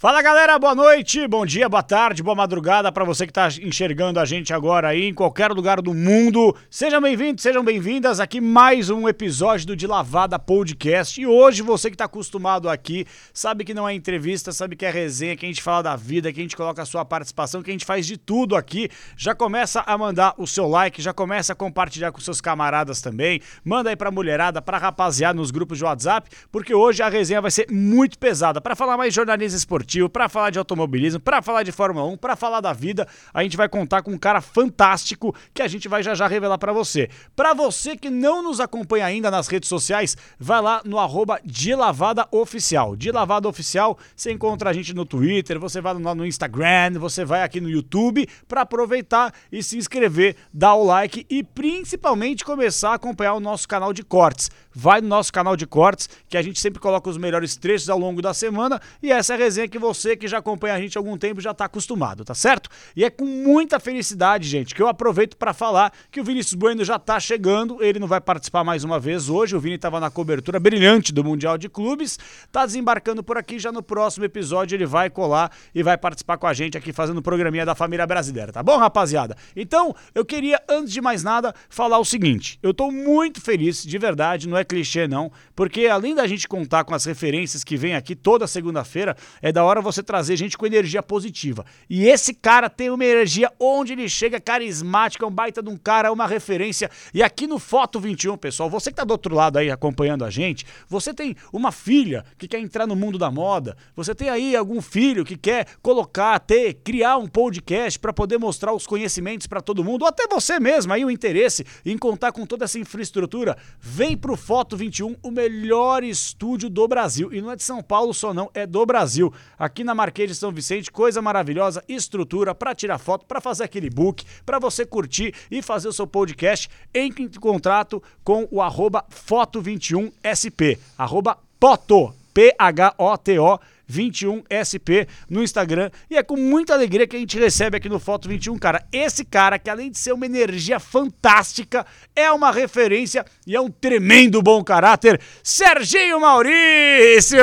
Fala galera, boa noite, bom dia, boa tarde, boa madrugada para você que está enxergando a gente agora aí em qualquer lugar do mundo. Sejam bem-vindos, sejam bem-vindas aqui mais um episódio do De Lavada Podcast. E hoje você que está acostumado aqui, sabe que não é entrevista, sabe que é resenha, que a gente fala da vida, que a gente coloca a sua participação, que a gente faz de tudo aqui. Já começa a mandar o seu like, já começa a compartilhar com seus camaradas também. Manda aí pra mulherada, pra rapaziada nos grupos de WhatsApp, porque hoje a resenha vai ser muito pesada. Para falar mais jornalismo esportivo, esportivo, para falar de automobilismo, para falar de Fórmula 1, para falar da vida, a gente vai contar com um cara fantástico que a gente vai já já revelar para você. Para você que não nos acompanha ainda nas redes sociais, vai lá no arroba de lavada oficial. De lavada oficial, você encontra a gente no Twitter, você vai no Instagram, você vai aqui no YouTube para aproveitar e se inscrever, dar o like e principalmente começar a acompanhar o nosso canal de cortes. Vai no nosso canal de cortes, que a gente sempre coloca os melhores trechos ao longo da semana e essa é a resenha que que você que já acompanha a gente há algum tempo já está acostumado, tá certo? E é com muita felicidade, gente, que eu aproveito para falar que o Vinícius Bueno já está chegando. Ele não vai participar mais uma vez hoje. O Vini estava na cobertura brilhante do Mundial de Clubes, tá desembarcando por aqui. Já no próximo episódio ele vai colar e vai participar com a gente aqui fazendo o programinha da família brasileira, tá bom, rapaziada? Então, eu queria, antes de mais nada, falar o seguinte: eu estou muito feliz, de verdade, não é clichê não, porque além da gente contar com as referências que vem aqui toda segunda-feira, é da hora você trazer gente com energia positiva. E esse cara tem uma energia onde ele chega carismática, é um baita de um cara, é uma referência. E aqui no Foto 21, pessoal, você que tá do outro lado aí acompanhando a gente, você tem uma filha que quer entrar no mundo da moda, você tem aí algum filho que quer colocar, ter, criar um podcast para poder mostrar os conhecimentos para todo mundo, ou até você mesmo aí o interesse em contar com toda essa infraestrutura, vem pro Foto 21, o melhor estúdio do Brasil. E não é de São Paulo só não, é do Brasil aqui na Marquês de São Vicente, coisa maravilhosa, estrutura para tirar foto, para fazer aquele book, para você curtir e fazer o seu podcast. Em contrato com o arroba foto21sp, arroba poto, P-H-O-T-O 21SP no Instagram. E é com muita alegria que a gente recebe aqui no Foto 21, cara. Esse cara, que além de ser uma energia fantástica, é uma referência e é um tremendo bom caráter. Serginho Maurício!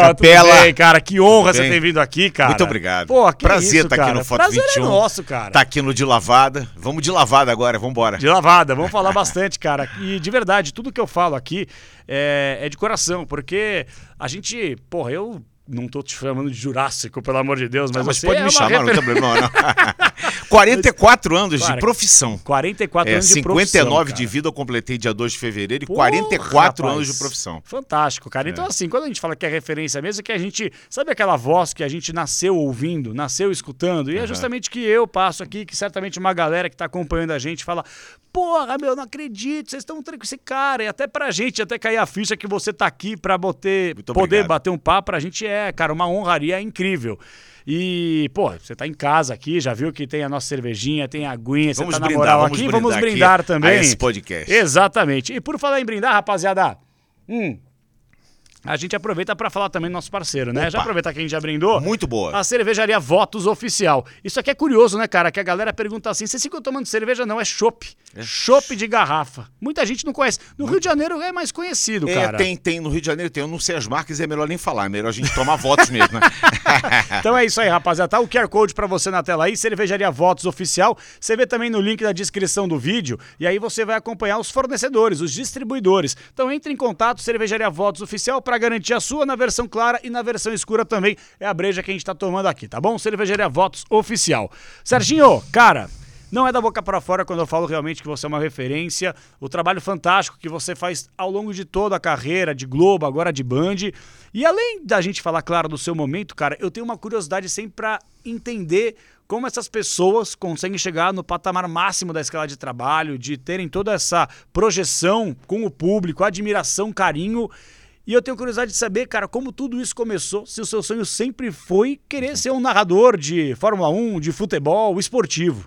Capela! Bem, cara, que honra você ter vindo aqui, cara. Muito obrigado. Pô, que Prazer estar tá aqui no Foto Prazer 21. É nosso, cara. Tá aqui no De Lavada. Vamos de lavada agora, vamos embora. De lavada, vamos falar bastante, cara. E de verdade, tudo que eu falo aqui é, é de coração, porque a gente, porra, eu não tô te chamando de Jurássico, pelo amor de Deus, mas, Ah, mas você pode é me chamar, não refer- tem problema não. 44 anos Cara, de profissão. 44 É, anos de 59 profissão, de cara. vida eu completei dia 2 de fevereiro e Porra, 44 rapaz. anos de profissão. Fantástico, cara. Então, assim, quando a gente fala que é referência mesmo, é que a gente. Sabe aquela voz que a gente nasceu ouvindo, nasceu escutando? E é justamente que eu passo aqui, que certamente uma galera que tá acompanhando a gente fala: Porra, meu, não acredito, vocês estão com esse cara. E até pra gente, até cair a ficha que você tá aqui pra boter, Muito poder obrigado. bater um papo, pra gente é, cara, uma honraria incrível. E, pô, você tá em casa aqui, já viu que tem a nossa cervejinha, tem a aguinha, você Vamos tá na brindar, moral vamos aqui, brindar vamos aqui brindar a também. esse podcast. Exatamente. E por falar em brindar, rapaziada, hum, a gente aproveita para falar também do nosso parceiro, né? Opa. Já aproveitar que a gente já brindou. Muito boa. A cervejaria Votos Oficial. Isso aqui é curioso, né, cara? Que a galera pergunta assim: vocês ficam tomando cerveja? Não, é chopp. Chopp de garrafa. Muita gente não conhece. No Rio de Janeiro é mais conhecido, É, cara. tem, tem no Rio de Janeiro, tem. Eu não sei as marcas, é melhor nem falar. É melhor a gente tomar votos mesmo, né? Então é isso aí, rapaziada. Tá o QR Code pra você na tela aí, Cervejaria Votos Oficial. Você vê também no link da descrição do vídeo. E aí você vai acompanhar os fornecedores, os distribuidores. Então entre em contato, Cervejaria Votos Oficial, pra garantir a sua na versão clara e na versão escura também. É a breja que a gente tá tomando aqui, tá bom? Cervejaria Votos Oficial. Serginho, cara. Não é da boca para fora quando eu falo realmente que você é uma referência. O trabalho fantástico que você faz ao longo de toda a carreira de Globo, agora de Band. E além da gente falar, claro, do seu momento, cara, eu tenho uma curiosidade sempre para entender como essas pessoas conseguem chegar no patamar máximo da escala de trabalho, de terem toda essa projeção com o público, admiração, carinho. E eu tenho curiosidade de saber, cara, como tudo isso começou, se o seu sonho sempre foi querer ser um narrador de Fórmula 1, de futebol, esportivo.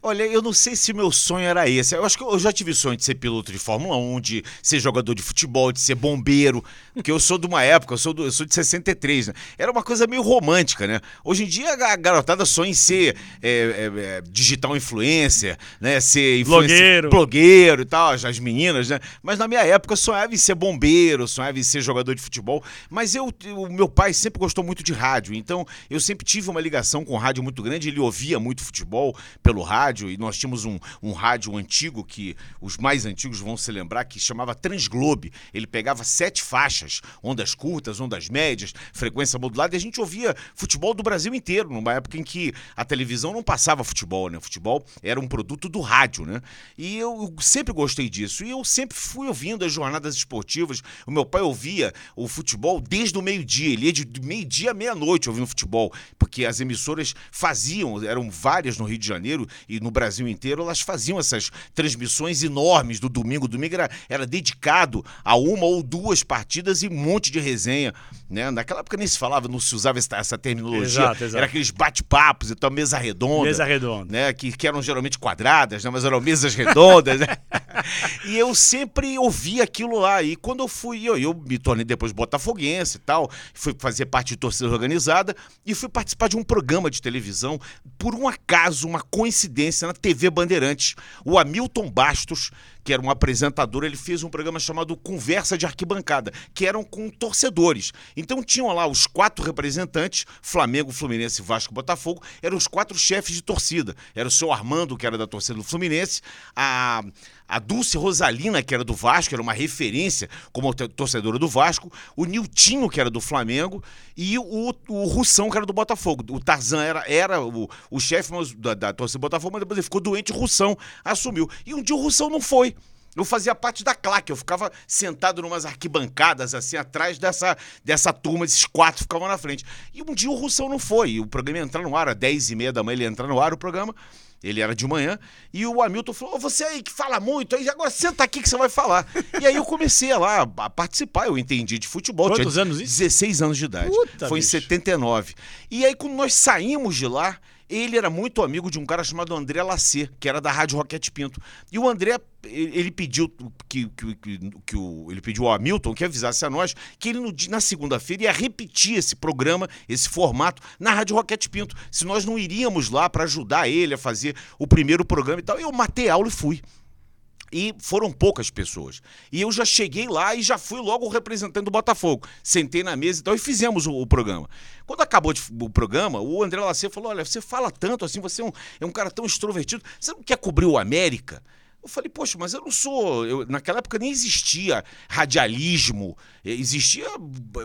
Olha, eu não sei se meu sonho era esse. Eu acho que eu já tive sonho de ser piloto de Fórmula 1, de ser jogador de futebol, de ser bombeiro. Porque eu sou de uma época, eu sou, do- eu sou de 63, né? Era uma coisa meio romântica, né? Hoje em dia a garotada sonha em ser é, é, é, digital influencer, né? Ser influencer- Blogueiro. blogueiro e tal, as as meninas, né? Mas na minha época eu sonhava em ser bombeiro, sonhava em ser ser jogador de futebol, mas eu, o meu pai sempre gostou muito de rádio, então eu sempre tive uma ligação com rádio muito grande. Ele ouvia muito futebol pelo rádio e nós tínhamos um, um rádio antigo que os mais antigos vão se lembrar que chamava Transglobe. Ele pegava sete faixas, ondas curtas, ondas médias, frequência modulada, e a gente ouvia futebol do Brasil inteiro, numa época em que a televisão não passava futebol, né? Futebol era um produto do rádio, né? E eu sempre gostei disso. E eu sempre fui ouvindo as jornadas esportivas. O meu pai ouvia o futebol desde o meio-dia. Ele ia de meio-dia à meia-noite ouvindo futebol, porque as emissoras faziam, eram várias no Rio de Janeiro e no Brasil inteiro, elas faziam essas transmissões enormes do domingo. O domingo era, era dedicado a uma ou duas partidas e um monte de resenha. Né? Naquela época nem se falava, não se usava essa, essa terminologia. Exato, exato. Era aqueles bate-papos, então mesa redonda. Mesa redonda. Né? Que, que eram geralmente quadradas, né? mas eram mesas redondas. né? e eu sempre ouvi aquilo lá. E quando eu fui, eu, eu me tornei depois botafoguense e tal, fui fazer parte de torcida organizada e fui participar de um programa de televisão, por um acaso, uma coincidência, na TV Bandeirantes. O Hamilton Bastos, que era um apresentador, ele fez um programa chamado Conversa de Arquibancada, que eram com torcedores. Então tinham lá os quatro representantes, Flamengo, Fluminense, Vasco, Botafogo, eram os quatro chefes de torcida. Era o seu Armando, que era da torcida do Fluminense, a a Dulce Rosalina, que era do Vasco, era uma referência como torcedora do Vasco, o Niltinho, que era do Flamengo, e o, o Russão, que era do Botafogo. O Tarzan era, era o, o chefe da, da torcida do Botafogo, mas depois ele ficou doente, o Russão assumiu. E um dia o Russão não foi. Eu fazia parte da claque, eu ficava sentado numas arquibancadas, assim, atrás dessa, dessa turma, esses quatro ficavam na frente. E um dia o Russão não foi, o programa ia entrar no ar, às 10 e meia da manhã ele ia entrar no ar, o programa, ele era de manhã, e o Hamilton falou: você aí que fala muito, aí agora senta aqui que você vai falar. e aí eu comecei lá a participar, eu entendi de futebol. Quantos anos isso? 16 anos de idade. Puta, Foi bicho. em 79. E aí, quando nós saímos de lá, ele era muito amigo de um cara chamado André Lacer, que era da Rádio Roquete Pinto. E o André, ele pediu que, que, que, que o, ele pediu ao Hamilton que avisasse a nós que ele no na segunda-feira ia repetir esse programa, esse formato, na Rádio Roquete Pinto. Se nós não iríamos lá para ajudar ele a fazer o primeiro programa e tal. Eu matei a aula e fui. E foram poucas pessoas. E eu já cheguei lá e já fui logo o representante do Botafogo. Sentei na mesa e tal e fizemos o, o programa. Quando acabou de- o programa, o André Lacer falou: Olha, você fala tanto assim, você é um, é um cara tão extrovertido, você não quer cobrir o América? Eu falei, poxa, mas eu não sou. eu- naquela época nem existia radialismo, existia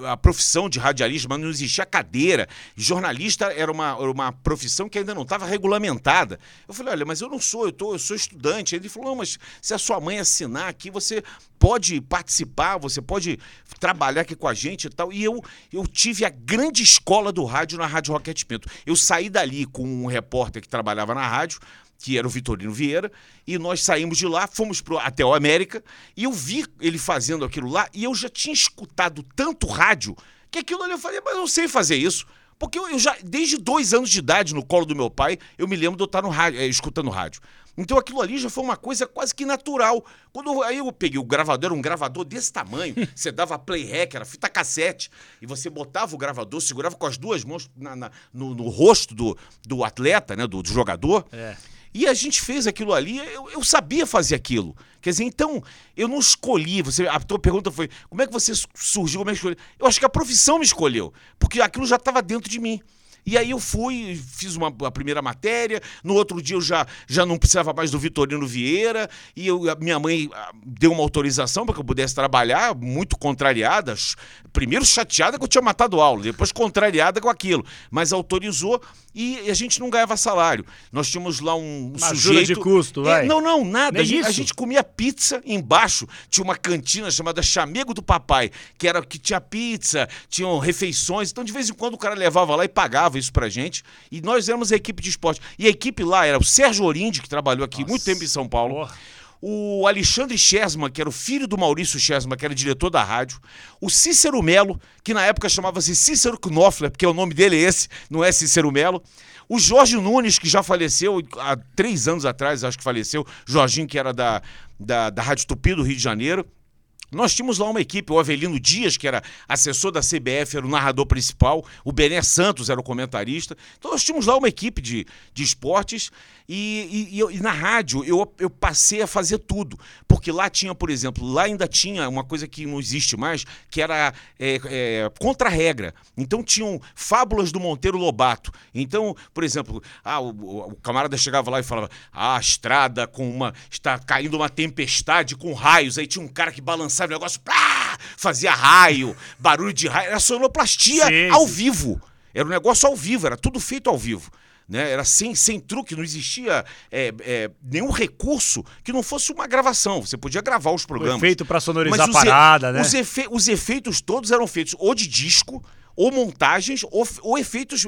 a profissão de radialista, mas não existia cadeira. Jornalista era uma, uma profissão que ainda não estava regulamentada. Eu falei, olha, mas eu não sou, eu, tô, eu sou estudante. Ele falou, não, mas se a sua mãe assinar aqui, você pode participar, você pode trabalhar aqui com a gente e tal. E eu, eu tive a grande escola do rádio na Rádio Roquete Pinto. Eu saí dali com um repórter que trabalhava na rádio, que era o Vitorino Vieira, e nós saímos de lá, fomos pro, até o América, e eu vi ele fazendo aquilo lá, e eu já tinha escutado tanto rádio, que aquilo ali eu falei, mas eu não sei fazer isso. Porque eu, eu já, desde dois anos de idade, no colo do meu pai, eu me lembro de eu estar no rádio, eh, escutando rádio. Então aquilo ali já foi uma coisa quase que natural. Quando eu- aí eu peguei o gravador, era um gravador desse tamanho, você dava play era fita cassete, e você botava o gravador, segurava com as duas mãos na- na- no, no rosto do, do atleta, né, do, do jogador. É. E a gente fez aquilo ali, eu, eu sabia fazer aquilo. Quer dizer, então, eu não escolhi. Você, a tua pergunta foi: como é que você surgiu? Como é que escolheu? Eu acho que a profissão me escolheu, porque aquilo já estava dentro de mim. E aí eu fui, fiz uma, a primeira matéria, no outro dia eu já, já não precisava mais do Vitorino Vieira, e eu, a minha mãe ah, deu uma autorização para que eu pudesse trabalhar, muito contrariada. Primeiro chateada que eu tinha matado aula, depois contrariada com aquilo. Mas autorizou e a gente não ganhava salário. Nós tínhamos lá um Uma ajuda sujeito... de custo, É, vai. não, não, nada. A gente, a gente comia pizza embaixo. Tinha uma cantina chamada Chamego do Papai, que era que tinha pizza, tinham refeições. Então, de vez em quando, o cara levava lá e pagava isso pra gente. E nós éramos a equipe de esporte. E a equipe lá era o Sérgio Orindi, que trabalhou aqui muito tempo em São Paulo. Porra. O Alexandre Chesma, que era o filho do Maurício Chesma, que era diretor da rádio. O Cícero Melo, que na época chamava-se Cícero Knopfler, porque o nome dele é esse, não é Cícero Melo. O Jorge Nunes, que já faleceu há três anos atrás, acho que faleceu. Jorginho, que era da, da, da Rádio Tupi do Rio de Janeiro. Nós tínhamos lá uma equipe, o Avelino Dias, que era assessor da CBF, era o narrador principal, o Bené Santos era o comentarista. Então nós tínhamos lá uma equipe de, de esportes e, e, e, na rádio eu, eu passei a fazer tudo. Porque lá tinha, por exemplo, lá ainda tinha uma coisa que não existe mais, que era é, é, contra-regra. Então tinham fábulas do Monteiro Lobato. Então, por exemplo, ah, o, o, camarada chegava lá e falava: ah, a estrada com uma. está caindo uma tempestade com raios. Aí tinha um cara que balançava o negócio, fazia raio, barulho de raio. Era sonoplastia sim, ao vivo. Era um negócio ao vivo, era tudo feito ao vivo. Né? Era sem, sem truque, não existia é, é, nenhum recurso que não fosse uma gravação. Você podia gravar os programas. Foi feito para sonorizar a parada, né? Os, efe, os efeitos todos eram feitos ou de disco, ou montagens, ou, ou efeitos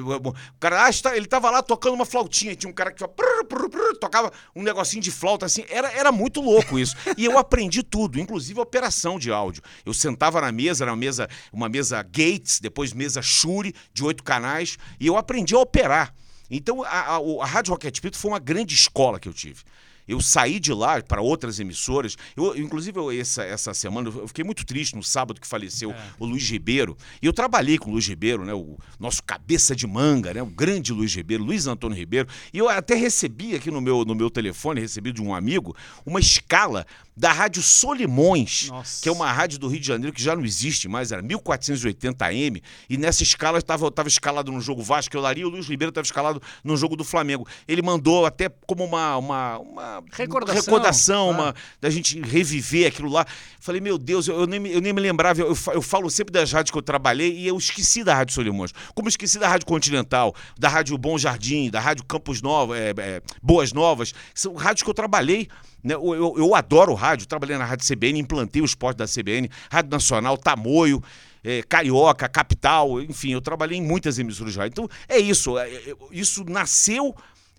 O cara, ah, ele tava lá tocando uma flautinha, tinha um cara que prrr, prrr, prrr, tocava um negocinho de flauta assim, era, era muito louco isso. e eu aprendi tudo, inclusive operação de áudio. Eu sentava na mesa, era uma mesa, uma mesa Gates, depois mesa Shure, de oito canais, e eu aprendi a operar. Então a, a, a Rádio Rocket Pinto foi uma grande escola que eu tive. Eu saí de lá para outras emissoras. Eu, inclusive, eu, essa, essa semana, eu fiquei muito triste no sábado que faleceu é. o Luiz Ribeiro. E eu trabalhei com o Luiz Ribeiro, né, o nosso cabeça de manga, né, o grande Luiz Ribeiro, Luiz Antônio Ribeiro. E eu até recebi aqui no meu, no meu telefone, recebi de um amigo, uma escala da Rádio Solimões, Nossa. que é uma rádio do Rio de Janeiro que já não existe mais, era 1480 AM, e nessa escala estava tava escalado no jogo Vasco, eu Laria o Luiz Ribeiro estava escalado no jogo do Flamengo. Ele mandou até como uma, uma, uma recordação, recordação ah. uma, da gente reviver aquilo lá. Falei, meu Deus, eu, eu, nem, eu nem me lembrava, eu, eu falo sempre das rádios que eu trabalhei e eu esqueci da Rádio Solimões. Como esqueci da Rádio Continental, da Rádio Bom Jardim, da Rádio Campos Novos, é, é, Boas Novas, são rádios que eu trabalhei? Eu, eu, eu, adoro rádio, trabalhei na Rádio CBN, implantei o esporte da CBN, Rádio Nacional, Tamoio, é, Carioca, Capital, enfim, eu trabalhei em muitas emissoras de rádio. Então, é isso. É, é, isso nasceu,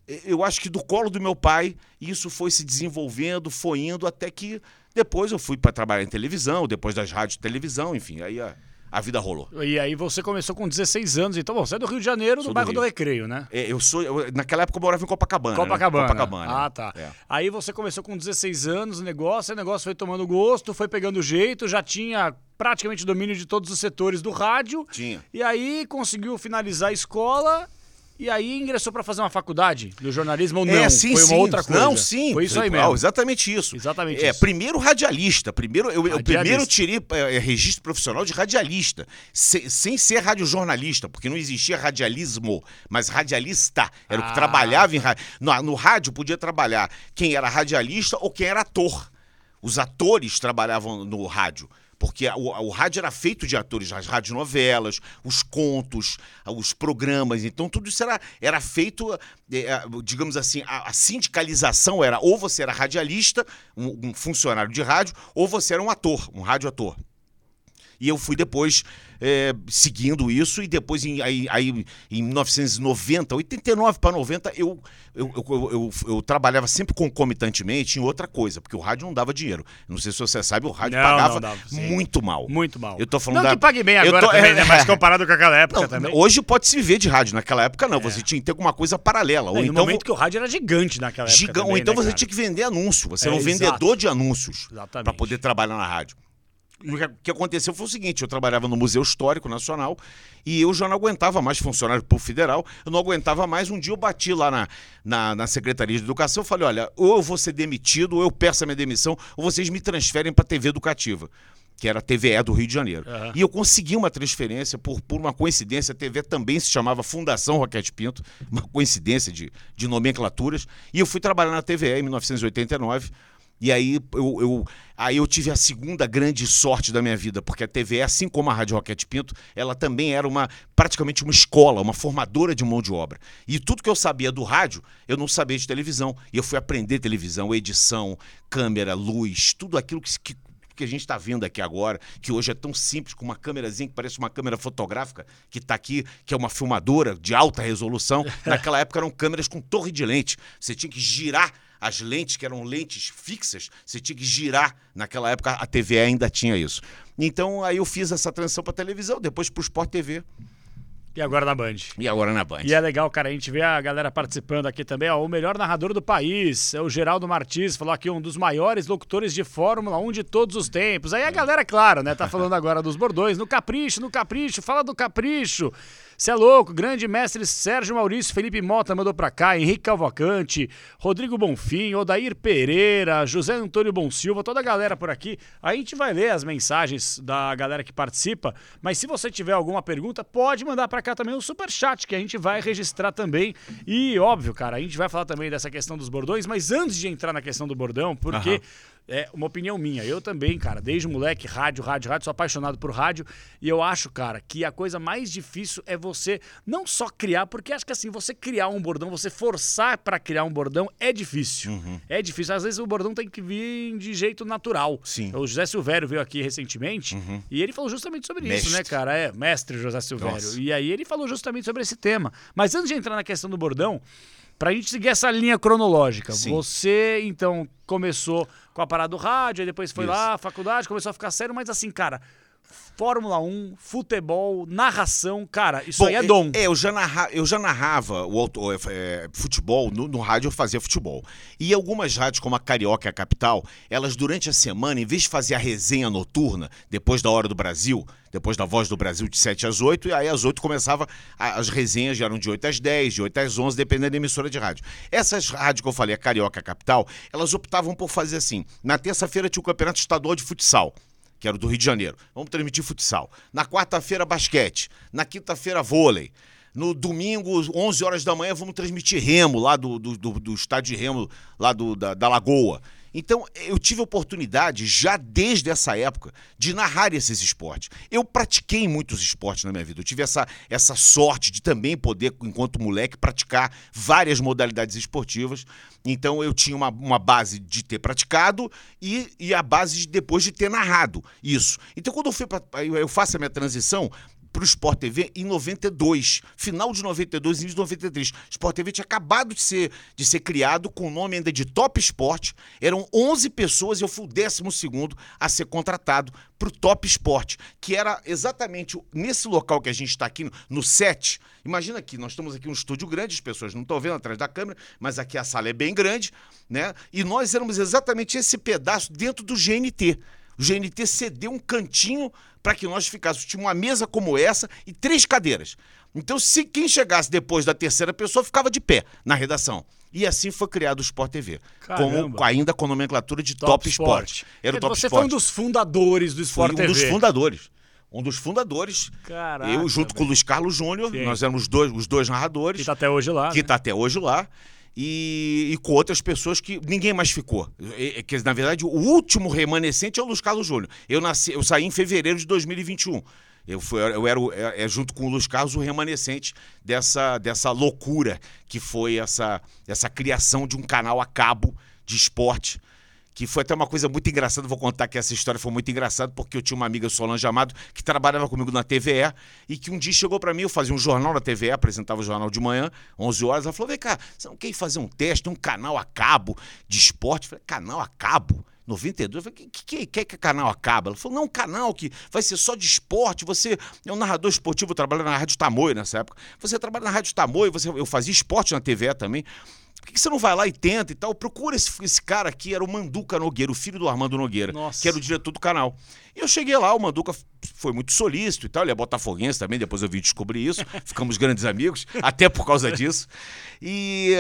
é, eu acho que do colo do meu pai, e isso foi se desenvolvendo, foi indo, até que depois eu fui para trabalhar em televisão, depois das rádios de televisão, enfim, aí a a vida rolou. E aí você começou com 16 anos, então você é do Rio de Janeiro, sou no bairro do, do, Recreio, né? É, eu sou. Eu, naquela época eu morava em Copacabana. Copacabana. Né? Copacabana. Ah, tá. É. Aí você começou com 16 anos o negócio, o negócio foi tomando gosto, foi pegando jeito, já tinha praticamente domínio de todos os setores do rádio. Tinha. E aí conseguiu finalizar a escola e aí ingressou para fazer uma faculdade do jornalismo ou não? É, sim, Foi uma sim. outra coisa? Não, sim. Foi isso aí mesmo. exatamente isso. Exatamente é, isso. Primeiro radialista. Primeiro, eu, radialista. eu primeiro tirei é, é, registro profissional de radialista, se, sem ser radiojornalista, porque não existia radialismo, mas radialista. Era ah. o que ah. trabalhava em rádio. No, no rádio podia trabalhar quem era radialista ou quem era ator. Os atores trabalhavam no rádio. Porque o, o, rádio era feito de atores, as radionovelas, os contos, os programas. Então, tudo isso era, era feito, é, é, digamos assim, a, a, sindicalização era ou você era radialista, um, um funcionário de rádio, ou você era um ator, um radioator. E eu fui depois é, seguindo isso, e depois, em, aí, aí, em 1990, 89 para 90, eu eu, eu, eu, eu, trabalhava sempre concomitantemente em outra coisa, porque o rádio não dava dinheiro. Não sei se você sabe, o rádio não, pagava não dava, muito mal. Muito mal. Eu tô falando não da... que pague bem agora tô... também, né? Mas comparado com aquela época não, também. Hoje pode se viver de rádio, naquela época não. É. Você tinha que ter alguma coisa paralela. Ou no então, momento que o rádio era gigante naquela época. Giga... Também, ou então né, você cara? tinha que vender anúncio. Você é, era um exato. vendedor de anúncios para poder trabalhar na rádio. O que aconteceu foi o seguinte: eu trabalhava no Museu Histórico Nacional e eu já não aguentava mais funcionário público federal, eu não aguentava mais. Um dia eu bati lá na, na, na Secretaria de Educação e falei: olha, ou eu vou ser demitido, ou eu peço a minha demissão, ou vocês me transferem para a TV Educativa que era a TVE do Rio de Janeiro. Uhum. E eu consegui uma transferência, por, por uma coincidência, a TV também se chamava Fundação Roquete Pinto, uma coincidência de, de nomenclaturas, e eu fui trabalhar na TVE em 1989. E aí eu, eu, aí eu tive a segunda grande sorte da minha vida, porque a TVE, assim como a Rádio Roquete Pinto, ela também era uma praticamente uma escola, uma formadora de mão de obra. E tudo que eu sabia do rádio, eu não sabia de televisão. E eu fui aprender televisão, edição, câmera, luz, tudo aquilo que, que que a gente está vendo aqui agora, que hoje é tão simples, com uma câmerazinha que parece uma câmera fotográfica, que está aqui, que é uma filmadora de alta resolução. Naquela época eram câmeras com torre de lente. Você tinha que girar as lentes, que eram lentes fixas, você tinha que girar. Naquela época a TV ainda tinha isso. Então aí eu fiz essa transição para televisão, depois para o Sport TV. E agora na Band. E agora na Band. E é legal, cara, a gente vê a galera participando aqui também. Ó, o melhor narrador do país, é o Geraldo Martins, falou aqui, um dos maiores locutores de Fórmula 1 de todos os tempos. Aí a galera, claro, né, tá falando agora dos bordões. No Capricho, no Capricho, fala do Capricho. Você é louco, grande mestre Sérgio Maurício, Felipe Mota mandou pra cá, Henrique Calvacante, Rodrigo Bonfim, Odair Pereira, José Antônio Bonsilva, toda a galera por aqui. A gente vai ler as mensagens da galera que participa, mas se você tiver alguma pergunta, pode mandar pra cá também o super chat que a gente vai registrar também. E óbvio, cara, a gente vai falar também dessa questão dos bordões, mas antes de entrar na questão do bordão, porque uhum. É uma opinião minha. Eu também, cara, desde moleque, rádio, rádio, rádio, sou apaixonado por rádio. E eu acho, cara, que a coisa mais difícil é você não só criar, porque acho que assim, você criar um bordão, você forçar para criar um bordão é difícil. Uhum. É difícil. Às vezes o bordão tem que vir de jeito natural. Sim. O José Silvério veio aqui recentemente uhum. e ele falou justamente sobre mestre. isso, né, cara? É, mestre José Silvério. Nossa. E aí ele falou justamente sobre esse tema. Mas antes de entrar na questão do bordão, Pra gente seguir essa linha cronológica. Sim. Você, então, começou com a parada do rádio, aí depois foi Isso. lá, faculdade, começou a ficar sério, mas assim, cara, Fórmula 1, futebol, narração, cara, isso Bom, aí é dom. É, eu já, narra, eu já narrava o, o é, futebol, no, no, rádio eu fazia futebol. E algumas rádios, como a Carioca a Capital, elas durante a semana, em vez de fazer a resenha noturna, depois da Hora do Brasil, depois da Voz do Brasil de 7 às 8, e aí às 8 começava, as resenhas já eram de 8 às 10, de 8 às 11, dependendo da emissora de rádio. Essas rádios que eu falei, a Carioca a Capital, elas optavam por fazer assim, na terça-feira tinha o Campeonato Estadual de Futsal que era do Rio de Janeiro. Vamos transmitir futsal. Na quarta-feira, basquete. Na quinta-feira, vôlei. No domingo, 11 horas da manhã, vamos transmitir remo lá do, do, do, do estádio de remo lá do, da, da Lagoa. Então, eu tive oportunidade, já desde essa época, de narrar esses esportes. Eu pratiquei muitos esportes na minha vida. Eu tive essa, essa sorte de também poder, enquanto moleque, praticar várias modalidades esportivas. Então, eu tinha uma, uma base de ter praticado e, e a base de, depois de ter narrado isso. Então, quando eu, fui pra, eu faço a minha transição, para o Sport TV em 92, final de 92, início de 93. O Sport TV tinha acabado de ser, de ser criado com o nome ainda de Top Sport. Eram 11 pessoas e eu fui o 12 a ser contratado para o Top Sport, que era exatamente nesse local que a gente está aqui, no set. Imagina aqui, nós estamos aqui um estúdio grande, as pessoas não estão vendo atrás da câmera, mas aqui a sala é bem grande, né? E nós éramos exatamente esse pedaço dentro do GNT. O GNT cedeu um cantinho para que nós ficássemos. Tinha uma mesa como essa e três cadeiras. Então, se quem chegasse depois da terceira pessoa, ficava de pé na redação. E assim foi criado o Sport TV. Como, ainda com a nomenclatura de Top, Top Sport. Sport. Era o Top Você Sport. foi um dos fundadores do Sport Fui TV. um dos fundadores. Um dos fundadores. Caraca, eu, junto com o Luiz Carlos Júnior, nós éramos dois, os dois narradores. Que está até hoje lá. Que está né? até hoje lá e, e, com outras pessoas que ninguém mais ficou. E, que, na verdade, o último remanescente é o Luiz Carlos Júnior. Eu, nasci, eu saí em fevereiro de 2021. Eu, fui, eu era, é, é, junto com o Luiz Carlos, o remanescente dessa, dessa loucura que foi essa, essa criação de um canal a cabo de esporte que foi até uma coisa muito engraçada. Vou contar que essa história foi muito engraçada, porque eu tinha uma amiga, Solange Amado, que trabalhava comigo na TVE e que um dia chegou para mim, eu fazia um jornal na TVE, apresentava o jornal de manhã, 11 horas. Ela falou: vem cá, você não quer fazer um teste, um canal a cabo de esporte? Eu falei: canal a cabo? 92, eu falei, que, que, que, que canal acaba? Ela falou, não, um canal que vai ser só de esporte, você é um narrador esportivo, eu trabalhava na Rádio Tamoio nessa época, você trabalha na Rádio Tamoio, você, eu fazia esporte na TVE também, por que você não vai lá e tenta e tal? Procura esse, esse cara aqui, era o Manduca Nogueira, o filho do Armando Nogueira, Nossa. que era o diretor do canal. E eu cheguei lá, o Manduca foi muito solícito e tal, ele é botafoguense também, depois eu vim descobrir isso, ficamos grandes amigos, até por causa disso. E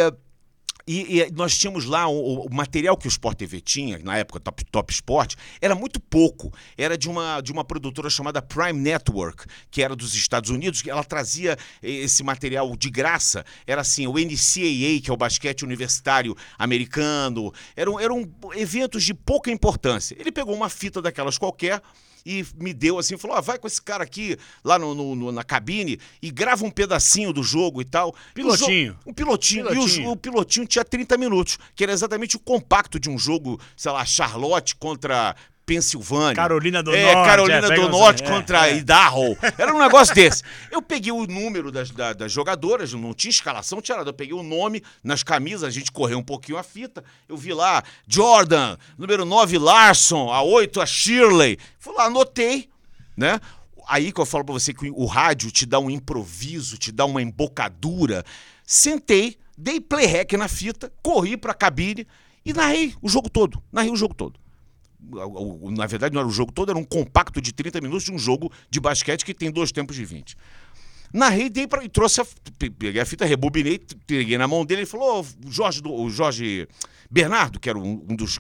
e, e, nós tínhamos lá o, o, material que o Sport TV tinha, na época Top, Top Sport, era muito pouco. Era de uma, de uma produtora chamada Prime Network, que era dos Estados Unidos, que ela trazia esse material de graça. Era assim, o NCAA, que é o basquete universitário americano. Eram, eram eventos de pouca importância. Ele pegou uma fita daquelas qualquer e me deu assim, falou: ah, vai com esse cara aqui lá no, no, na cabine e grava um pedacinho do jogo e tal. Pilotinho. um pilotinho. pilotinho. E o, o, pilotinho tinha 30 minutos, que era exatamente o compacto de um jogo, sei lá, Charlotte contra Pensilvânia. Carolina do é, Norte. Carolina é, do Norte assim, contra é, Idaho. Era um negócio desse. Eu peguei o número das, das, das, jogadoras, não tinha escalação, tinha nada. Eu peguei o nome nas camisas, a gente correu um pouquinho a fita. Eu vi lá, Jordan, número 9, Larson, a 8, a Shirley. Fui lá, anotei, né? aí que eu falo pra você que o rádio te dá um improviso, te dá uma embocadura. Sentei, dei play hack na fita, corri pra cabine e narrei o jogo todo. Narrei o jogo todo. Na verdade, não era o jogo todo, era um compacto de 30 minutos de um jogo de basquete que tem dois tempos de 20. Narrei dei pra, e trouxe a, pe- peguei a fita, rebobinei, peguei na mão dele e falou: "Ô, Jorge, o Jorge Bernardo, que era um, um dos.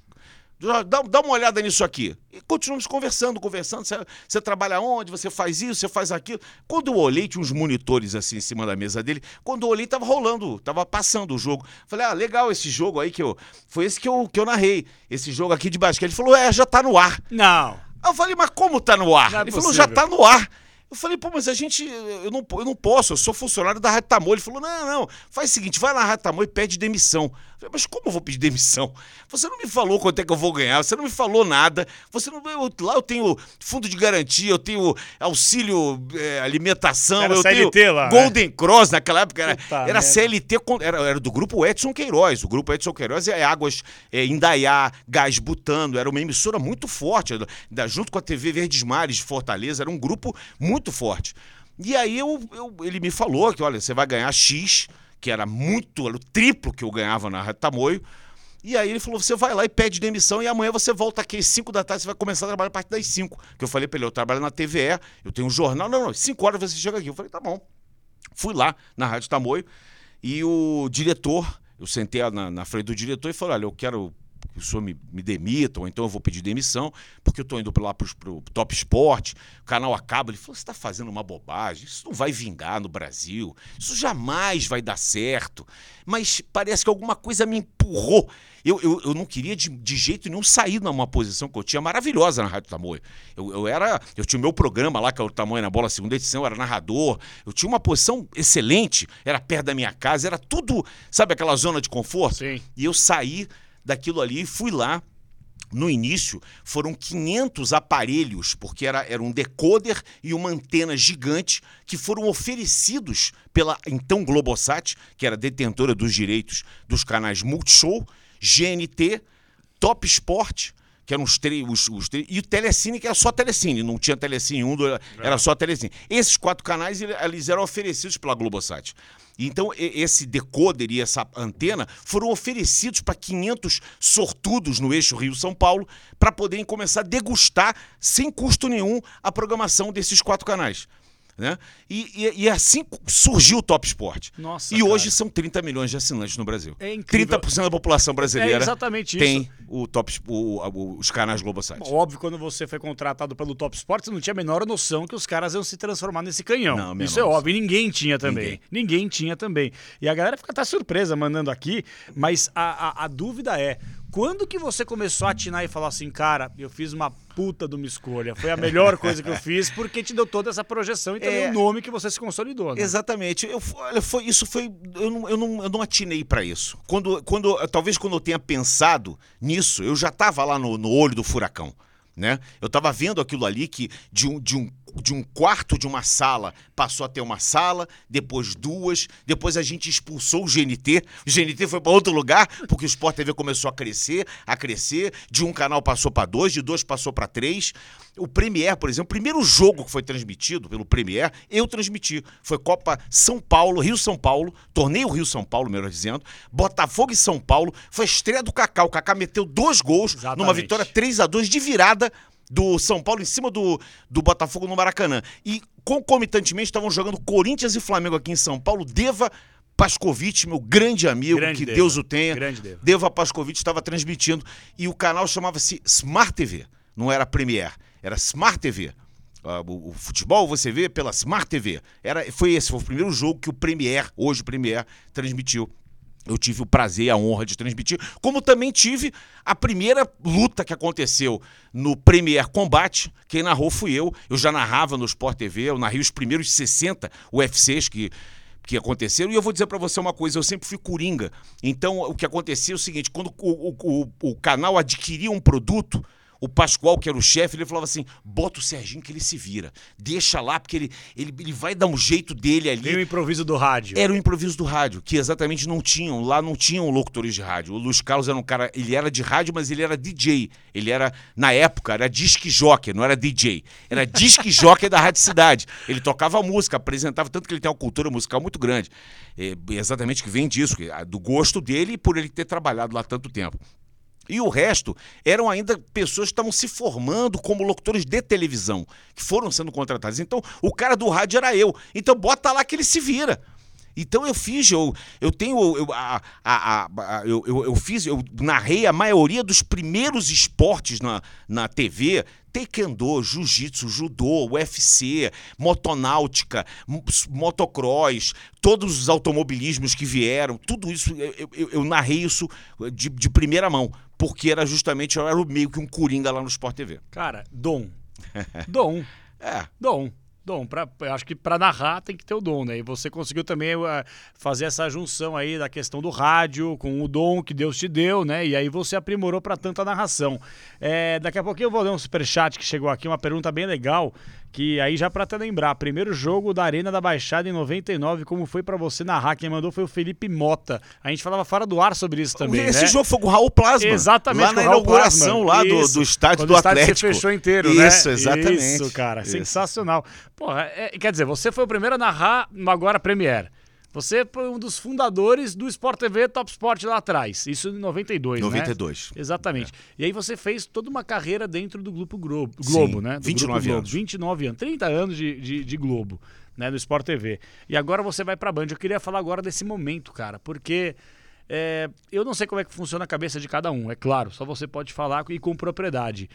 Dá, dá uma olhada nisso aqui. E continuamos conversando, conversando. Você, você trabalha onde? Você faz isso, você faz aquilo. Quando eu olhei, tinha uns monitores assim em cima da mesa dele. Quando eu olhei, tava rolando, tava passando o jogo. Falei, ah, legal esse jogo aí que eu. Foi esse que eu, que eu narrei. Esse jogo aqui de basquete. Ele falou, é, já tá no ar. Não. Eu falei, mas como tá no ar? Não é ele falou, já tá no ar. Eu falei, pô, mas a gente, eu não, eu não posso, eu sou funcionário da Rádio Tamoio. Ele falou, não, não, faz o seguinte, vai na Rádio Tamoio e pede demissão. Eu falei, mas como eu vou pedir demissão? Você não me falou quanto é que eu vou ganhar, você não me falou nada. Você não, eu- lá eu tenho fundo de garantia, eu tenho auxílio é, alimentação, Era eu CLT tenho lá, né? Golden Cross naquela época, era, Puta era merda. CLT, era, era do grupo Edson Queiroz. O grupo Edson Queiroz é Águas é, Indaiá, Gás Butano, era uma emissora muito forte, era junto com a TV Verdes Mares de Fortaleza, era um grupo muito forte. E aí eu, eu- ele me falou que, olha, você vai ganhar X, que era muito, era o triplo que eu ganhava na Rádio Tamoio. E aí ele falou: você vai lá e pede demissão e amanhã você volta aqui às 5 da tarde, você vai começar a trabalhar a partir das 5. Que eu falei pra ele, eu trabalho na TVE, eu tenho um jornal. Não, não, 5 horas você chega aqui. Eu falei, tá bom. Fui lá na Rádio Tamoio e o diretor, eu sentei na, na frente do diretor e falei: olha, eu quero que o senhor me, me demita, ou então eu vou pedir demissão, porque eu estou indo lá para o Top Sport, o canal acaba. Ele falou: você está fazendo uma bobagem, isso não vai vingar no Brasil, isso jamais vai dar certo. Mas parece que alguma coisa me empurrou. Eu, eu, eu não queria de, de jeito nenhum sair numa posição que eu tinha maravilhosa na Rádio Tamoio. Eu, eu era. Eu tinha o meu programa lá, que é o Tamoio na Bola, segunda edição, eu era narrador. Eu tinha uma posição excelente, era perto da minha casa, era tudo, sabe, aquela zona de conforto? Sim. E eu saí daquilo ali e fui lá. No início, foram 500 aparelhos, porque era, era um decoder e uma antena gigante que foram oferecidos pela então Globosat, que era detentora dos direitos dos canais Multishow, GNT, Top Sport, que eram os três, os, os três, e o Telecine, que era só Telecine, não tinha Telecine 1, dois, era só Telecine. Esses quatro canais, ele- eles eram oferecidos pela Globosat. Então, esse decoder e essa antena foram oferecidos para 500 sortudos no eixo Rio-São Paulo para poderem começar a degustar, sem custo nenhum, a programação desses quatro canais. Né? E, e- e assim surgiu o Top Sport. Nossa, e cara. hoje são 30 milhões de assinantes no Brasil. É incrível. 30% da população brasileira É exatamente tem isso. o top, o- o- os canais Globosat. Óbvio, quando você foi contratado pelo Top Sport, você não tinha a menor noção que os caras iam se transformar nesse canhão. Não, Isso é óbvio, e ninguém tinha também. Ninguém. tinha também. E a galera fica até surpresa mandando aqui, mas a, a, a dúvida é, quando que você começou a atinar e falar assim, cara, eu fiz uma puta de uma escolha, foi a melhor coisa que eu fiz, porque te deu toda essa projeção e também É. o nome que você se consolidou, né? Exatamente. Eu, olha, foi, isso foi. Eu não, eu não, eu não atinei para isso. Quando, quando, talvez quando eu tenha pensado nisso, eu já estava lá no, no olho do furacão. Né? Eu estava vendo aquilo ali que de um, de, um, de um quarto de uma sala passou a ter uma sala, depois duas, depois a gente expulsou o GNT. O GNT foi para outro lugar, porque o Sport TV começou a crescer, a crescer. De um canal passou para dois, de dois passou para três. O Premier, por exemplo, o primeiro jogo que foi transmitido pelo Premier, eu transmiti. Foi Copa São Paulo, Rio-São Paulo, torneio Rio-São Paulo, melhor dizendo, Botafogo e São Paulo. Foi a estreia do Cacau. O Cacá meteu dois gols Exatamente. numa vitória 3 a 2 de virada do São Paulo em cima do, do Botafogo no Maracanã. E concomitantemente estavam jogando Corinthians e Flamengo aqui em São Paulo. Deva Pascovitch, meu grande amigo, Grande que Deva. Deus o tenha. Grande Deva. Deva Pascovitch estava transmitindo e o canal chamava-se Smart TV, não era Premier, era Smart TV. Ah, o, o futebol você vê pela Smart TV. Era, foi esse, foi o primeiro jogo que o Premier, hoje o Premier, transmitiu. Eu tive o prazer e a honra de transmitir, como também tive a primeira luta que aconteceu no Premier Combate. Quem narrou fui eu. Eu já narrava no Sport TV, eu narrei os primeiros 60 UFCs que que aconteceram. E eu vou dizer pra você uma coisa, eu sempre fui coringa. Então, o que acontecia é o seguinte, quando o, o, o canal adquiria um produto, o Pascoal, que era o chefe, ele falava assim: bota o Serginho que ele se vira. Deixa lá, porque ele, ele, ele vai dar um jeito dele ali. Tem o improviso do rádio. Era o improviso do rádio, que exatamente não tinham. Lá não tinham locutores de rádio. O Luiz Carlos era um cara, ele era de rádio, mas ele era DJ. Ele era, na época, era disque jockey, não era DJ. Era disque jockey da Rádio Cidade. Ele tocava música, apresentava, tanto que ele tem uma cultura musical muito grande. É, exatamente que vem disso, do gosto dele e por ele ter trabalhado lá tanto tempo. E o resto eram ainda pessoas que estavam se formando como locutores de televisão, que foram sendo contratados. Então, o cara do rádio era eu. Então, bota lá que ele se vira. Então eu fiz, eu, eu tenho. Eu, a, a, a, eu, eu, eu, fiz, eu narrei a maioria dos primeiros esportes na, na TV. Taekwondo, Jiu-Jitsu, Judô, UFC, motonáutica, motocross, todos os automobilismos que vieram, tudo isso, eu, eu, eu narrei isso de, de primeira mão, porque era justamente, eu era meio que um coringa lá no Sport TV. Cara, dom. Dom. É. Dom. Dom, pra, acho que para narrar tem que ter o dom, né? E você conseguiu também uh, fazer essa junção aí da questão do rádio com o dom que Deus te deu, né? E aí você aprimorou para tanta narração. É, daqui a pouquinho eu vou ler um superchat que chegou aqui, uma pergunta bem legal que aí já para te lembrar, primeiro jogo da Arena da Baixada em 99, como foi para você narrar? Quem mandou foi o Felipe Mota. A gente falava fora do ar sobre isso também, Esse né? jogo foi com o Raul Plasma. Exatamente, lá na inauguração lá do, do estádio Quando do o estádio Atlético. fechou inteiro, né? Isso, exatamente. Isso, cara, Isso. sensacional. Porra, é- quer dizer, você foi o primeiro a narrar agora Premiere. Você foi um dos fundadores do Sport TV Top Sport lá atrás. Isso em 92, né? 92. Exatamente. E aí você fez toda uma carreira dentro do Grupo Globo, Globo Sim, né? Do 29 Grupo Globo. anos. 29 anos. 30 anos de, de, de Globo, né? Do Sport TV. E agora você vai pra Band. Eu queria falar agora desse momento, cara, porque é, eu não sei como é que funciona a cabeça de cada um, é claro. Só você pode falar e com propriedade.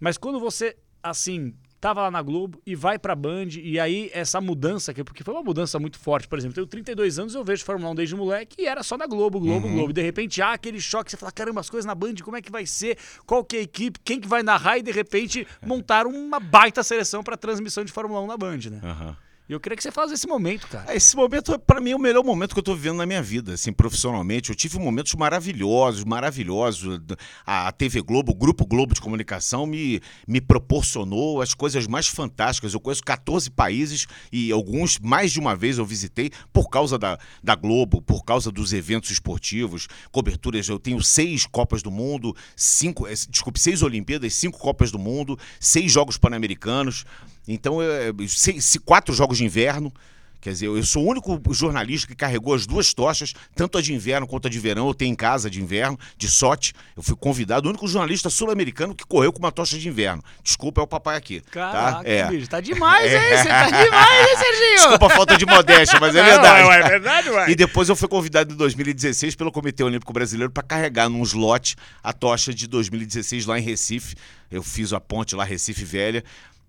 Mas quando você, assim, tava lá na Globo e vai pra Band, e aí essa mudança, que- porque foi uma mudança muito forte, por exemplo, eu tenho 32 anos, eu vejo Fórmula 1 desde moleque e era só na Globo, Globo, Globo. E de repente há aquele choque, você fala, caramba, as coisas na Band, como é que vai ser? Qual que é a equipe? Quem que vai narrar? E de repente montaram uma baita seleção pra transmissão de Fórmula 1 na Band, né? Aham. E eu queria que você falasse esse momento, cara. Esse momento, para mim, é o melhor momento que eu tô vivendo na minha vida, assim, profissionalmente. Eu tive momentos maravilhosos, maravilhosos. A TV Globo, o Grupo Globo de Comunicação me, me proporcionou as coisas mais fantásticas. Eu conheço 14 países e alguns, mais de uma vez, eu visitei por causa da, da Globo, por causa dos eventos esportivos, coberturas. Eu tenho seis Copas do Mundo, cinco, eh, desculpe, seis Olimpíadas, cinco Copas do Mundo, seis Jogos Pan-Americanos. Então, é, seis, se- quatro jogos de inverno. Quer dizer, eu sou o único jornalista que carregou as duas tochas, tanto a de inverno quanto a de verão. Eu tenho em casa de inverno, de sorte. Eu fui convidado, o único jornalista sul-americano que correu com uma tocha de inverno. Desculpa, é o papai aqui. Caraca, tá? É. bicho, tá demais, hein? Você tá demais, hein, Serginho? Desculpa a falta de modéstia, mas é Não, verdade. ué, é verdade, ué. E depois eu fui convidado em 2016 pelo Comitê Olímpico Brasileiro para carregar num slot a tocha de 2016 lá em Recife. Eu fiz a ponte lá Recife Velha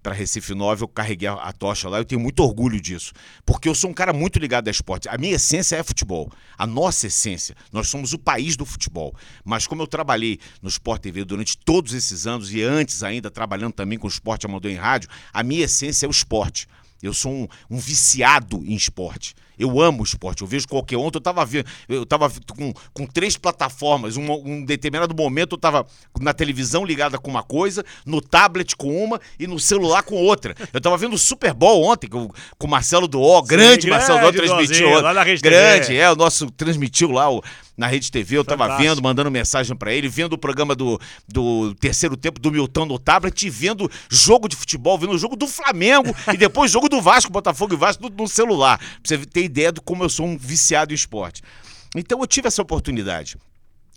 para Recife 9, eu carreguei a, tocha lá. Eu tenho muito orgulho disso, porque eu sou um cara muito ligado a esporte. A minha essência é futebol. A nossa essência, nós somos o país do futebol. Mas como eu trabalhei no Sport TV durante todos esses anos e antes ainda trabalhando também com esporte amador em rádio, a minha essência é o esporte. Eu sou um, um viciado em esporte. Eu amo esporte. Eu vejo qualquer ontem. Eu tava vendo. Eu tava com, com três plataformas. Um, um determinado momento eu tava na televisão ligada com uma coisa, no tablet com uma e no celular com outra. Eu tava vendo o Super Bowl ontem com, com o Marcelo Duó, grande, grande Marcelo Duó transmitiu. Duózinho, lá na Rede grande, TV. é, o nosso transmitiu lá o, na Rede TV. Eu tava Fantástico. vendo, mandando mensagem pra ele, vendo o programa do, do terceiro tempo do Milton no tablet, vendo jogo de futebol, vendo o jogo do Flamengo e depois jogo do Vasco, Botafogo e Vasco no, no celular. Pra você ter ideia de como eu sou um viciado em esporte. Então eu tive essa oportunidade.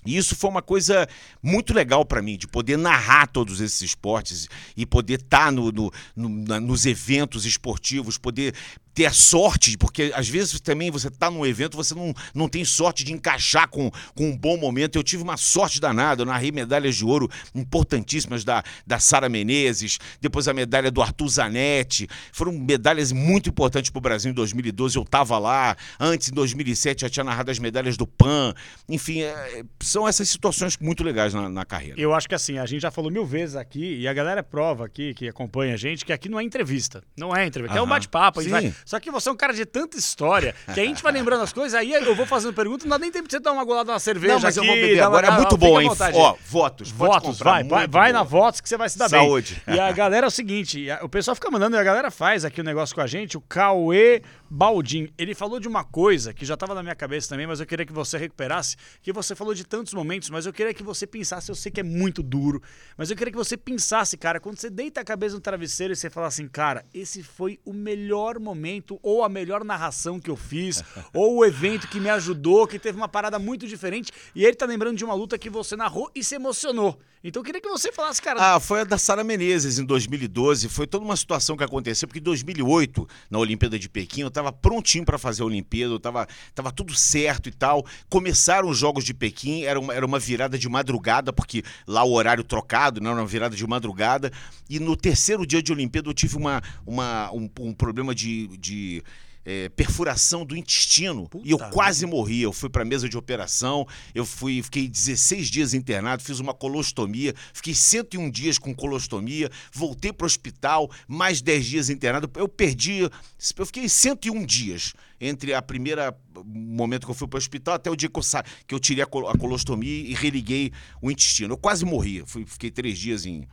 E isso foi uma coisa muito legal pra mim, de poder narrar todos esses esportes e poder estar no, no- no- na- nos eventos esportivos, poder ter a sorte, porque às vezes também você tá num evento, você não, não tem sorte de encaixar com, com um bom momento. Eu tive uma sorte danada, eu narrei medalhas de ouro importantíssimas da, da Sara Menezes, depois a medalha do Arthur Zanetti. Foram medalhas muito importantes para o Brasil em 2012, eu estava lá. Antes, em 2007, já tinha narrado as medalhas do PAN. Enfim, é, são essas situações muito legais na, na carreira. Eu acho que assim, a gente já falou mil vezes aqui, e a galera prova aqui, que acompanha a gente, que aqui não é entrevista. Não é entrevista. Aqui é um bate-papo. vai- Só que você é um cara de tanta história que a gente vai lembrando as coisas, aí eu vou fazendo pergunta, não dá nem tempo de você dar uma golada na cerveja. Não, mas eu aqui, vou beber uma- agora. É muito bom, hein? Ó, votos. Votos, vai, vai, vai na Votos que você vai se dar Saúde. bem. E a galera é o seguinte, a- o pessoal fica mandando e a galera faz aqui o negócio com a gente, o Cauê Baldin. Ele falou de uma coisa que já estava na minha cabeça também, mas eu queria que você recuperasse, que você falou de tantos momentos, mas eu queria que você pensasse, eu sei que é muito duro, mas eu queria que você pensasse, cara, quando você deita a cabeça no travesseiro e você fala assim, cara, esse foi o melhor momento ou a melhor narração que eu fiz, ou o evento que me ajudou, que teve uma parada muito diferente, e ele tá lembrando de uma luta que você narrou e se emocionou. Então eu queria que você falasse, cara, Ah, foi a da Sara Menezes em 2012. Foi toda uma situação que aconteceu, porque em 2008, na Olimpíada de Pequim, eu estava prontinho para fazer a Olimpíada, eu tava, tudo certo e tal. Começaram os Jogos de Pequim, era uma, era uma virada de madrugada, porque lá o horário trocado, né, era uma virada de madrugada. E no terceiro dia de Olimpíada eu tive uma, uma, um, um problema de. de eh, perfuração do intestino e eu Puta quase morri. Eu fui para mesa de operação, eu fui, fiquei 16 dias internado, fiz uma colostomia, fiquei 101 dias com colostomia, voltei para o hospital, mais 10 dias internado. Eu perdi, eu fiquei 101 dias entre a primeira momento que eu fui para o hospital até o dia que eu, sa que eu tirei a, col- a colostomia e religuei o intestino. Eu quase morri, fui, fiquei três dias em,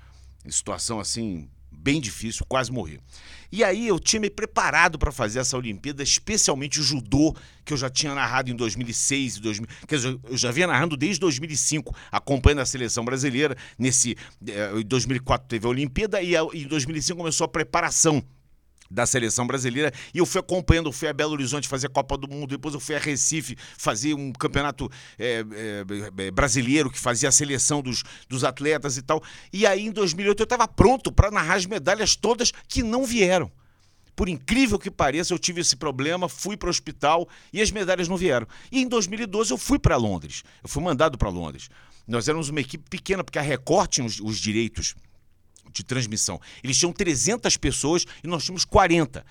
em situação assim bem difícil, quase morri. E aí eu tinha me preparado para fazer essa Olimpíada, especialmente o judô, que eu já tinha narrado em 2006 e 2000, quer dizer, eu já vinha narrando desde 2005, acompanhando a seleção brasileira. Nesse eh, em 2004 teve a Olimpíada e em 2005 começou a preparação da seleção brasileira e eu fui acompanhando, eu fui a Belo Horizonte fazer a Copa do Mundo, depois eu fui a Recife fazer um campeonato é, é, é, brasileiro que fazia a seleção dos, dos atletas e tal. E aí em 2008 eu estava pronto para narrar as medalhas todas que não vieram. Por incrível que pareça, eu tive esse problema, fui para o hospital e as medalhas não vieram. E em 2012 eu fui para Londres, eu fui mandado para Londres. Nós éramos uma equipe pequena, porque a Record tinha os, os direitos de transmissão. Eles tinham 300 pessoas e nós tínhamos 40.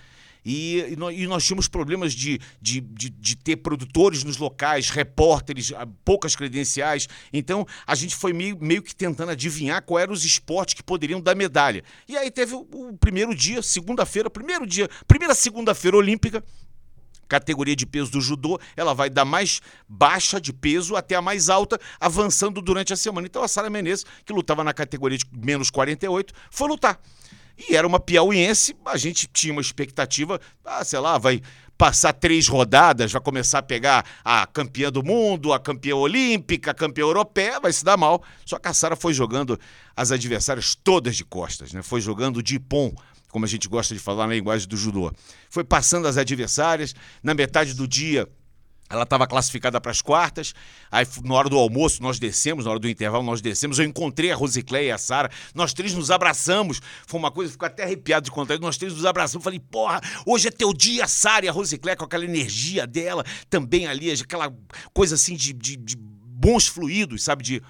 E, e, nós, e nós tínhamos problemas de, de, de, de ter produtores nos locais, repórteres, ah, poucas credenciais. Então, a gente foi meio, meio que tentando adivinhar qual eram os esportes que poderiam dar medalha. E aí teve o, o primeiro dia, segunda-feira, primeiro dia, primeira segunda-feira olímpica, categoria de peso do judô, ela vai da mais baixa de peso até a mais alta, avançando durante a semana. Então a Sara Menezes, que lutava na categoria de menos 48, foi lutar. E era uma piauiense, a gente tinha uma expectativa, ah, sei lá, vai passar três rodadas, vai começar a pegar a campeã do mundo, a campeã olímpica, a campeã europeia, vai se dar mal. Só que a Sara foi jogando as adversárias todas de costas, né? Foi jogando de pom, como a gente gosta de falar na linguagem do judô. Foi passando as adversárias, na metade do dia ela estava classificada para as quartas. Aí, na hora do almoço, nós descemos, na hora do intervalo, nós descemos. Eu encontrei a Rosicléia e a Sara. Nós três nos abraçamos. Foi uma coisa, ficou até arrepiado de contar. Nós três nos abraçamos. Falei, porra, hoje é teu dia, Sara. E a Rosicléia, com aquela energia dela, também ali, aquela coisa assim de, de, de bons fluidos, sabe? De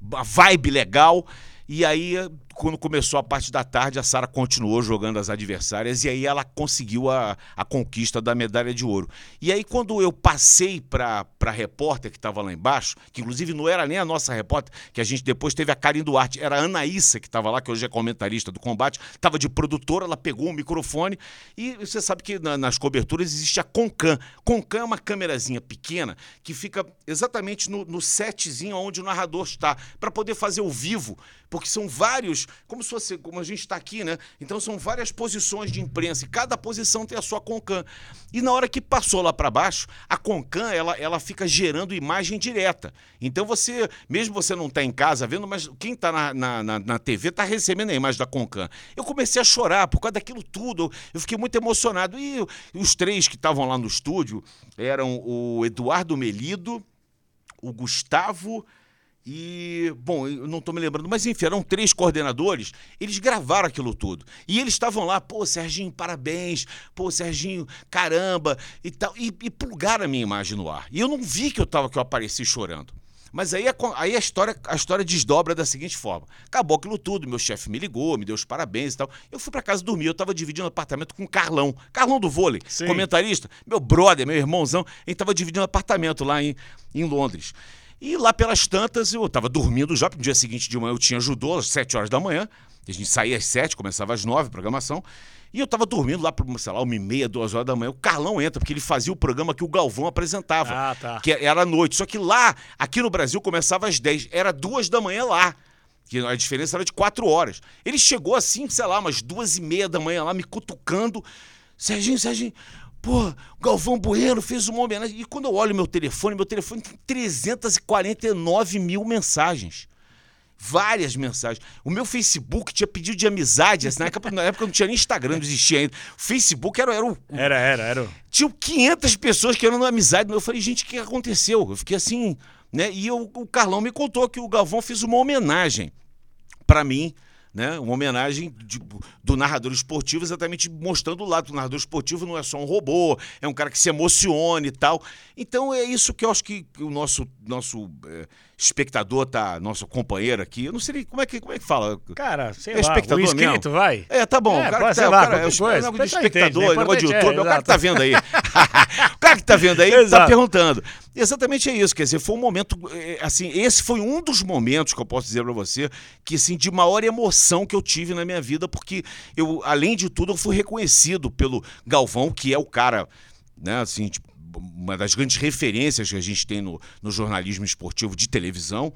vibe legal. E aí, quando começou a parte da tarde, a Sara continuou jogando as adversárias e aí ela conseguiu a, a conquista da medalha de ouro. E aí, quando eu passei para a repórter que estava lá embaixo, que inclusive não era nem a nossa repórter, que a gente depois teve a Karin Duarte, era a Anaísa que estava lá, que hoje é comentarista do combate, estava de produtora, ela pegou o microfone e você sabe que na- nas coberturas existe a Concam. Concam é uma câmerazinha pequena que fica exatamente no, no setzinho onde o narrador está, para poder fazer o vivo, porque são vários, como se fosse, como a gente está aqui, né? Então são várias posições de imprensa e cada posição tem a sua Concam. E na hora que passou lá para baixo, a Concam ela, ela fica gerando imagem direta. Então você, mesmo você não está em casa vendo, mas quem está na, na, na, na TV está recebendo a imagem da Concam. Eu comecei a chorar por causa daquilo tudo. Eu fiquei muito emocionado. E os três que estavam lá no estúdio eram o Eduardo Melido, o Gustavo e, bom, eu não estou me lembrando, mas enfim, eram três coordenadores, eles gravaram aquilo tudo. E eles estavam lá, pô, Serginho, parabéns, pô, Serginho, caramba, e tal, e, e plugaram a minha imagem no ar. E eu não vi que eu tava, que eu apareci chorando. Mas aí, a, aí a, história, a história desdobra da seguinte forma: acabou aquilo tudo, meu chefe me ligou, me deu os parabéns e tal. Eu fui para casa dormir, eu estava dividindo apartamento com o Carlão, Carlão do vôlei, Sim. comentarista, meu brother, meu irmãozão, a gente estava dividindo apartamento lá em, em Londres. E lá pelas tantas, eu estava dormindo já, porque no dia seguinte de manhã eu tinha judô às 7 horas da manhã. A gente saía às 7, começava às 9 a programação. E eu tava dormindo lá por, sei lá, uma e meia, duas horas da manhã. O Carlão entra, porque ele fazia o programa que o Galvão apresentava. Ah, tá. Que era à noite. Só que lá, aqui no Brasil, começava às 10. Era duas da manhã lá. Que a diferença era de quatro horas. Ele chegou assim, sei lá, umas duas e meia da manhã lá, me cutucando. Serginho, Serginho, pô, o Galvão Bueno fez uma homenagem. E quando eu olho meu telefone, meu telefone tem 349 mil mensagens. Várias mensagens. O meu Facebook tinha pedido de amizade. Assim, na, época, na época não tinha nem Instagram, não existia ainda. O Facebook era, era o. Era, era, era. o- Tinha 500 pessoas querendo amizade. Eu falei, gente, o que aconteceu? Eu fiquei assim, né? E eu- o Carlão me contou que o Galvão fez uma homenagem para mim, né? Uma homenagem de- do narrador esportivo, exatamente mostrando o lado do narrador esportivo não é só um robô, é um cara que se emociona e tal. Então é isso que eu acho que o nosso nosso é, espectador tá, nosso companheiro aqui, eu não sei como é que como é que fala. Cara, sei É lá, espectador o inscrito, mesmo? vai. É, tá bom. É, o cara pode tá, lá, o cara, é coisa. negócio de entende, espectador, né? negócio de Importante é, YouTube, é, o cara que tá vendo aí. o cara que tá vendo aí tá perguntando. Exatamente é isso, quer dizer, foi um momento, eh, assim, esse foi um dos momentos que eu posso dizer pra você, que assim, de maior emoção que eu tive na minha vida, porque eu, além de tudo, eu fui reconhecido pelo Galvão, que é o cara, né, assim, tipo, uma das grandes referências que a gente tem no, no jornalismo esportivo de televisão.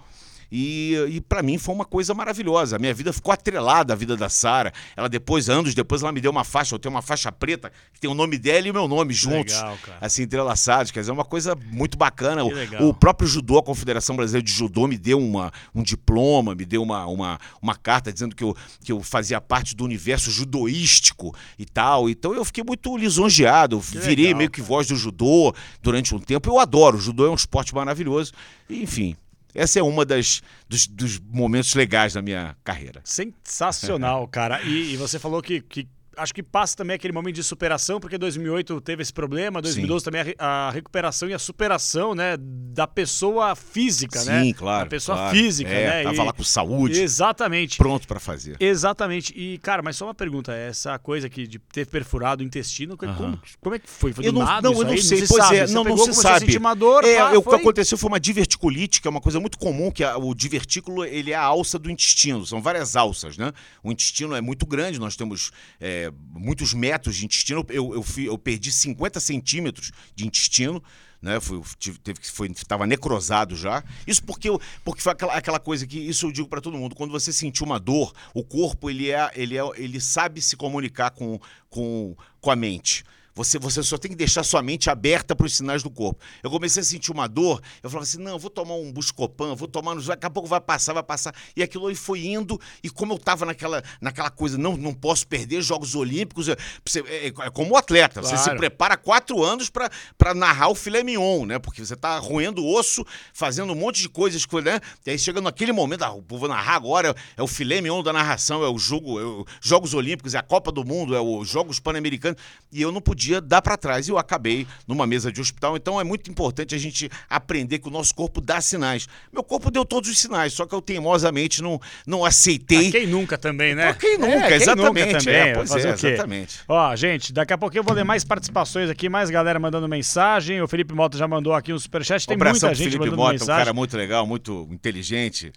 E, e para mim foi uma coisa maravilhosa. A minha vida ficou atrelada à vida da Sara. Ela depois, anos depois, ela me deu uma faixa. Eu tenho uma faixa preta que tem o nome dela e o meu nome juntos. Legal. Assim, entrelaçados. Quer dizer, é uma coisa muito bacana. Que O-. O, próprio judô, a Confederação Brasileira de Judô, me deu uma, um diploma, me deu uma, uma, uma carta dizendo que eu, que eu fazia parte do universo judoístico e tal. Então eu fiquei muito lisonjeado. Eu virei legal, meio que voz do judô durante um tempo. Eu adoro. O judô é um esporte maravilhoso. Enfim. Essa é uma das dos, dos momentos legais da minha carreira. Sensacional, cara. E, e você falou que, que acho que passa também aquele momento de superação, porque 2008 teve esse problema, 2012 também a, a recuperação e a superação, né, da pessoa física, né? Sim, claro. Da pessoa claro. física, é, né? Tava E- lá com saúde, Exatamente. pronto para fazer. Exatamente. E, cara, mas só uma pergunta. Essa coisa aqui de ter perfurado o intestino, como, como é que foi? Foi do Eu não, nada não, eu não aí? sei. se pois sabe. é, Você não, não pegou, se começou a sabe. dor, é, pá, eu- o que aconteceu foi uma diverticulite, que é uma coisa muito comum, que a- o divertículo ele é a alça do intestino. São várias alças, né? O intestino é muito grande, nós temos é, muitos metros de intestino. Eu, eu, fui- eu perdi 50 centímetros de intestino. Né, tive, teve que foi estava necrosado já. Isso porque porque foi aquela, aquela coisa que isso eu digo para todo mundo. Quando você sentir uma dor, o corpo ele é, ele é, ele sabe se comunicar com, com, com a mente. Você, você só tem que deixar sua mente aberta para os sinais do corpo. Eu comecei a sentir uma dor, eu falava assim: não, eu vou tomar um Buscopan, vou tomar, nos- daqui a pouco vai passar, vai passar. E aquilo aí foi indo, e como eu estava naquela, naquela coisa, não, não posso perder Jogos Olímpicos, é, você- é- é como atleta, você se Claro. prepara quatro anos para narrar o filé mignon, né? Porque você tá roendo osso, fazendo um monte de coisas, né? E aí chega naquele momento, ah, vou narrar agora, é o filé mignon da narração, é o jogo, é o Jogos Olímpicos, é a Copa do Mundo, é os Jogos Pan-Americanos, e eu não podia dar para trás, e eu acabei numa mesa de hospital, então é muito importante a gente aprender que o nosso corpo dá sinais. Meu corpo deu todos os sinais, só que eu teimosamente não, não aceitei. Ah, quem nunca também, né? Pô, quem nunca, É, quem exatamente. nunca também, é, pois é, exatamente. Ó, gente, daqui a pouquinho eu vou ler mais participações aqui, mais galera mandando mensagem. O Felipe Mota já mandou aqui um superchat. Tem Um abração muita gente Felipe mandando Mota, um mensagem. cara muito legal, muito inteligente.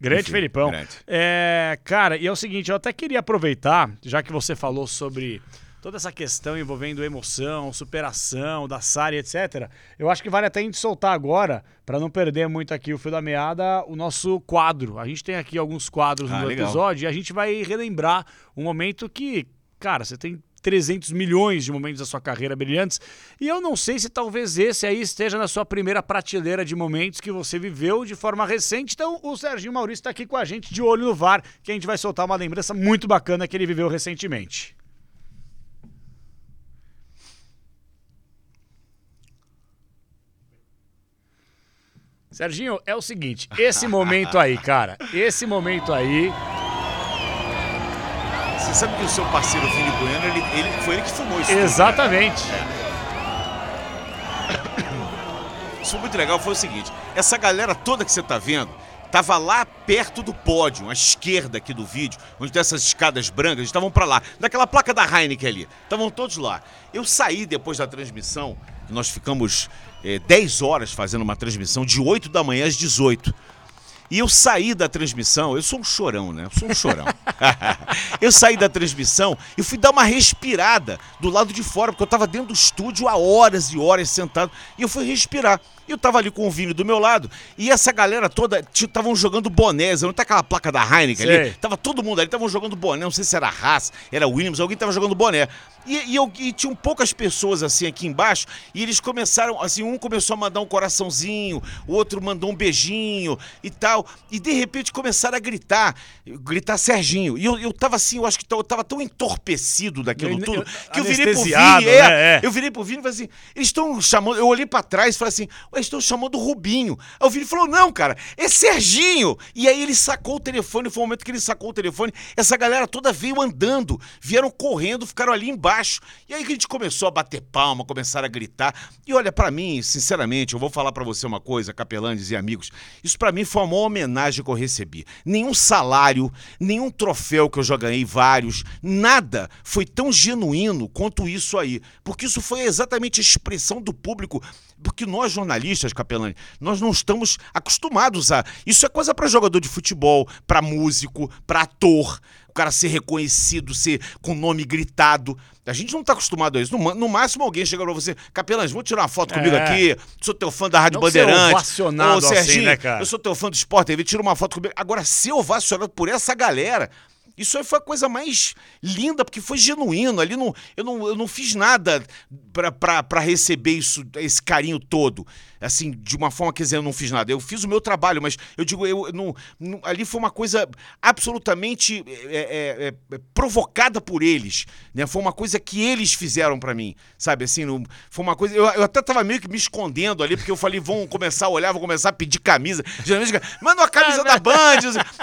Grande Enfim, Felipão. grande. É, cara, e é o seguinte, eu até queria aproveitar, já que você falou sobre toda essa questão envolvendo emoção, superação, da Sara e etc. Eu acho que vale até a gente soltar agora, para não perder muito aqui o fio da meada, o nosso quadro. A gente tem aqui alguns quadros Ah, no legal. episódio e a gente vai relembrar um momento que, cara, você tem 300 milhões de momentos da sua carreira brilhantes. E eu não sei se talvez esse aí esteja na sua primeira prateleira de momentos que você viveu de forma recente. Então, o Serginho Maurício está aqui com a gente de olho no VAR, que a gente vai soltar uma lembrança muito bacana que ele viveu recentemente. Serginho, é o seguinte, esse momento aí, cara, esse momento aí, Você sabe que o seu parceiro Felipe Bueno, ele, ele- foi ele que filmou isso. tudo, né? exatamente. Isso foi muito legal, foi o seguinte: essa galera toda que você tá vendo. Tava lá perto do pódio, à esquerda aqui do vídeo, onde tem essas escadas brancas, eles estavam pra lá, daquela placa da Heineken ali. Estavam todos lá. Eu saí depois da transmissão, nós ficamos eh, 10 horas fazendo uma transmissão de 8 da manhã às 18. E eu saí da transmissão, eu sou um chorão, né? Eu sou um chorão. eu saí da transmissão e fui dar uma respirada do lado de fora, porque eu tava dentro do estúdio há horas e horas sentado, e eu fui respirar. E eu tava ali com o Vini do meu lado, e essa galera toda estavam jogando bonés, não tá aquela placa da Heineken Sei. ali? Tava todo mundo ali, estavam jogando boné, não sei se era Haas, era Williams, alguém tava jogando boné. E, e, eu, e tinham poucas pessoas assim aqui embaixo, e eles começaram, assim, um começou a mandar um coraçãozinho, o outro mandou um beijinho e tal. E de repente começaram a gritar, gritar Serginho. E eu, eu tava assim, eu acho que eu tava tão entorpecido daquilo Eu- tudo, que eu virei pro Vini, é, né? É. eu virei pro Vini e falei assim, eles estão chamando, eu olhei pra trás e falei assim, eles estão chamando Rubinho. Aí o Vini falou, não, cara, é Serginho. E aí ele sacou o telefone, foi o momento que ele sacou o telefone, essa galera toda veio andando, vieram correndo, ficaram ali embaixo. E aí que a gente começou a bater palma, começaram a gritar. E olha, pra mim, sinceramente, eu vou falar pra você uma coisa, capelanes e amigos, isso pra mim foi a maior homenagem que eu recebi. Nenhum salário, nenhum troféu que eu já ganhei, vários, nada foi tão genuíno quanto isso aí. Porque isso foi exatamente a expressão do público. Porque nós, jornalistas, capelane, nós não estamos acostumados a. Isso é coisa pra jogador de futebol, pra músico, pra ator. O cara ser reconhecido, ser com nome gritado. A gente não tá acostumado a isso. No, no máximo, alguém chega pra você, Capelães, vamos tirar uma foto comigo É. aqui. Sou teu fã da Rádio Não ser Bandeirante. ovacionado Ô, assim, Serginho, né, cara? eu sou teu fã do Sport TV, tira uma foto comigo. Agora, ser ovacionado por essa galera. Isso aí foi a coisa mais linda, porque foi genuíno. Ali não, eu, não, eu não fiz nada pra receber isso, esse carinho todo. Assim, de uma forma, quer dizer, eu não fiz nada. Eu fiz o meu trabalho, mas eu digo, eu não, não- ali foi uma coisa absolutamente é, é, é, provocada por eles. Né? Foi uma coisa que eles fizeram pra mim, sabe? Assim, não- foi uma coisa. Eu, eu até tava meio que me escondendo ali, porque eu falei, vão começar a olhar, vão começar a pedir camisa. Geralmente, manda uma camisa da Band.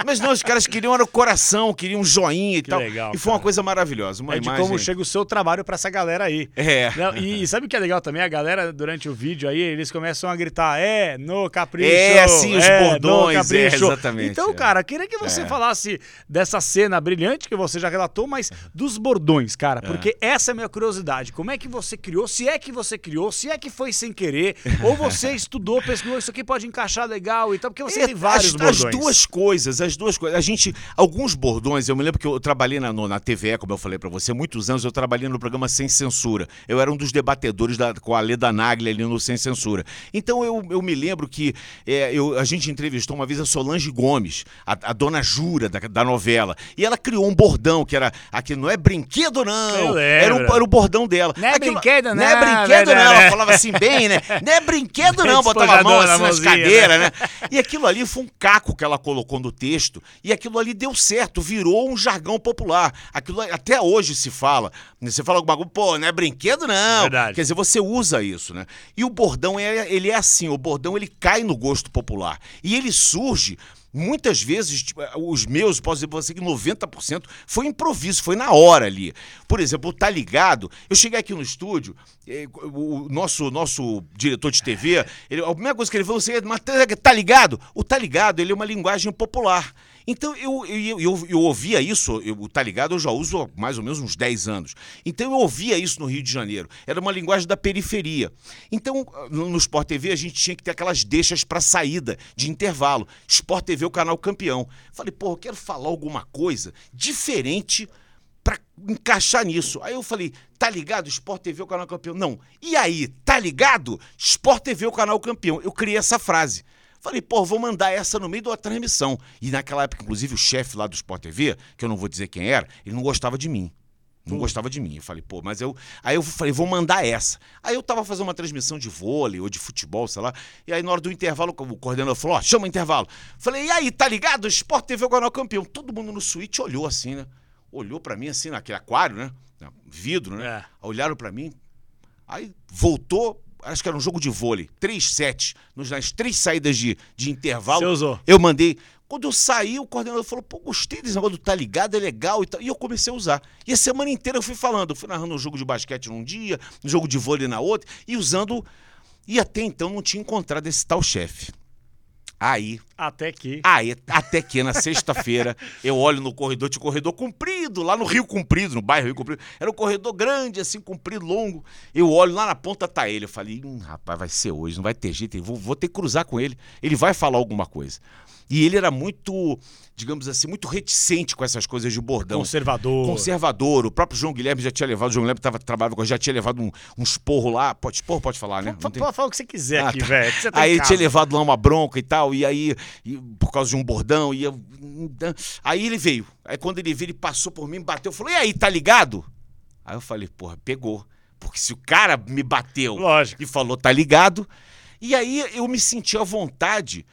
Mas não, os caras queriam era o coração, queriam um joinha e Que tal. legal, e foi uma cara. coisa maravilhosa. Uma É de imagem... como chega o seu trabalho pra essa galera aí. É. E, e sabe o que é legal também? A galera, durante o vídeo aí, eles começam a gritar, é, no capricho. É, sim, os é, bordões, é, capricho." exatamente, Então, é. cara, queria que você É. falasse dessa cena brilhante que você já relatou, mas dos bordões, cara, É. porque essa é a minha curiosidade. Como é que você criou? Se é que você criou, se é que foi sem querer, ou você estudou, pesquisou, isso aqui pode encaixar legal e tal, porque você É, tem vários as, bordões. as duas coisas, as duas coisas. A gente, alguns bordões, eu me lembro que eu trabalhei na, no- na TVE, como eu falei pra você, muitos anos eu trabalhei no programa Sem Censura. Eu era um dos debatedores da, com a Leda Nagli ali no Sem Censura. Então eu, eu me lembro que é, eu- a gente entrevistou uma vez a Solange Gomes, a, a dona Jura da, da novela, e ela criou um bordão que era aquele, não é brinquedo não, era, lembro. era o bordão dela. Não é brinquedo Não é não, brinquedo né, não, né? ela falava assim bem, né? Não é brinquedo não, botava a mão assim na nas cadeiras, né? E aquilo ali foi um caco que ela colocou no texto, e aquilo ali deu certo, virou um jargão popular. Aquilo até hoje se fala. né? Você fala alguma coisa, pô, não é brinquedo, não. Verdade. Quer dizer, você usa isso, né? E o bordão, é, ele é assim, o bordão ele cai no gosto popular. E ele surge. Muitas vezes, tipo, os meus, posso dizer pra você que 90% foi improviso, foi na hora ali. Por exemplo, Tá Ligado, eu cheguei aqui no estúdio, eh, o nosso, nosso diretor de TV, ele, a primeira coisa que ele falou assim, mas tá- tá ligado? O Tá Ligado, ele é uma linguagem popular. Então eu, eu, eu, eu ouvia isso, eu, Tá Ligado eu já uso há mais ou menos uns 10 anos. Então eu ouvia isso no Rio de Janeiro. Era uma linguagem da periferia. Então, no, no Sport TV, a gente tinha que ter aquelas deixas para saída, de intervalo. Sport TV, o canal campeão. Falei, pô, eu quero falar alguma coisa diferente pra encaixar nisso. Aí eu falei, tá ligado? Sport TV, o canal campeão. Não. E aí, tá ligado? Sport TV, o canal campeão. Eu criei essa frase. Falei, pô, vou mandar essa no meio da transmissão. E naquela época, inclusive, o chefe lá do Sport TV, que eu não vou dizer quem era, ele não gostava de mim. Não gostava de mim. Eu falei, pô, mas eu. Aí eu falei, vou mandar essa. Aí eu tava fazendo uma transmissão de vôlei ou de futebol, sei lá. E aí, na hora do intervalo, o coordenador falou: ó, chama o intervalo. Falei, e aí, tá ligado? Sport TV é o canal campeão. Todo mundo no suíte olhou assim, né? Olhou pra mim assim, naquele aquário, né? Vidro, né? É. Olharam pra mim. Aí voltou, acho que era um jogo de vôlei, três sets, nos- nas três saídas de, de intervalo. Você usou. Eu mandei. Quando eu saí, o coordenador falou: pô, gostei desse negócio do tá ligado, é legal e tal. E eu comecei a usar. E a semana inteira eu fui falando. Eu fui narrando um jogo de basquete num dia, um jogo de vôlei na outra, e usando. E até então não tinha encontrado esse tal chefe. Aí, Até que. aí, até que na sexta-feira eu olho no corredor, tinha um corredor comprido, lá no Rio Comprido, no bairro Rio Comprido. Era um corredor grande, assim, comprido, longo. Eu olho lá na ponta, tá ele. Eu falei, hum, rapaz, vai ser hoje, não vai ter jeito, vou, vou ter que cruzar com ele. Ele vai falar alguma coisa. E ele era muito, digamos assim, muito reticente com essas coisas de bordão. Conservador. Conservador. O próprio João Guilherme já tinha levado, o João Guilherme tava, trabalhava com já tinha levado um, um esporro lá. Pode esporro, pode falar, né? Fala, tem... fala o que você quiser ah, aqui, tá. velho. Aí ele tinha levado lá uma bronca e tal, e aí, e, por causa de um bordão, e aí ele veio. Aí quando ele veio, ele passou por mim, bateu, falou: "E aí, tá ligado?" Aí eu falei: "Porra, pegou". Porque se o cara me bateu Lógico. e falou, tá ligado? E aí eu me senti à vontade,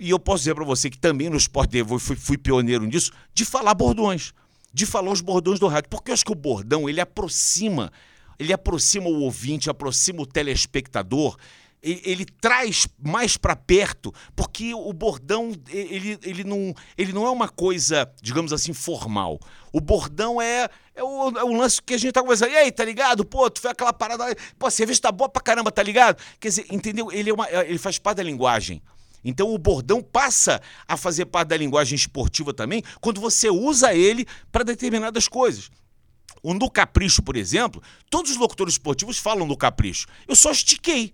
e eu posso dizer para você que também no Sport TV fui, fui pioneiro nisso, de falar bordões. De falar os bordões do rádio. Porque eu acho que o bordão, ele aproxima, ele aproxima o ouvinte, aproxima o telespectador ele, ele traz mais para perto, porque o bordão ele, ele, não, ele não é uma coisa, digamos assim, formal. O bordão é, é, o, é o lance que a gente tá conversando. E aí, tá ligado? Pô, tu foi aquela parada. Pô, a cerveja tá boa pra caramba, tá ligado? Quer dizer, entendeu? Ele, é uma, ele faz parte da linguagem. Então o bordão passa a fazer parte da linguagem esportiva também quando você usa ele para determinadas coisas. O no capricho, por exemplo, todos os locutores esportivos falam no capricho. Eu só estiquei.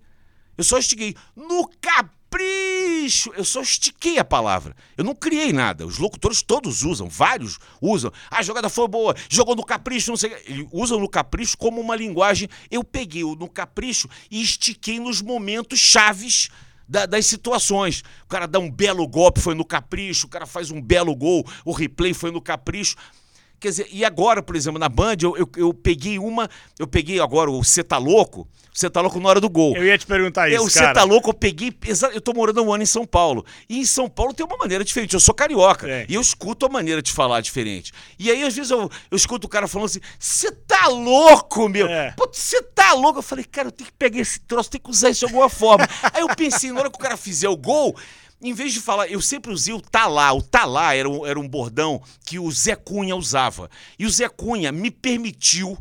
Eu só estiquei. No capricho! Eu só estiquei a palavra. Eu não criei nada. Os locutores todos usam, vários usam. Ah, a jogada foi boa, jogou no capricho, não sei. Eles usam no capricho como uma linguagem. Eu peguei o no capricho e estiquei nos momentos chaves da, das situações. O cara dá um belo golpe, foi no capricho, o cara faz um belo gol, o replay foi no capricho. Quer dizer, e agora, por exemplo, na Band, eu, eu, eu peguei uma. Eu peguei agora o Cê Tá Louco. Você tá louco na hora do gol. Eu ia te perguntar isso. Você tá louco, eu peguei. Eu tô morando um ano em São Paulo. E em São Paulo tem uma maneira diferente. Eu sou carioca. É. E eu escuto a maneira de falar diferente. E aí, às vezes, eu, eu escuto o cara falando assim: você tá louco, meu? É. Você tá louco? Eu falei, cara, eu tenho que pegar esse troço, tenho que usar isso de alguma forma. aí eu pensei, na hora que o cara fizer o gol em vez de falar, eu sempre usei o talá. O talá era um, era um bordão que o Zé Cunha usava. E o Zé Cunha me permitiu.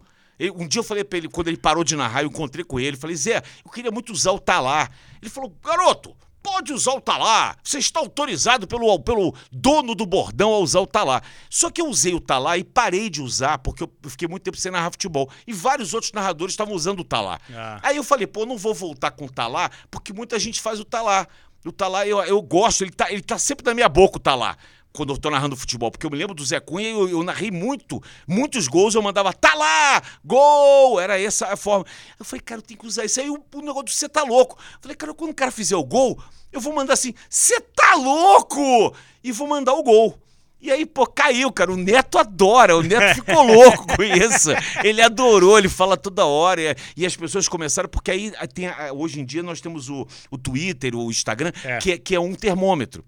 Um dia eu falei para ele, quando ele parou de narrar, eu encontrei com ele. Falei, Zé, eu queria muito usar o talá. Ele falou, garoto, pode usar o talá. Você está autorizado pelo, pelo dono do bordão a usar o talá. Só que eu usei o talá e parei de usar, porque eu fiquei muito tempo sem narrar futebol. E vários outros narradores estavam usando o talá. Ah. Aí eu falei, pô, eu não vou voltar com o talá, porque muita gente faz o talá. O Talá, eu, eu gosto, ele tá, ele tá sempre na minha boca, o Talá quando eu tô narrando futebol, porque eu me lembro do Zé Cunha, eu, eu narrei muito, muitos gols, eu mandava, tá lá, gol, era essa a forma. Eu falei, cara, eu tenho que usar isso aí, o, o negócio do você tá louco. Eu falei, cara, quando o cara fizer o gol, eu vou mandar assim, você tá louco! E vou mandar o gol. E aí, pô, caiu, cara. O Neto adora, o Neto ficou louco com isso. Ele adorou, ele fala toda hora. E, e as pessoas começaram, porque aí tem, hoje em dia nós temos o, o Twitter, o Instagram, é. Que, é, que é um termômetro.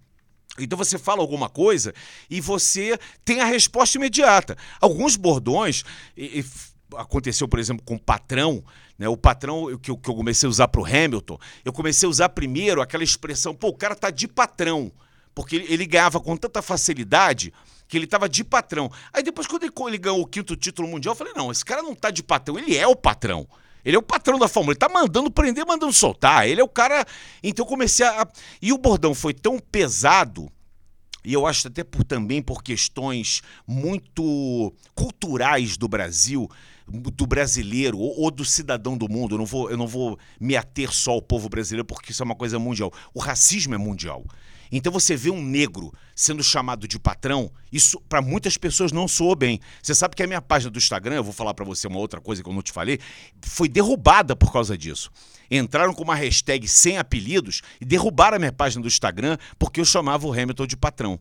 Então você fala alguma coisa e você tem a resposta imediata. Alguns bordões. E, e, aconteceu, por exemplo, com o patrão, né? O patrão que eu, que eu comecei a usar para o Hamilton, eu comecei a usar primeiro aquela expressão, pô, o cara tá de patrão porque ele, ele ganhava com tanta facilidade que ele estava de patrão. Aí depois, quando ele, ele, ganhou o quinto título mundial, eu falei: não, esse cara não tá de patrão, ele é o patrão. Ele é o patrão da Fórmula, ele tá mandando prender, mandando soltar. Ele é o cara. Então eu comecei a. E o bordão foi tão pesado e eu acho até por, também por questões muito culturais do Brasil, do brasileiro ou, ou, do cidadão do mundo. Eu não, vou, eu não vou me ater só ao povo brasileiro, porque isso é uma coisa mundial. O racismo é mundial. Então você vê um negro sendo chamado de patrão, isso para muitas pessoas não soou bem. Você sabe que a minha página do Instagram, eu vou falar para você uma outra coisa que eu não te falei, foi derrubada por causa disso. Entraram com uma hashtag sem apelidos e derrubaram a minha página do Instagram porque eu chamava o Hamilton de patrão.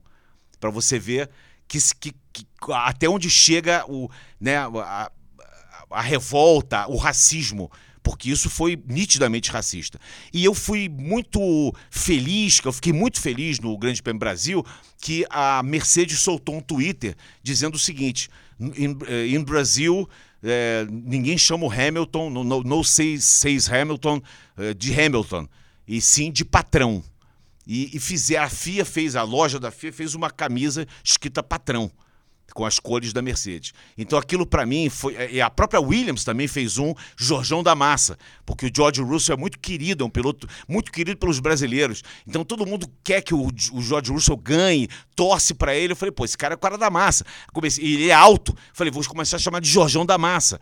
Para você ver que, que, que, até onde chega o, né, a, a revolta, o racismo porque isso foi nitidamente racista. E eu fui muito feliz, eu fiquei muito feliz no Grande Prêmio Brasil, que a Mercedes soltou um Twitter dizendo o seguinte: em, eh, Brasil, é, ninguém chama o Hamilton, no, no, no says, Hamilton, é, de Hamilton, e sim de patrão. E, e fizer, a FIA fez, a loja da FIA fez uma camisa escrita patrão com as cores da Mercedes. Então aquilo para mim foi. É, e a própria Williams também fez um Jorjão da Massa, porque o George Russell é muito querido, é um piloto muito querido pelos brasileiros. Então todo mundo quer que o, o George Russell ganhe, torce para ele. Eu falei, pô, esse cara é o cara da massa. Comecei, ele é alto. Falei, vou começar a chamar de Jorjão da Massa.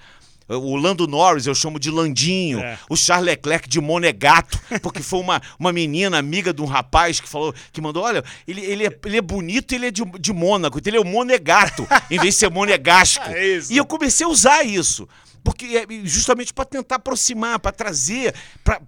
O Lando Norris eu chamo de Landinho. É. O Charles Leclerc de Monegato, porque foi uma, uma menina amiga de um rapaz que falou, que mandou: olha, ele, ele, é, ele é bonito e ele é de, de Mônaco, então ele é o Monegato, em vez de ser Monegasco. É. E eu comecei a usar isso. Porque é justamente para tentar aproximar, para trazer,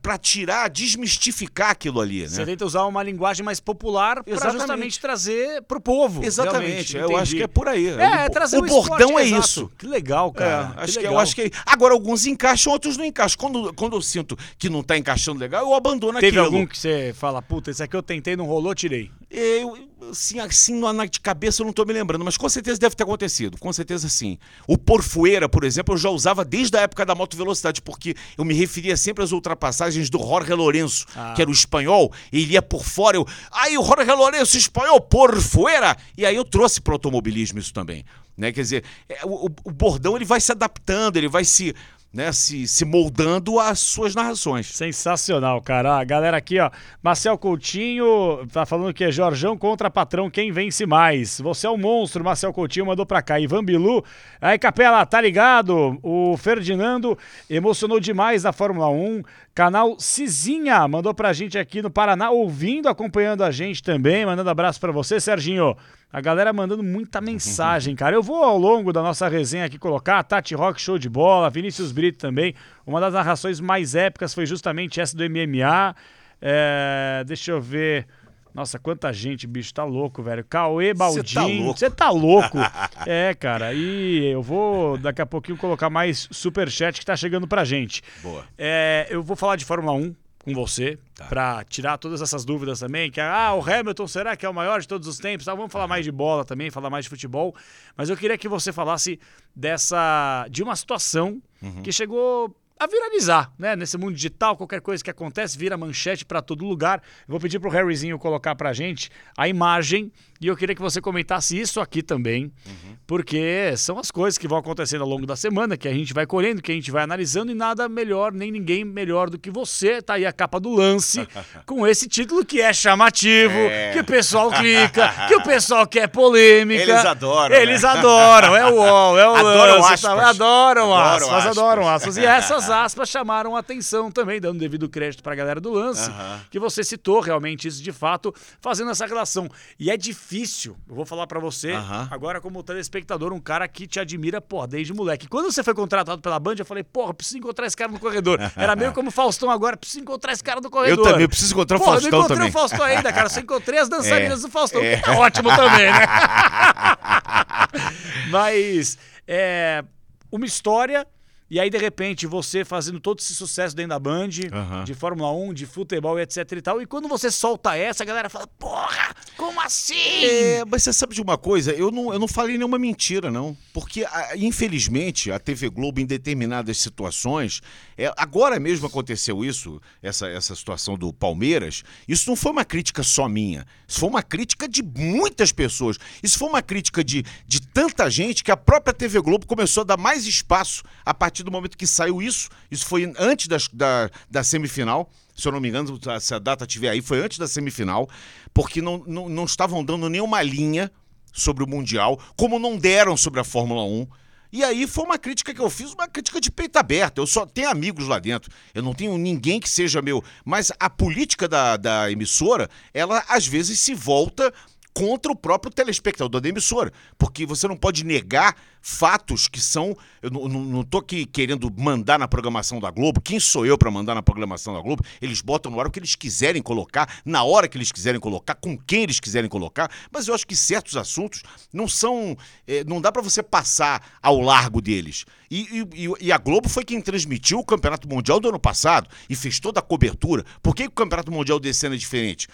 para tirar, desmistificar aquilo ali, né? Você tenta usar uma linguagem mais popular para justamente trazer pro povo. Exatamente, realmente, eu acho que é por aí. É, o, trazer o o bordão é exato. isso. Que legal, cara. É, acho que, legal. eu acho que agora alguns encaixam, outros não encaixam. Quando, quando eu sinto que não tá encaixando legal, eu abandono Teve aquilo. algum que você fala, puta, esse aqui eu tentei, não rolou, tirei. Eu, assim, assim, de cabeça eu não tô me lembrando, mas com certeza deve ter acontecido. Com certeza sim. O Porfueira, por exemplo, eu já usava desde a época da moto velocidade, porque eu me referia sempre às ultrapassagens do Jorge Lourenço, Ah. que era o espanhol, e ele ia por fora. Eu, aí o Jorge Lourenço, espanhol, Porfueira! E aí eu trouxe pro automobilismo isso também. Né? Quer dizer, é, o, o bordão ele vai se adaptando, ele vai se, né, se, se moldando às suas narrações. Sensacional, cara. A galera aqui, ó. Marcel Coutinho tá falando que é Jorjão contra patrão, quem vence mais? Você é um monstro, Marcel Coutinho mandou pra cá. Ivan Bilu. Aí, Capela, tá ligado? O Ferdinando emocionou demais na Fórmula 1. Canal Cizinha mandou pra gente aqui no Paraná, ouvindo, acompanhando a gente também. Mandando abraço pra você, Serginho. A galera mandando muita mensagem, cara. Eu vou ao longo da nossa resenha aqui colocar Tati Rock, show de bola, Vinícius Brito também. Uma das narrações mais épicas foi justamente essa do MMA. É, deixa eu ver. Nossa, quanta gente, bicho, tá louco, velho. Cauê Baldinho. louco. Você tá louco. é, cara. E eu vou daqui a pouquinho colocar mais superchat que tá chegando pra gente. Boa. É, eu vou falar de Fórmula 1 com você, Tá. pra tirar todas essas dúvidas também, que ah, o Hamilton será que é o maior de todos os tempos? Tá, vamos falar mais de bola também, falar mais de futebol, mas eu queria que você falasse dessa de uma situação Uhum. que chegou a viralizar, né? Nesse mundo digital, qualquer coisa que acontece vira manchete pra todo lugar. Eu vou pedir pro Harryzinho colocar pra gente a imagem e eu queria que você comentasse isso aqui também, Uhum. Porque são as coisas que vão acontecendo ao longo da semana, que a gente vai colhendo, que a gente vai analisando e nada melhor, nem ninguém melhor do que você. Tá aí a capa do lance com esse título que é chamativo, É. que o pessoal clica, que o pessoal quer polêmica. Eles adoram, Eles né? adoram, é o UOL, é o Adoram lance, aspas. tá? Adoram Adoram aspas, aspas. adoram aspas. E essas aspas chamaram a atenção também, dando devido crédito pra galera do lance, Aham. que você citou realmente isso de fato, fazendo essa relação. E é difícil, eu vou falar pra você, Aham. agora como telespectador, um cara que te admira, pô, desde moleque. Quando você foi contratado pela Band, eu falei, porra, preciso encontrar esse cara no corredor. Era meio como o Faustão agora, preciso encontrar esse cara no corredor. Eu também preciso encontrar o Porra, Faustão não encontrei também. o Faustão ainda, cara. Só encontrei as dançarinas É, do Faustão, é. que tá ótimo também, né? Mas é uma história. E aí, de repente, você fazendo todo esse sucesso dentro da Band, Aham. de Fórmula 1, de futebol e etc e tal. E quando você solta essa, a galera fala, porra, como assim? É, mas você sabe de uma coisa? Eu não, eu não falei nenhuma mentira, não. Porque, infelizmente, a TV Globo, em determinadas situações, é, agora mesmo aconteceu isso, essa, essa situação do Palmeiras. Isso não foi uma crítica só minha. Isso foi uma crítica de muitas pessoas. Isso foi uma crítica de, de tanta gente que a própria TV Globo começou a dar mais espaço a partir do momento que saiu isso. Isso foi antes da, da semifinal se eu não me engano, se a data tiver aí, foi antes da semifinal, porque não, não, não estavam dando nenhuma linha sobre o Mundial, como não deram sobre a Fórmula 1. E aí foi uma crítica que eu fiz, uma crítica de peito aberto. Eu só tenho amigos lá dentro. Eu não tenho ninguém que seja meu. Mas a política da, da emissora, ela às vezes se volta contra o próprio telespectador da emissora. Porque você não pode negar fatos que são. Eu não, tô aqui querendo mandar na programação da Globo. Quem sou eu para mandar na programação da Globo? Eles botam no ar o que eles quiserem colocar, na hora que eles quiserem colocar, com quem eles quiserem colocar. Mas eu acho que certos assuntos não são. eh, não dá para você passar ao largo deles. E, e- e- a Globo foi quem transmitiu o Campeonato Mundial do ano passado e fez toda a cobertura. Por que o Campeonato Mundial desse ano é diferente?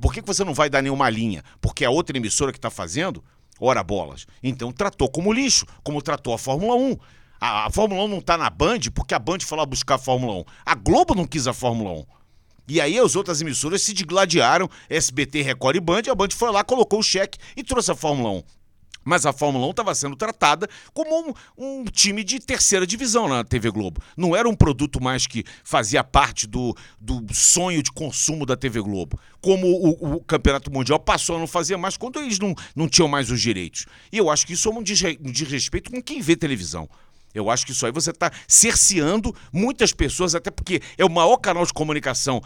Por, que, que você não vai dar nenhuma linha? Porque a outra emissora que está fazendo, ora bolas. Então tratou como lixo, como tratou a Fórmula 1. A, a Fórmula 1 não está na Band porque a Band foi lá buscar a Fórmula 1. A Globo não quis a Fórmula 1. E aí as outras emissoras se digladiaram, SBT, Record e Band, e a Band foi lá, colocou o cheque e trouxe a Fórmula 1. Mas a Fórmula 1 estava sendo tratada como um, um time de terceira divisão na TV Globo. Não era um produto mais que fazia parte do, do sonho de consumo da TV Globo. Como o, o Campeonato Mundial passou a não fazer mais quando eles não, não tinham mais os direitos. E eu acho que isso é um desre- desrespeito com quem vê televisão. Eu acho que isso aí você está cerceando muitas pessoas, até porque é o maior canal de comunicação,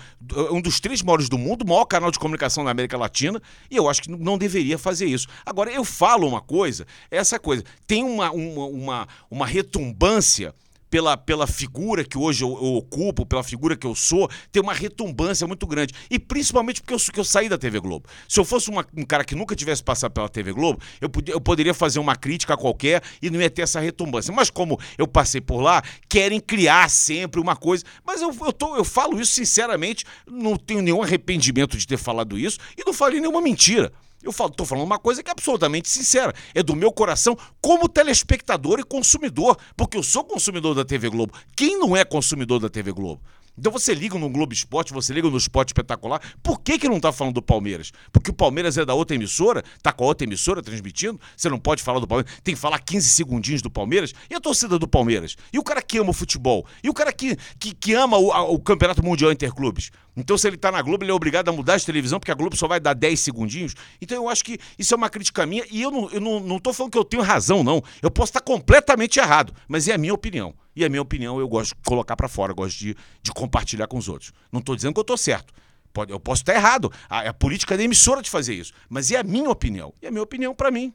um dos três maiores do mundo, o maior canal de comunicação na América Latina, e eu acho que não deveria fazer isso. Agora, eu falo uma coisa, é essa coisa, tem uma, uma, uma, uma retumbância pela, pela figura que hoje eu, eu, ocupo, pela figura que eu sou, tem uma retumbância muito grande. E principalmente porque eu, que eu saí da TV Globo. Se eu fosse uma, um cara que nunca tivesse passado pela TV Globo, eu, podia, eu poderia fazer uma crítica qualquer e não ia ter essa retumbância. Mas como eu passei por lá, querem criar sempre uma coisa. Mas eu, eu, tô, eu falo isso sinceramente, não tenho nenhum arrependimento de ter falado isso e não falei nenhuma mentira. Eu tô falando uma coisa que é absolutamente sincera. É do meu coração como telespectador e consumidor. Porque eu sou consumidor da TV Globo. Quem não é consumidor da TV Globo? Então você liga no Globo Esporte, você liga no Esporte Espetacular. Por que, que não tá falando do Palmeiras? Porque o Palmeiras é da outra emissora, tá com a outra emissora transmitindo. Você não pode falar do Palmeiras. Tem que falar 15 segundinhos do Palmeiras. E a torcida do Palmeiras? E o cara que ama o futebol? E o cara que, que, que ama o, a, o Campeonato Mundial Interclubes? Então, se ele tá na Globo, ele é obrigado a mudar de televisão, porque a Globo só vai dar 10 segundinhos. Então, eu acho que isso é uma crítica minha. E eu não, eu não, não falando que eu tenho razão, não. Eu posso estar completamente errado, mas é a minha opinião. E a minha opinião eu gosto de colocar para fora, gosto de, de compartilhar com os outros. Não estou dizendo que eu estou certo. Pode, eu posso estar errado. A, a política da emissora de fazer isso. Mas é a minha opinião. E a minha opinião, para mim,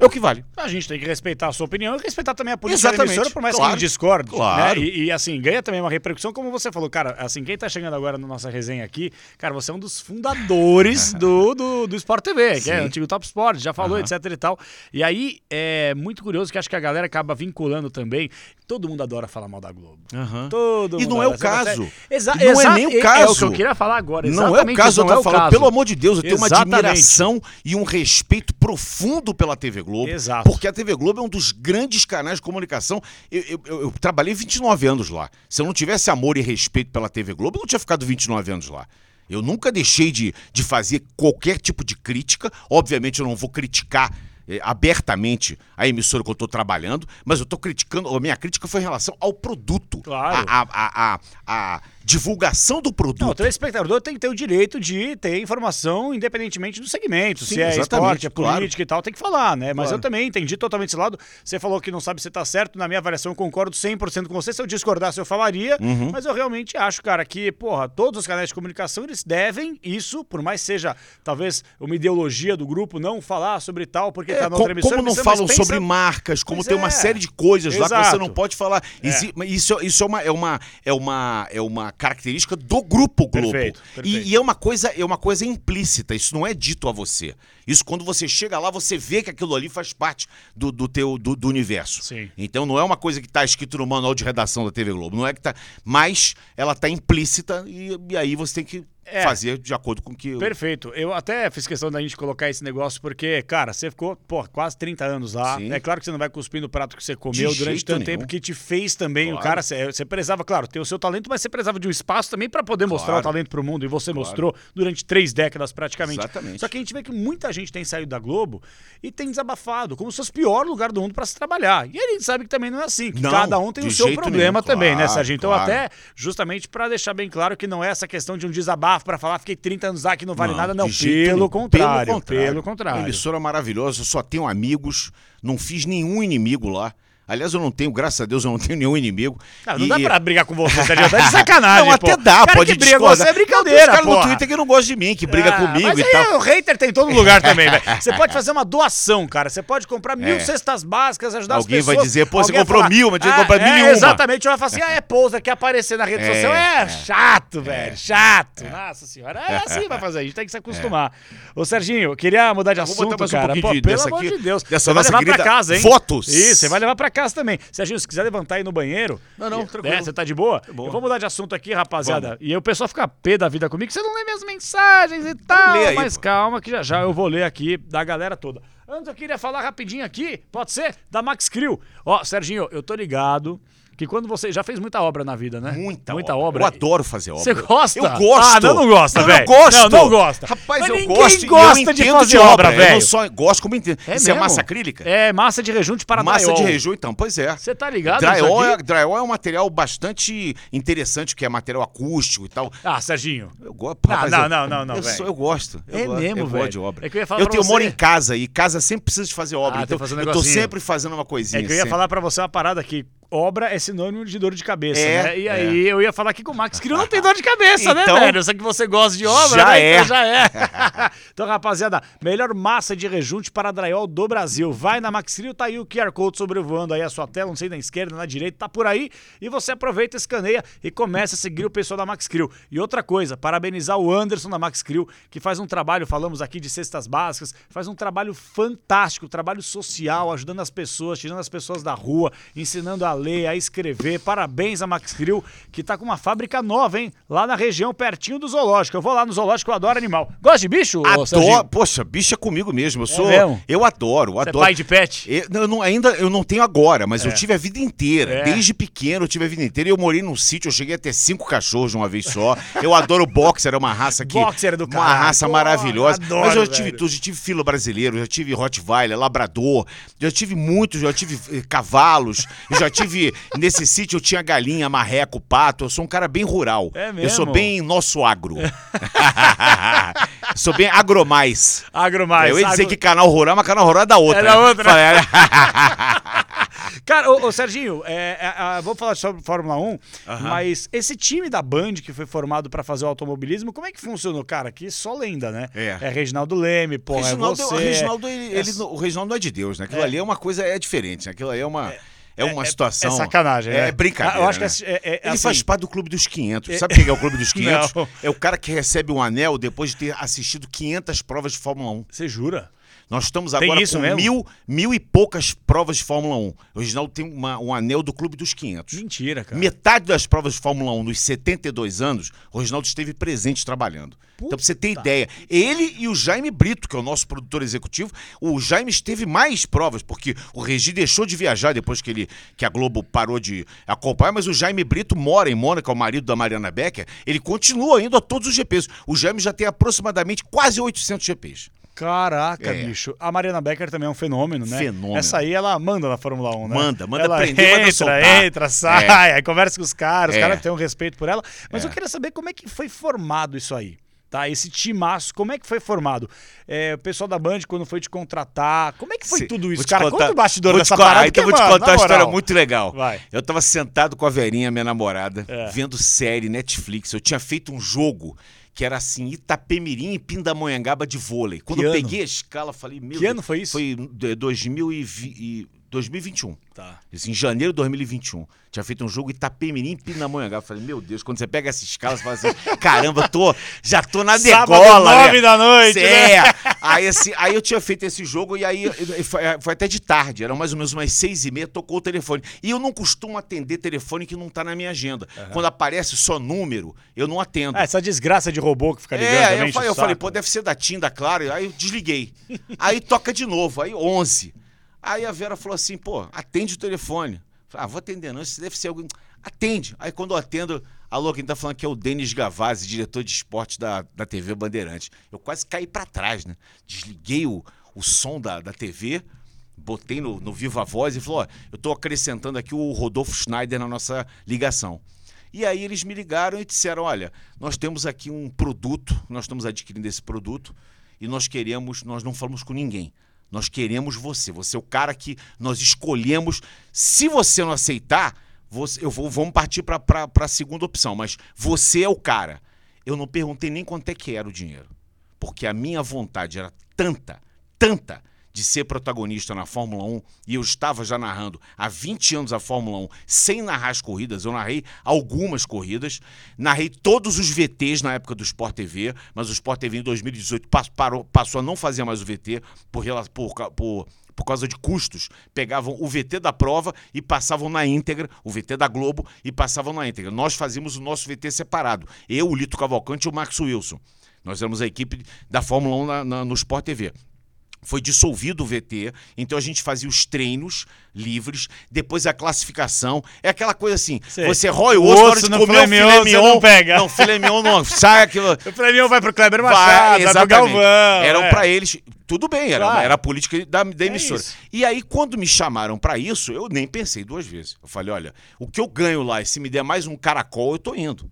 é o que vale. A gente tem que respeitar a sua opinião e respeitar também a política Exatamente. da emissora, por mais claro. que gente discorde. Né? Claro. Né? E, e, assim, ganha também uma repercussão, como você falou. Cara, assim, quem tá chegando agora na nossa resenha aqui, cara, você é um dos fundadores do, do, do Sport TV, Sim. que é o antigo Top Sport, já falou, etc e tal. E aí, é muito curioso que acho que a galera acaba vinculando também. Todo mundo adora falar mal da Globo. Uhum. Todo e não é o caso. Exa não é nem o caso. É o que eu queria falar agora. Não é o caso, eu tô é falando. Caso. Pelo amor de Deus, eu tenho Exatamente. uma admiração e um respeito profundo pela TV Globo. Exato. Porque a TV Globo é um dos grandes canais de comunicação. Eu, eu, eu, eu, trabalhei 29 anos lá. Se eu não tivesse amor e respeito pela TV Globo, eu não tinha ficado 29 anos lá. Eu nunca deixei de, de fazer qualquer tipo de crítica. Obviamente, eu não vou criticar abertamente a emissora que eu estou trabalhando, mas eu estou criticando. A minha crítica foi em relação ao produto. Claro. A, a, a, a, a divulgação do produto. Não, o telespectador tem que ter o direito de ter informação independentemente do segmento. Sim, se é esporte, é política claro. e tal, tem que falar, né? Mas claro. eu também entendi totalmente esse lado. Você falou que não sabe se está certo. Na minha avaliação, eu concordo 100% com você. Se eu discordasse, eu falaria. Uhum. Mas eu realmente acho, cara, que, porra, todos os canais de comunicação, eles devem isso, por mais seja, talvez, uma ideologia do grupo, não falar sobre tal, porque está é, na outra emissora. Como não falam pensa... sobre marcas, como pois tem é. uma série de coisas Exato. lá que você não pode falar. É. Isso, isso é uma, é uma, é uma, é uma característica do grupo Globo. Perfeito, perfeito. E, e, é uma coisa, é uma coisa implícita, isso não é dito a você. Isso quando você chega lá, você vê que aquilo ali faz parte do, do teu do, do universo. Sim. Então não é uma coisa que está escrito no manual de redação da TV Globo, não é que tá, mas ela está implícita e, e aí você tem que é. fazer de acordo com que. Perfeito. Eu até fiz questão da gente colocar esse negócio, porque, cara, você ficou, pô, quase 30 anos lá. Sim. É claro que você não vai cuspir no prato que você comeu de durante tanto nenhum. tempo que te fez também. Claro. O cara, você, você prezava, claro, ter o seu talento, mas você prezava de um espaço também para poder claro. mostrar o talento pro mundo. E você claro. mostrou durante três décadas praticamente. Exatamente. Só que a gente vê que muita gente tem saído da Globo e tem desabafado, como se fosse o pior lugar do mundo para se trabalhar. E a gente sabe que também não é assim. Que não, cada um tem o seu problema nenhum. também, né, Serginho? Então, até justamente para deixar bem claro que não é essa questão de um desabafo para falar, fiquei 30 anos lá que não vale não, nada, não. Pelo contrário, pelo contrário. Pelo contrário. Uma emissora maravilhosa, só tenho amigos, não fiz nenhum inimigo lá. Aliás, eu não tenho, graças a Deus, eu não tenho nenhum inimigo. Cara, não e... dá pra brigar com você, Sérgio. Tá de sacanagem. Não, até dá, cara pode que briga com você é brincadeira. Os caras no Twitter que não gostam de mim, que briga ah, comigo mas e tal. O hater tem em todo lugar também, velho. Você pode fazer uma doação, cara. Você pode comprar mil é. cestas básicas, ajudar Alguém as pessoas. Alguém vai dizer, pô, você comprou falar, mil, mas tinha que comprar mil e uma. Exatamente. Vai falar assim, ah, é pousa, quer aparecer na rede é, social. É, é. chato, velho, chato. Nossa senhora. É assim vai fazer, a gente tem que se acostumar. Ô, Serginho, queria mudar de assunto, cara. Pelo amor de Deus. Dessa nossa levar pra casa, hein? Fotos. Isso, você vai levar pra casa também. Serginho, se quiser levantar aí no banheiro. Não, não, tranquilo. É, você tá de boa? boa? Eu vou mudar de assunto aqui, rapaziada. Vamos. E aí o pessoal fica pé da vida comigo, você não lê minhas mensagens e tal. Aí, mas pô. calma que já já eu vou ler aqui da galera toda. Antes eu queria falar rapidinho aqui, pode ser? Da Max Crew. Ó, Serginho, eu tô ligado que quando você já fez muita obra na vida, né? Muita, muita obra. obra. Eu adoro fazer obra. Você gosta? Eu gosto. Ah, não, não gosta, velho. Eu gosto. Não, não gosta. Rapaz, Mas eu gosto. gosta de fazer de obra, velho. Eu não só gosto como entendo. É Isso é massa acrílica? É massa de rejunte para Massa drywall. de rejunte, então, pois é. Você tá ligado? Drywall é, drywall é um material bastante interessante, que é material acústico e tal. Ah, Serginho. Eu gosto. Não, não, não, não, eu, velho. eu gosto. Eu é gosto, mesmo, velho. de obra. É que eu ia falar eu tenho, você... moro em casa e casa sempre precisa de fazer obra. Ah, então eu tô sempre fazendo uma coisinha. É que eu ia sempre. falar pra você uma parada aqui obra é sinônimo de dor de cabeça, É, né? E é. aí eu ia falar aqui com o Max Cril não tem dor de cabeça, né, Então, velho? Só que você gosta de obra, já né? é. Então já é. então, rapaziada, melhor massa de rejunte para drywall do Brasil. Vai na Max Cril, tá aí o QR Code sobrevoando aí a sua tela, não sei na esquerda, na direita, tá por aí. E você aproveita, escaneia e começa a seguir o pessoal da Max Cril. E outra coisa, parabenizar o Anderson da Max Cril, que faz um trabalho, falamos aqui de cestas básicas, faz um trabalho fantástico, trabalho social, ajudando as pessoas, tirando as pessoas da rua, ensinando a ler, a escrever. Parabéns a Max Cril, que tá com uma fábrica nova, hein? Lá na região, pertinho do zoológico. Eu vou lá no zoológico, eu adoro animal. Gosta de bicho, Adoro. Poxa, bicho é comigo mesmo. Eu sou. mesmo? eu adoro, Você é adoro. pai de pet? Eu, não, eu não- ainda eu não tenho agora, mas eu tive a vida inteira. É. Desde pequeno eu tive a vida inteira. E eu morei num sítio, eu cheguei a ter cinco cachorros de uma vez só. Eu adoro boxer, é uma raça que. Boxer é do Uma caralho. raça maravilhosa. adoro, mas eu velho. tive tudo, já tive filo brasileiro, já tive Rottweiler, Labrador, já tive muitos, já tive eh, cavalos, já tive. Nesse sítio eu tinha galinha, marreco, pato. Eu sou um cara bem rural. É Eu sou mesmo? bem nosso agro. sou bem agromais. Agro mais. eu ia dizer agro- que canal rural, mas canal rural é da outra. É da outra, né? É. Cara, ô, ô, Serginho, é, é, é, vou falar sobre Fórmula 1, Aham. mas esse time da Band que foi formado pra fazer o automobilismo, como é que funcionou, cara? Que só lenda, né? É. Reginaldo Leme, pô, Reginaldo, é o você. Reginaldo, ele, é- ele o Reginaldo não é de Deus, né? Aquilo É. ali é uma coisa, é diferente, né? Aquilo ali é uma, é, uma situação... É sacanagem, né? É brincadeira, Eu acho que né? é, é- é Ele assim, faz parte do Clube dos 500. Sabe quem é o Clube dos 500? Não. É o cara que recebe um anel depois de ter assistido 500 provas de Fórmula 1. Você jura? Nós estamos agora com mesmo? mil, mil e poucas provas de Fórmula 1. O Reginaldo tem uma- um anel do Clube dos 500. Mentira, cara. Metade das provas de Fórmula 1 nos 72 anos, o Reginaldo esteve presente trabalhando. então, pra você ter ideia, ele e o Jaime Brito, que é o nosso produtor executivo, o Jaime esteve mais provas, porque o Regi deixou de viajar depois que, ele, que a Globo parou de acompanhar, mas o Jaime Brito mora em Mônaco, é o marido da Mariana Becker, ele continua indo a todos os GPs. O Jaime já tem aproximadamente quase 800 GPs. Caraca, É. bicho. A Mariana Becker também é um fenômeno, né? Fenômeno. Essa aí ela manda na Fórmula 1, né? Manda, manda ela prender, entra, manda soltar. entra, sai, aí conversa com os caras, os É. caras têm um respeito por ela. Mas É. eu queria saber como é que foi formado isso aí. Tá, esse timaço, como é que foi formado? É, o pessoal da Band, quando foi te contratar, como é que foi Cê- tudo isso? Cara, contar- conta o bastidor dessa contar- parada. Então vou te contar uma história muito legal. Vai. Eu tava sentado com a Verinha, minha namorada, É. vendo série Netflix. Eu tinha feito um jogo que era assim, Itapemirim e Pindamonhangaba de vôlei. Quando Que eu ano? peguei a escala, falei, meu Que ano foi isso? Foi em 2020 e 2021. Tá. Isso, em janeiro de 2021. Tinha feito um jogo Itapemirim e Pindamonhangaba. Falei, meu Deus, quando você pega essa escala, você fala assim, caramba, tô, já tô na Sábado, degola. né? nove da noite, né? É. Aí, assim, aí eu tinha feito esse jogo e aí foi, foi até de tarde, eram mais ou menos umas seis e meia, tocou o telefone. E eu não costumo atender telefone que não tá na minha agenda. Quando aparece só número, eu não atendo. Ah, essa desgraça de robô que fica ligando É, também. eu, falei, eu falei, pô, deve ser da TIM, da Claro. Aí eu desliguei. aí toca de novo, aí 11. Aí a Vera falou assim, pô, atende o telefone. Falei, ah, vou atender não, isso deve ser alguém... Atende. Aí quando eu atendo, alô, quem tá falando aqui é o Denis Gavazzi, diretor de esporte da, da TV Bandeirantes. Eu quase caí pra trás, né? Desliguei o, o som da, da TV, botei no, no Viva Voz e falou, ó, eu tô acrescentando aqui o Rodolfo Schneider na nossa ligação. E aí eles me ligaram e disseram: olha, nós temos aqui um produto, nós estamos adquirindo esse produto e nós queremos, nós não falamos com ninguém. Nós queremos você. Você é o cara que nós escolhemos. Se você não aceitar, você- eu vou, vamos partir para a segunda opção. Mas você é o cara. Eu não perguntei nem quanto é que era o dinheiro. Porque a minha vontade era tanta, tanta, de ser protagonista na Fórmula 1 e eu estava já narrando há 20 anos a Fórmula 1 sem narrar as corridas. Eu narrei algumas corridas, narrei todos os VTs na época do Sport TV, mas o Sport TV em 2018 pas- parou- passou a não fazer mais o VT por, por, por, por causa de custos. Pegavam o VT da prova e passavam na íntegra, o VT da Globo e passavam na íntegra. Nós fazíamos o nosso VT separado. Eu, o Lito Cavalcante e o Max Wilson. Nós éramos a equipe da Fórmula 1 na- na- no Sport TV foi dissolvido o VT, então a gente fazia os treinos livres, depois a classificação. É aquela coisa assim, Sei. você rói o O osso, na hora osso de no comer filé o mignon, filé mignon. não pega. Não, filé mignon não, sai aquilo... O prêmio vai pro Kleber Vai, Machado, vai, pro exatamente. Galvão. Eram é. pra eles. Tudo bem, era, Claro. era a política da, da emissora. isso. e aí, quando me chamaram pra isso, eu nem pensei duas vezes. Eu falei: olha, o que eu ganho lá, se me der mais um caracol, eu tô indo.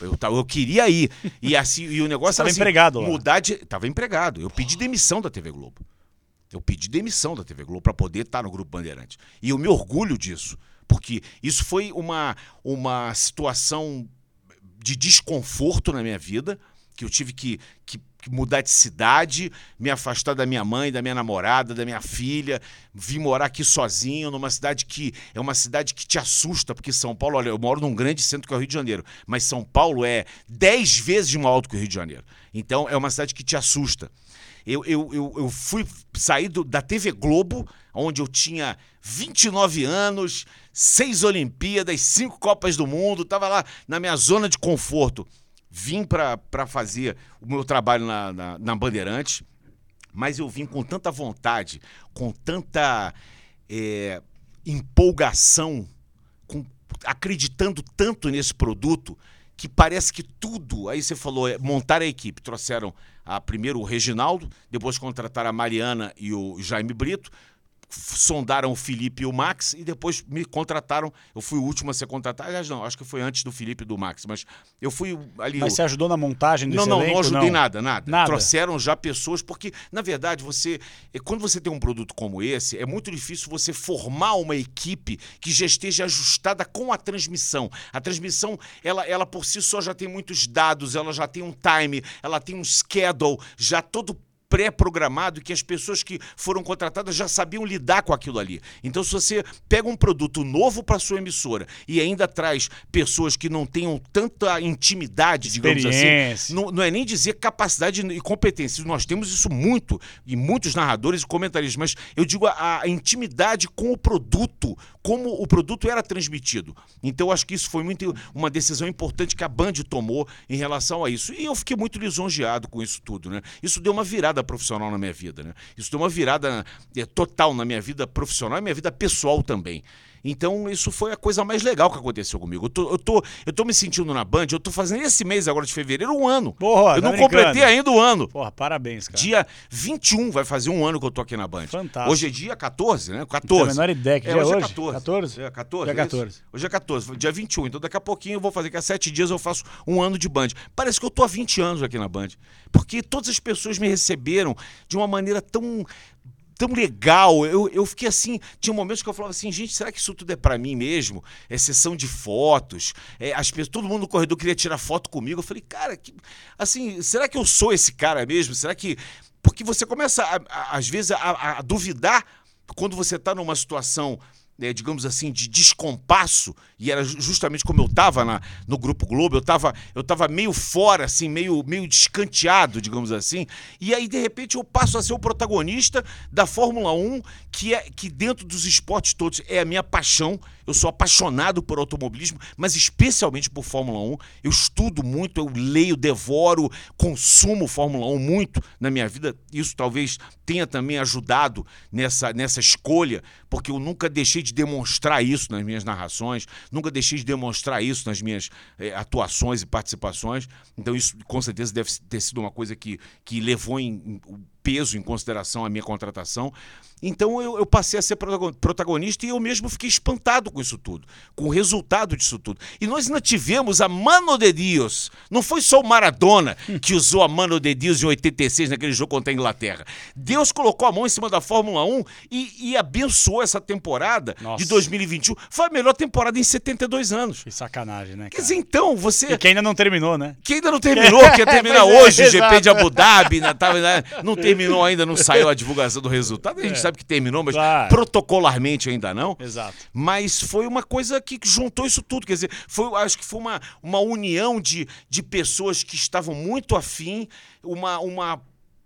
Eu, tava- eu queria ir. E, assim, e o negócio Você tava assim, empregado lá. Mudar de. Tava empregado. Eu pedi demissão da TV Globo. Eu pedi demissão da TV Globo para poder estar no Grupo Bandeirante. E eu me orgulho disso. porque isso foi uma, uma situação de desconforto na minha vida, que eu tive que, que, que, mudar de cidade, me afastar da minha mãe, da minha namorada, da minha filha, vim morar aqui sozinho, numa cidade que é uma cidade que te assusta, porque São Paulo, olha, eu moro num grande centro que é o Rio de Janeiro, mas São Paulo é dez vezes mais alto que o Rio de Janeiro. Então é uma cidade que te assusta. Eu, eu, eu, eu fui sair da TV Globo, onde eu tinha 29 anos, seis Olimpíadas, cinco Copas do Mundo, estava lá na minha zona de conforto. Vim para fazer o meu trabalho na, na, na Bandeirantes, mas eu vim com tanta vontade, com tanta é, empolgação, com, acreditando tanto nesse produto, que parece que tudo. Aí você falou, é, montar a equipe. Trouxeram a, primeiro o Reginaldo, depois contrataram a Mariana e o Jaime Brito sondaram o Felipe e o Max e depois me contrataram. Eu fui o último a ser contratado. Aliás, não, acho que foi antes do Felipe e do Max, mas eu fui ali. Mas você ajudou na montagem desse Não, não, elenco, não ajudei não? nada, nada, nada. Trouxeram já pessoas, porque, na verdade, você. é, Quando você tem um produto como esse, é muito difícil você formar uma equipe que já esteja ajustada com a transmissão. A transmissão, ela, ela por si só já tem muitos dados, ela já tem um time, ela tem um schedule já todo pré-programado que as pessoas que foram contratadas já sabiam lidar com aquilo ali. Então, se você pega um produto novo para sua emissora e ainda traz pessoas que não tenham tanta intimidade, digamos assim, não, não é nem dizer capacidade e competência. Nós temos isso muito, e muitos narradores e comentaristas, mas eu digo a, a intimidade com o produto, como o produto era transmitido. Então, acho que isso foi muito uma decisão importante que a Band tomou em relação a isso. E eu fiquei muito lisonjeado com isso tudo, né? Isso deu uma virada profissional na minha vida, né? Isso deu uma virada é, total na minha vida profissional e minha vida pessoal também. Então, isso foi a coisa mais legal que aconteceu comigo. Eu tô, eu tô, eu tô me sentindo na Band, eu tô fazendo esse mês agora de fevereiro um ano. Porra, eu tá não brincando. completei ainda o ano. Porra, parabéns, cara. Dia 21 vai fazer um ano que eu tô aqui na Band. Fantástico. Hoje é dia 14, né? Não 14. tenho a menor ideia. Que É, dia é hoje é hoje? 14. 14? É, 14. Dia é isso? 14. Hoje é 14, dia 21. Então daqui a pouquinho eu vou fazer, que há sete dias eu faço um ano de Band. Parece que eu tô há 20 anos aqui na Band. Porque todas as pessoas me receberam de uma maneira tão tão legal. Eu, eu fiquei assim, tinha momentos que eu falava assim, gente, será que isso tudo é pra mim mesmo? É sessão de fotos. É, as pessoas, todo mundo no corredor queria tirar foto comigo. Eu falei, cara, que, assim, será que eu sou esse cara mesmo? Será que porque você começa a- a- às vezes a, a duvidar quando você está numa situação né, digamos assim, de descompasso, e era ju- justamente como eu estava no Grupo Globo, eu estava eu tava meio fora, assim, meio, meio descanteado, digamos assim, e aí, de repente, eu passo a ser o protagonista da Fórmula 1, que, é, que dentro dos esportes todos é a minha paixão, eu sou apaixonado por automobilismo, mas especialmente por Fórmula 1, eu estudo muito, eu leio, devoro, consumo Fórmula 1 muito na minha vida, isso talvez tenha também ajudado nessa, nessa escolha, porque eu nunca deixei de demonstrar isso nas minhas narrações, nunca deixei de demonstrar isso nas minhas eh, atuações e participações. Então, isso com certeza deve ter sido uma coisa que, que levou em, em peso em consideração a minha contratação. Então eu, eu passei a ser protagon- protagonista e eu mesmo fiquei espantado com isso tudo, com o resultado disso tudo. E nós ainda tivemos a Mano de Dios. Não foi só o Maradona que usou a Mano de Dios em 86 naquele jogo contra a Inglaterra. Deus colocou a mão em cima da Fórmula 1 e, e abençoou essa temporada Nossa. de 2021. Foi a melhor temporada em 72 anos. Que sacanagem, né, Quer cara? dizer, então, você E que ainda não terminou, né? que ainda não terminou, que ia terminar é, hoje o GP de. Abu Dhabi, né, tava, né, não terminou ainda, não saiu a divulgação do resultado. A gente sabe que terminou, mas É. Claro. protocolarmente ainda não. Exato. Mas foi uma coisa que juntou isso tudo. Quer dizer, foi, acho que foi uma, uma união de, de pessoas que estavam muito afim, uma, uma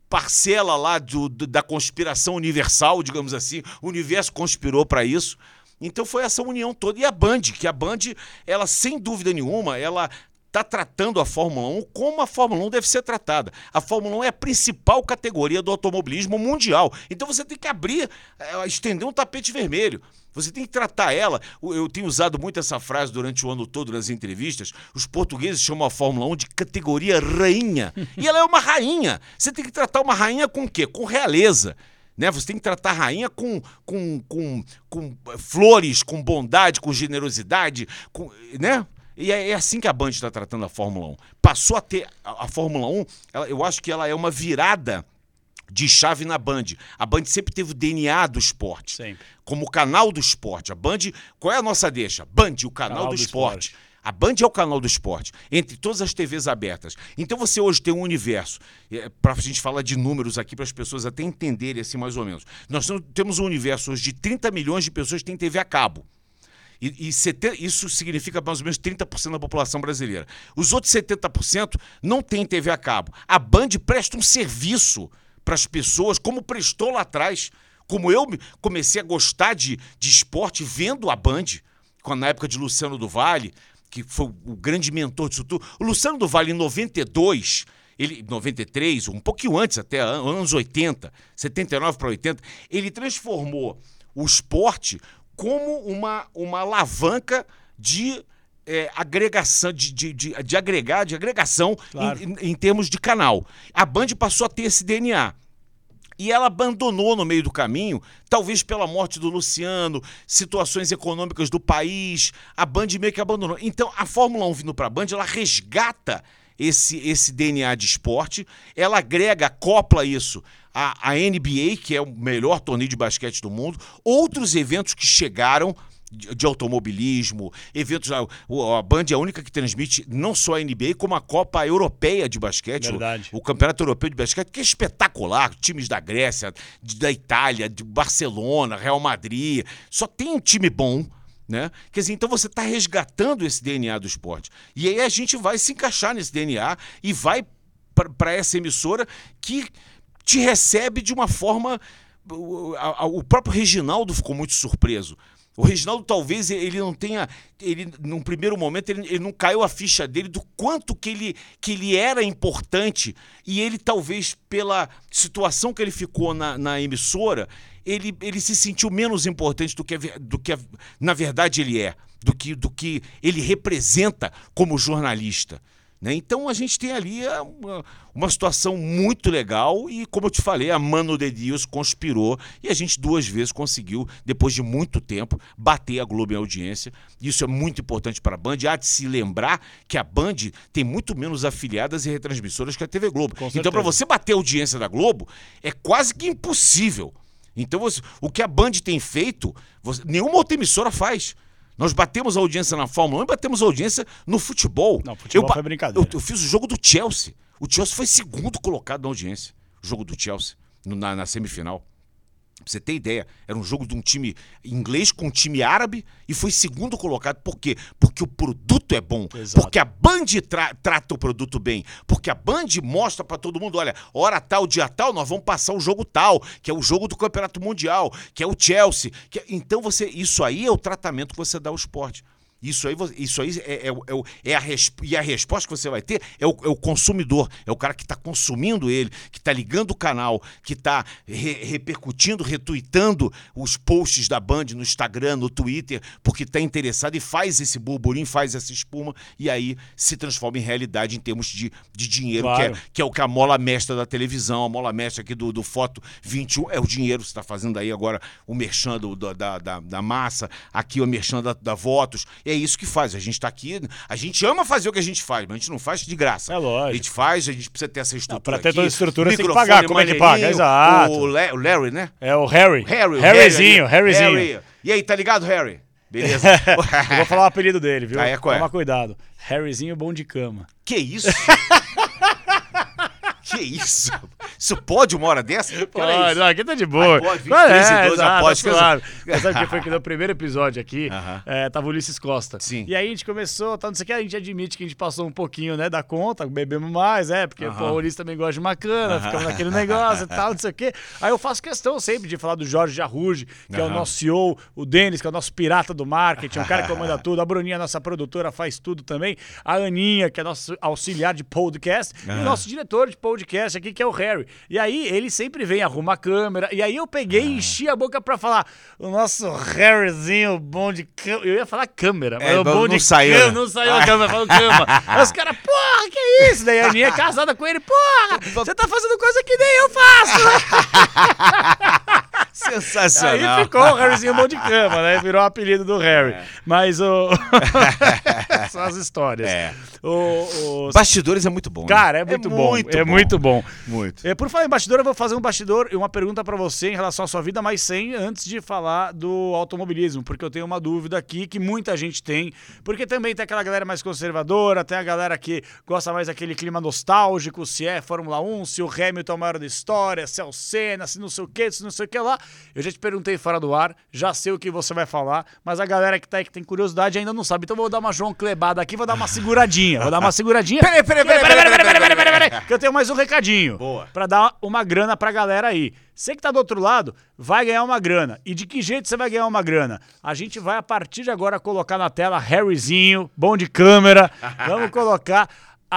parcela lá do, do- da conspiração universal, digamos assim. O universo conspirou para isso. Então foi essa união toda. E a Band, que a Band, ela sem dúvida nenhuma, ela está tratando a Fórmula 1 como a Fórmula 1 deve ser tratada. A Fórmula 1 é a principal categoria do automobilismo mundial. Então você tem que abrir, eh, estender um tapete vermelho. Você tem que tratar ela. Eu tenho usado muito essa frase durante o ano todo nas entrevistas. Os portugueses chamam a Fórmula 1 de categoria rainha. E ela é uma rainha. Você tem que tratar uma rainha com o quê? Com realeza. Né? Você tem que tratar a rainha com, com, com, com eh, flores, com bondade, com generosidade, com, né? E é, é assim que a Band está tratando a Fórmula 1. Passou a ter a, a Fórmula 1, ela- eu acho que ela é uma virada de chave na Band. A Band sempre teve o DNA do esporte. Sempre. Como canal do esporte. A Band, qual é a nossa deixa? Band, o canal, Canal do, do esporte. esporte. A Band é o canal do esporte, entre todas as TVs abertas. Então você hoje tem um universo, para a gente falar de números aqui, para as pessoas até entenderem assim mais ou menos. Nós temos- temos um universo hoje de 30 milhões de pessoas que têm TV a cabo. E, e sete- isso significa mais ou menos 30% da população brasileira. Os outros 70% não têm TV a cabo. A Band presta um serviço para as pessoas, como prestou lá atrás. Como eu me- comecei a gostar de, de esporte vendo a Band, na época de Luciano do Vale, que foi o grande mentor disso tudo. O Luciano do Vale, em 92, ele, 93, um pouquinho antes até, an- anos 80, 79 para 80, ele transformou o esporte como uma, uma alavanca de é, agregação, de, de, de, de agregar, de agregação Claro. em, em- em termos de canal. A Band passou a ter esse DNA. E ela abandonou no meio do caminho, talvez pela morte do Luciano, situações econômicas do país, a Band meio que abandonou. Então, a Fórmula 1 vindo para a Band, ela resgata esse, esse DNA de esporte, ela agrega, acopla isso à, à NBA, que é o melhor torneio de basquete do mundo, outros eventos que chegaram de, automobilismo, eventos. A, a Band é a única que transmite não só a NBA, como a Copa Europeia de Basquete. o- o Campeonato Europeu de Basquete, que é espetacular. Times da Grécia, de- da Itália, de Barcelona, Real Madrid. Só tem um time bom. Né? Quer dizer, então você está resgatando esse DNA do esporte. E aí a gente vai se encaixar nesse DNA e vai para essa emissora que te recebe de uma forma. O, próprio Reginaldo ficou muito surpreso. O Reginaldo talvez ele não tenha, ele num primeiro momento ele, ele não caiu a ficha dele do quanto que ele, que ele era importante e ele talvez pela situação que ele ficou na, na emissora ele, ele se sentiu menos importante do que, do que na verdade ele é, do que, do que ele representa como jornalista. Né? Então a gente tem ali é, uma, uma situação muito legal e, como eu te falei, a Mano de Deus conspirou e a gente duas vezes conseguiu, depois de muito tempo, bater a Globo em audiência. Isso é muito importante para a Band. Há de se lembrar que a Band tem muito menos afiliadas e retransmissoras que a TV Globo. Então, para você bater a audiência da Globo, é quase que impossível. Então, você- o que a Band tem feito, você- nenhuma outra emissora faz. Nós batemos a audiência na Fórmula 1 e batemos a audiência no futebol. Não, futebol ba- foi brincadeira. Eu, eu fiz o jogo do Chelsea. O Chelsea foi segundo colocado na audiência. O jogo do Chelsea, no- na, na semifinal. Pra você ter ideia, era um jogo de um time inglês com um time árabe e foi segundo colocado. Por quê? Porque o produto é bom. Exato. Porque a Band tra- trata o produto bem. Porque a Band mostra pra todo mundo: olha, hora tal, dia tal, nós vamos passar o jogo tal, que é o jogo do Campeonato Mundial, que é o Chelsea. que é- Então, você, isso aí é o tratamento que você dá ao esporte. Isso aí, isso aí é, é é é a e a resposta que você vai ter é o, é o consumidor, é o cara que está consumindo ele, que está ligando o canal, que está repercutindo, retuitando os posts da Band no Instagram, no Twitter, porque está interessado e faz esse burburinho, faz essa espuma e aí se transforma em realidade em termos de, de dinheiro, Claro. que, é, que é o que a mola mestra da televisão, a mola mestra aqui do, do Foto 21 é o dinheiro. Você está fazendo aí agora o merchan do- da, da, da massa, aqui o merchan da, da Votos. É isso que faz. A gente está aqui, a gente ama fazer o que a gente faz, mas a gente não faz de graça. É lógico. A gente faz, a gente precisa ter essa estrutura. pra ter toda a estrutura, tem que pagar. Como é que paga? Exato. O, o Larry, né? É o Harry. Harry. Harryzinho, Harry. Harryzinho. Harry. E aí, tá ligado, Harry? Beleza. Eu vou falar o apelido dele, viu? Ah, é, qual é? Toma cuidado. Harryzinho bom de cama. Que isso? que isso? Isso pode uma hora dessa? Que é Pode, isso? não, aqui tá de boa. Pode, 23 Não, e 12, exato, pode, tá suave. Mas sabe quem foi que no primeiro episódio aqui, Aham. é, tava o Ulisses Costa. Sim. E aí a gente começou, tá, não sei o que, a gente admite que a gente passou um pouquinho, né, da conta, bebemos mais, é, porque Aham. pô, o Ulisses também gosta de macana, ficamos naquele negócio e tal, não sei o que. Aí eu faço questão sempre de falar do Jorge Jarruge, que é o nosso CEO, o Denis, que é o nosso pirata do marketing, um cara que comanda tudo, a Bruninha, nossa produtora, faz tudo também, a Aninha, que é nosso auxiliar de podcast, e o nosso diretor de podcast aqui, que é o Harry. E aí ele sempre vem, arruma a câmera. E aí eu peguei e enchi a boca pra falar: o nosso Harryzinho bom de câmera. Eu ia falar câmera, mas É, o bom não de saiu, né? Não saiu a câmera, falou cama. Aí os caras, porra, que isso? Daí a Aninha é casada com ele, porra, você tá fazendo coisa que nem eu faço. Sensacional. Aí ficou o Harryzinho bom de cama, né? Virou o apelido do Harry. Mas o. São as histórias. É. O, o- Bastidores é muito bom. né? Cara, é muito bom. muito é muito bom. Muito. É, por falar em bastidor, eu vou fazer um bastidor e uma pergunta pra você em relação à sua vida, mas sem antes de falar do automobilismo, porque eu tenho uma dúvida aqui que muita gente tem, porque também tem aquela galera mais conservadora, tem a galera que gosta mais daquele clima nostálgico, se é Fórmula 1, se o Hamilton é o maior da história, se é o Senna, se não sei o que, se não sei o que lá. Eu já te perguntei fora do ar, já sei o que você vai falar, mas a galera que tá aí que tem curiosidade ainda não sabe, então eu vou dar uma João Clebada aqui, vou dar uma seguradinha, vou dar uma seguradinha. Peraí, peraí, peraí, Peraí, peraí, peraí, peraí, peraí, peraí, peraí, que eu tenho mais um recadinho. Boa. Pra dar uma grana pra galera aí. Você que tá do outro lado, vai ganhar uma grana. E de que jeito você vai ganhar uma grana? A gente vai, a partir de agora, colocar na tela Harryzinho, bom de câmera. Vamos colocar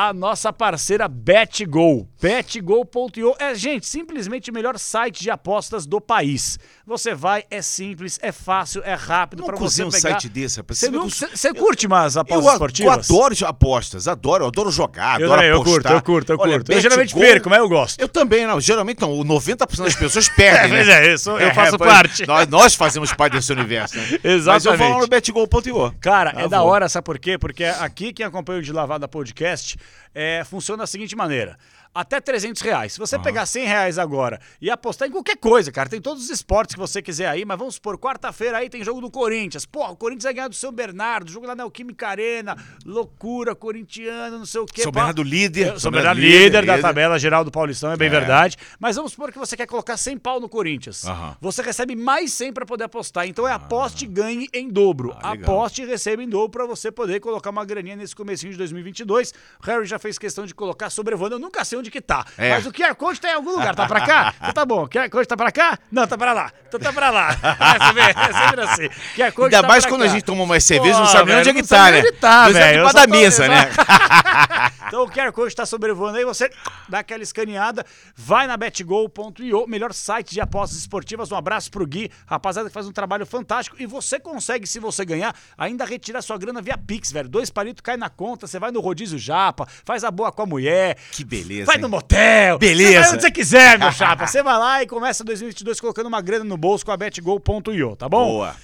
a nossa parceira BetGo. BetGo.io é, gente, simplesmente o melhor site de apostas do país. Você vai, é simples, é fácil, é rápido cozinha você um pegar. site desse, rapaz. Você não- você- você curte Eu, apostas eu esportivas? adoro apostas, adoro, eu adoro jogar, Eu adoro também, eu apostar. curto, eu curto, eu Olha, curto. Eu geralmente BetGo- perco, mas eu gosto. Eu também, não. Geralmente não. O 90% das pessoas perdem, Pois né? é, isso, eu faço pois- parte. Nós, nós fazemos parte desse universo, né? Mas eu Exatamente. vou lá no betgol.io. Cara, Ah, é da vou. hora, sabe por quê? Porque aqui quem acompanha o De Lavada Podcast é, funciona da seguinte maneira. Até 300 reais. Se você pegar 100 reais agora e apostar em qualquer coisa, cara, tem todos os esportes que você quiser aí, mas vamos supor, quarta-feira aí tem jogo do Corinthians. Pô, o Corinthians vai ganhar do São Bernardo, jogo lá na Neoquímica Arena, loucura, corintiano, não sei o quê. Pá. Bernardo líder. É, São Bernardo líder, da tabela geral do Paulistão, é bem É. verdade. Mas vamos supor que você quer colocar 100 pau no Corinthians. Aham. Você recebe mais 100 para poder apostar. Então é aposte e ganhe em dobro. Ah, aposte e receba em dobro para você poder colocar uma graninha nesse comecinho de 2022. Harry já fez questão de colocar sobrevoando. Eu nunca sei onde que tá. É. Mas o QR Code tá em algum lugar. Tá pra cá? Então tá bom. O QR Code tá pra cá? Não, tá pra lá. Então tá pra lá. Você vê? É sempre assim. QR Code Ainda tá mais quando cá. a gente toma mais cerveja, não Pô, sabe nem onde é velho, que não tá, né? onde tá, é velho. Debaixo só da tô- mesa, né? Então o QR Code está sobrevoando aí, você dá aquela escaneada, vai na betgol.io, melhor site de apostas esportivas. Um abraço pro Gui, rapaziada que faz um trabalho fantástico. E você consegue, se você ganhar, ainda retirar sua grana via Pix, velho. Dois palitos cai na conta, você vai no rodízio japa, faz a boa com a mulher. Que beleza, Vai hein? no motel. Beleza. Você vai onde você quiser, meu chapa. Você vai lá e começa 2022 colocando uma grana no bolso com a betgol.io, tá bom? Boa.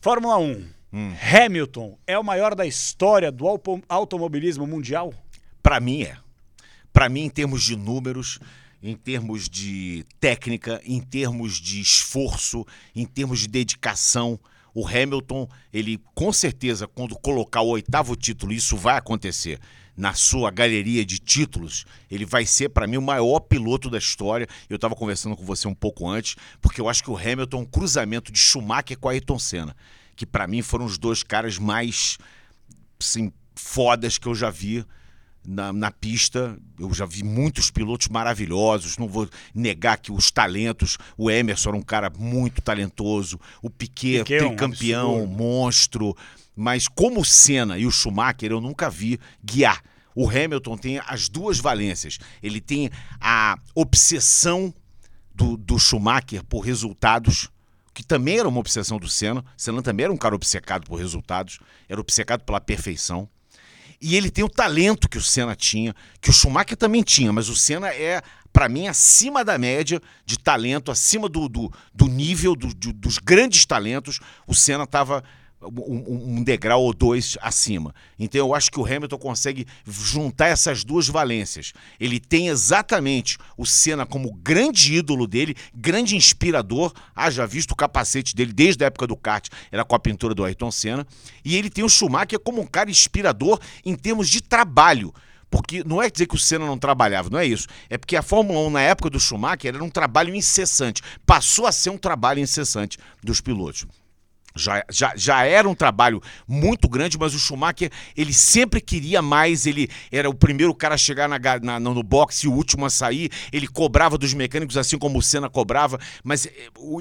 Fórmula 1. Hamilton é o maior da história do auto- automobilismo mundial? Pra mim é. Pra mim, em termos de números, em termos de técnica, em termos de esforço, em termos de dedicação, o Hamilton, ele com certeza, quando colocar o oitavo título, isso vai acontecer na sua galeria de títulos, ele vai ser, pra mim, o maior piloto da história. Eu tava conversando com você um pouco antes, porque eu acho que o Hamilton é um cruzamento de Schumacher com Ayrton Senna, que pra mim foram os dois caras mais assim, fodas que eu já vi na, na pista. Eu já vi muitos pilotos maravilhosos. Não vou negar que os talentos. O Emerson era um cara muito talentoso. O Piquet, Piquet é um tricampeão, absurdo. monstro. Mas como o Senna e o Schumacher, eu nunca vi guiar. O Hamilton tem as duas valências. Ele tem a obsessão do, do Schumacher por resultados, que também era uma obsessão do Senna. Senna também era um cara obcecado por resultados, era obcecado pela perfeição. E ele tem o talento que o Senna tinha, que o Schumacher também tinha, mas o Senna é, pra mim, acima da média de talento, acima do, do, do nível do- do- dos grandes talentos. O Senna estava um, um degrau ou dois acima. Então eu acho que o Hamilton consegue juntar essas duas valências. Ele tem exatamente o Senna como grande ídolo dele, grande inspirador. Haja visto o capacete dele desde a época do kart, era com a pintura do Ayrton Senna. E ele tem o Schumacher como um cara inspirador em termos de trabalho. Porque não é dizer que o Senna não trabalhava, não é isso. É porque a Fórmula 1, na época do Schumacher, era um trabalho incessante. Passou a ser um trabalho incessante dos pilotos. Já, já, já era um trabalho muito grande, mas o Schumacher, ele sempre queria mais, ele era o primeiro cara a chegar na, na- no boxe e o último a sair, ele cobrava dos mecânicos assim como o Senna cobrava, mas eh,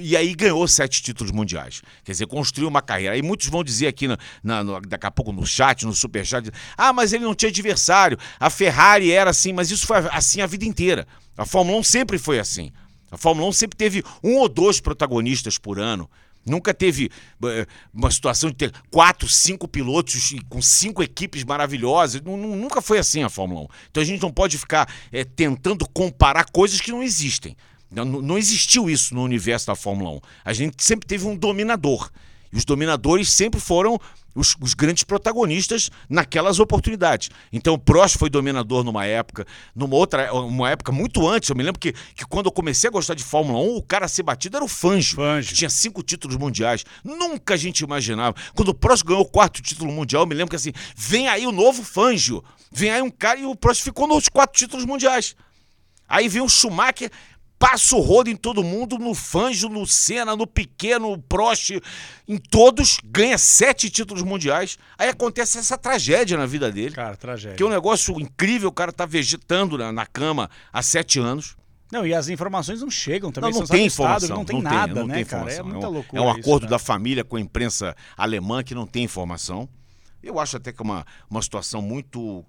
e aí ganhou sete títulos mundiais. Quer dizer, construiu uma carreira. Aí muitos vão dizer aqui, na, na- no- daqui a pouco no chat, no superchat, ah, mas ele não tinha adversário, a Ferrari era assim, mas isso foi assim a vida inteira. A Fórmula 1 sempre foi assim. A Fórmula 1 sempre teve um ou dois protagonistas por ano. Nunca teve eh, uma situação de ter quatro, cinco pilotos com cinco equipes maravilhosas. Nu- nu- Nunca foi assim a Fórmula 1. Então a gente não pode ficar eh, tentando comparar coisas que não existem. Não, não existiu isso no universo da Fórmula 1. A gente sempre teve um dominador. E os dominadores sempre foram os, os, grandes protagonistas naquelas oportunidades. Então o Prost foi dominador numa época, numa outra, uma época muito antes. Eu me lembro que, que quando eu comecei a gostar de Fórmula 1, o cara a ser batido era o Fangio, Fangio. que tinha cinco títulos mundiais. Nunca a gente imaginava. Quando o Prost ganhou o quarto título mundial, eu me lembro que assim, vem aí o novo Fangio. Vem aí um cara e o Prost ficou nos quatro títulos mundiais. Aí vem o Schumacher, passa o rodo em todo mundo, no Fanjo, no Senna, no Piquet, no Prost, em todos, ganha sete títulos mundiais. Aí acontece essa tragédia na vida dele. Cara, tragédia. Que é um negócio incrível, o cara tá vegetando na, na cama há sete anos. Não, e as informações não chegam também. Não, não tem informação. Estado, não tem não nada, tem, não né, tem cara? É muita loucura. É um acordo isso, né? da família com a imprensa alemã que não tem informação. Eu acho até que é uma, uma situação muito.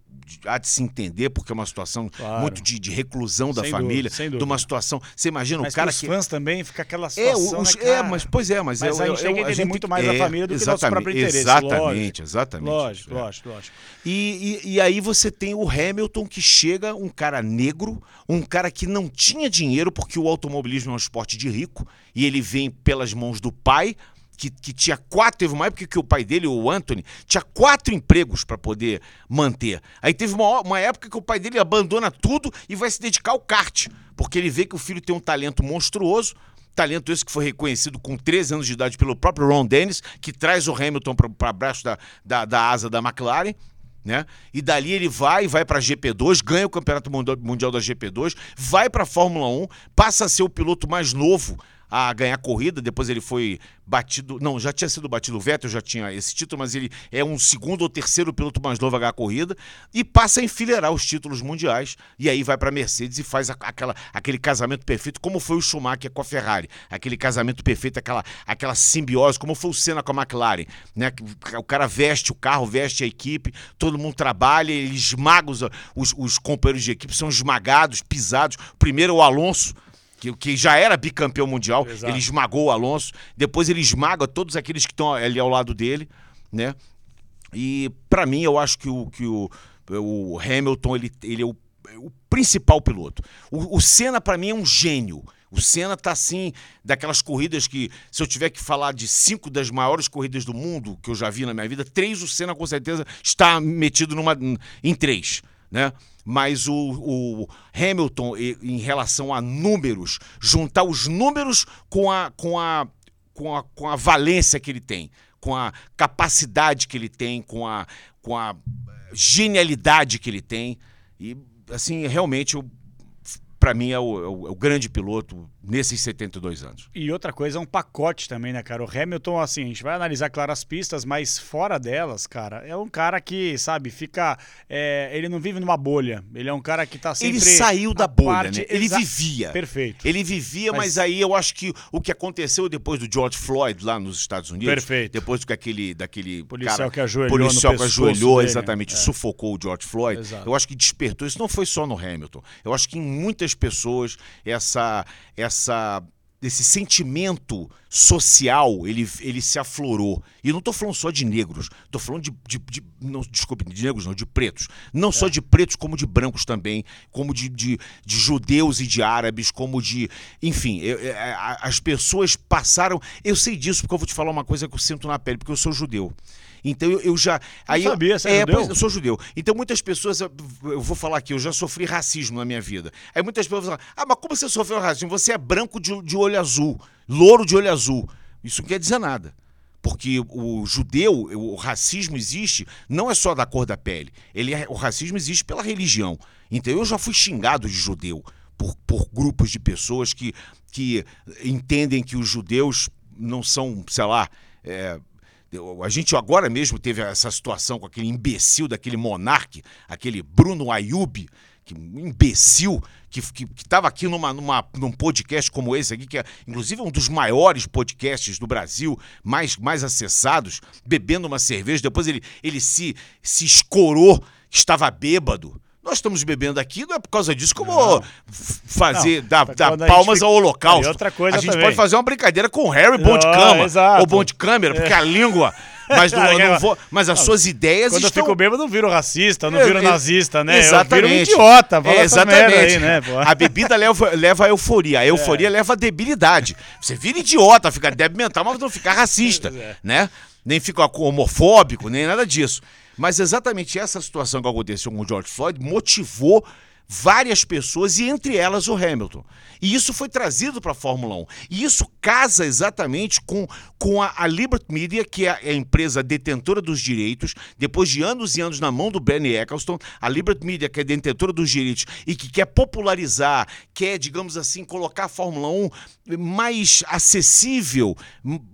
há de se entender, porque é uma situação Claro. muito de, de reclusão da Sem família. dúvida, sem de uma situação. Você imagina Mas o cara pros que. fãs também fica aquela É, situação, os, né, é, mas pois é, mas, Mas eu, a eu, gente tem que entender gente- muito mais é, da família do que nosso próprio interesse, Exatamente, exatamente. Lógico, É. lógico, lógico. E, e, e aí você tem o Hamilton que chega, um cara negro, um cara que não tinha dinheiro, porque o automobilismo é um esporte de rico, e ele vem pelas mãos do pai, que, que tinha quatro, teve uma época que o pai dele, o Anthony, tinha quatro empregos para poder manter. Aí teve uma, uma época que o pai dele abandona tudo e vai se dedicar ao kart, porque ele vê que o filho tem um talento monstruoso, Talento esse que foi reconhecido com 13 anos de idade pelo próprio Ron Dennis, que traz o Hamilton para baixo da, da, da asa da McLaren. Né? E dali ele vai, vai para a GP2, ganha o Campeonato Mundial- da GP2, vai para a Fórmula 1, passa a ser o piloto mais novo a ganhar corrida. Depois ele foi batido, não, já tinha sido batido o Vettel, já tinha esse título, mas ele é um segundo ou terceiro piloto mais novo a ganhar corrida e passa a enfileirar os títulos mundiais. E aí vai para a Mercedes e faz a- aquela, aquele casamento perfeito, como foi o Schumacher com a Ferrari, aquele casamento perfeito, aquela, aquela simbiose, como foi o Senna com a McLaren, né? O cara veste o carro, veste a equipe, todo mundo trabalha, ele esmaga os, os, os companheiros de equipe, são esmagados, pisados. Primeiro o Alonso, que, que já era bicampeão mundial, Exato. ele esmagou o Alonso, depois ele esmaga todos aqueles que estão ali ao lado dele, né? E pra mim eu acho que o, que o, o Hamilton ele, ele é o, é o principal piloto. O, o Senna pra mim é um gênio. O Senna tá assim, daquelas corridas que, se eu tiver que falar de cinco das maiores corridas do mundo que eu já vi na minha vida, três o Senna com certeza está metido numa, em três, né? Mas o, o Hamilton, em relação a números, juntar os números com a, com a, com a, com a valência que ele tem, com a capacidade que ele tem, com a, com a genialidade que ele tem. E, assim, realmente, para mim, é o, é o- é o grande piloto nesses 72 anos. E outra coisa é um pacote também, né, cara? O Hamilton, assim, a gente vai analisar, claro, as pistas, mas fora delas, cara, é um cara que, sabe, fica. é, ele não vive numa bolha. Ele é um cara que tá sempre. ele saiu da bolha, parte né? Ele exa- vivia. Perfeito. Ele vivia, mas... Mas- aí eu acho que o que aconteceu depois do George Floyd lá nos Estados Unidos, Perfeito. depois que aquele daquele Policial cara, que ajoelhou policial que ajoelhou dele, exatamente, é. sufocou o George Floyd. Exato. Eu acho que despertou. Isso não foi só no Hamilton. Eu acho que em muitas pessoas essa essa esse sentimento social, ele, ele se aflorou. E não estou falando só de negros, estou falando de, de, de- não, desculpe, de negros não, de pretos. Não só de pretos, como de brancos também, como de, de, de judeus e de árabes, como de... Enfim, eu- eu- a- as pessoas passaram... Eu sei disso porque eu vou te falar uma coisa que eu sinto na pele, porque eu sou judeu. Então eu, eu já... Aí eu- sabia, você é é, judeu? eu sou judeu. Então muitas pessoas, eu vou falar aqui, eu já sofri racismo na minha vida. Aí muitas pessoas falam, ah, mas como você sofreu racismo? Você é branco de, de olho azul, louro de olho azul. Isso não quer dizer nada. Porque o judeu, o racismo existe, não é só da cor da pele. Ele é- o racismo existe pela religião. Então eu já fui xingado de judeu por, por grupos de pessoas que, que entendem que os judeus não são, sei lá, é, A gente agora mesmo teve essa situação com aquele imbecil daquele monarque, aquele Bruno Ayub, que imbecil que estava aqui numa, numa, num podcast como esse aqui, que é inclusive um dos maiores podcasts do Brasil, mais, mais acessados, bebendo uma cerveja, depois ele, ele se, se escorou, estava bêbado. Nós estamos bebendo aqui, não é por causa disso que eu vou fazer, Não, dar, quando dar gente palmas ao holocausto. E outra coisa a gente também. pode fazer uma brincadeira com o Harry Bom de Cama, exato. ou Bom de Câmera, porque a língua Mas, não, não vou, mas as suas ideias Quando estão... eu fico bêbado, eu não viro racista, não É, viro é, nazista, né? Exatamente. Eu viro um idiota. Fala É, merda aí, né? pô? A bebida leva, leva a euforia. A euforia É. leva a debilidade. Você vira idiota, fica débil mental, mas não fica racista, É. né? Nem fica homofóbico, nem nada disso. Mas exatamente essa situação que aconteceu com o George Floyd motivou várias pessoas e entre elas o Hamilton. E isso foi trazido para a Fórmula 1. E isso casa exatamente com, com a, a Liberty Media, que é a empresa detentora dos direitos, depois de anos e anos na mão do Bernie Eccleston, a Liberty Media, que é detentora dos direitos e que quer popularizar, quer, digamos assim, colocar a Fórmula 1 mais acessível,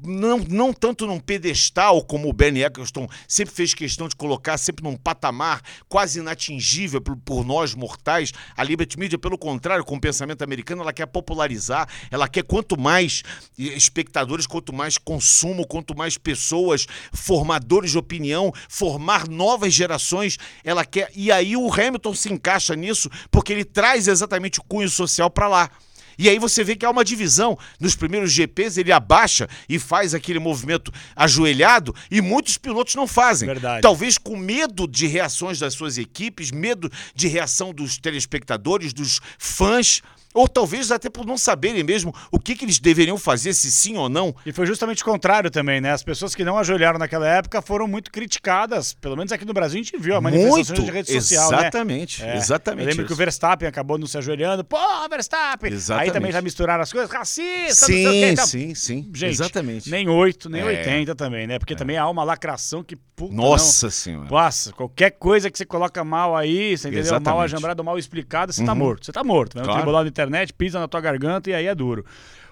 não, não tanto num pedestal como o Bernie Eccleston sempre fez questão de colocar, sempre num patamar quase inatingível por, por nós mortais. A Liberty Media, pelo contrário, com o pensamento americano, ela quer popularizar, ela quer quanto mais eh, espectadores, quanto mais consumo, quanto mais pessoas, formadores de opinião, formar novas gerações, ela quer. E aí o Hamilton se encaixa nisso porque ele traz exatamente o cunho social para lá. E aí você vê que há uma divisão. Nos primeiros GPs ele abaixa e faz aquele movimento ajoelhado e muitos pilotos não fazem. Verdade. Talvez com medo de reações das suas equipes, medo de reação dos telespectadores, dos fãs, ou talvez até por não saberem mesmo o que, que eles deveriam fazer, se sim ou não. E foi justamente o contrário também, né? As pessoas que não ajoelharam naquela época foram muito criticadas. Pelo menos aqui no Brasil a gente viu a manifestação de rede social, né? exatamente, É, exatamente. Eu lembro que o isso. Verstappen acabou não se ajoelhando. Pô, Verstappen! Exatamente. Aí também já misturaram as coisas. Racista, não sei o Sim, quê. Sim, sim. Gente, exatamente. nem 8, nem É. 80 também, né? Porque também há uma lacração que. Puta, Nossa senhora. Não. Nossa, qualquer coisa que você coloca mal aí, você entendeu? Mal Exatamente. ajambrado, mal explicado, você tá morto. Você tá morto. Um Claro. tribunal na internet, pisa na tua garganta e aí é duro.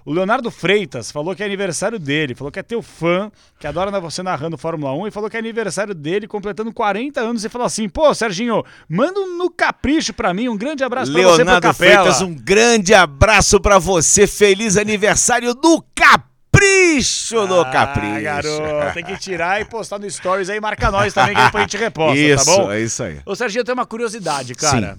O Leonardo Freitas falou que é aniversário dele, falou que é teu fã, que adora você narrando Fórmula 1 e falou que é aniversário dele, completando 40 anos e falou assim: pô, Serginho, manda um no capricho pra mim, um grande abraço pra você pro Leonardo Capela. Freitas, um grande abraço pra você. Feliz aniversário do Capricho do Ah, Capricho. garoto, tem que tirar e postar no Stories aí, marca nós também que depois a gente reposta, isso, tá bom? é isso aí. Ô, Serginho, eu tenho uma curiosidade, cara.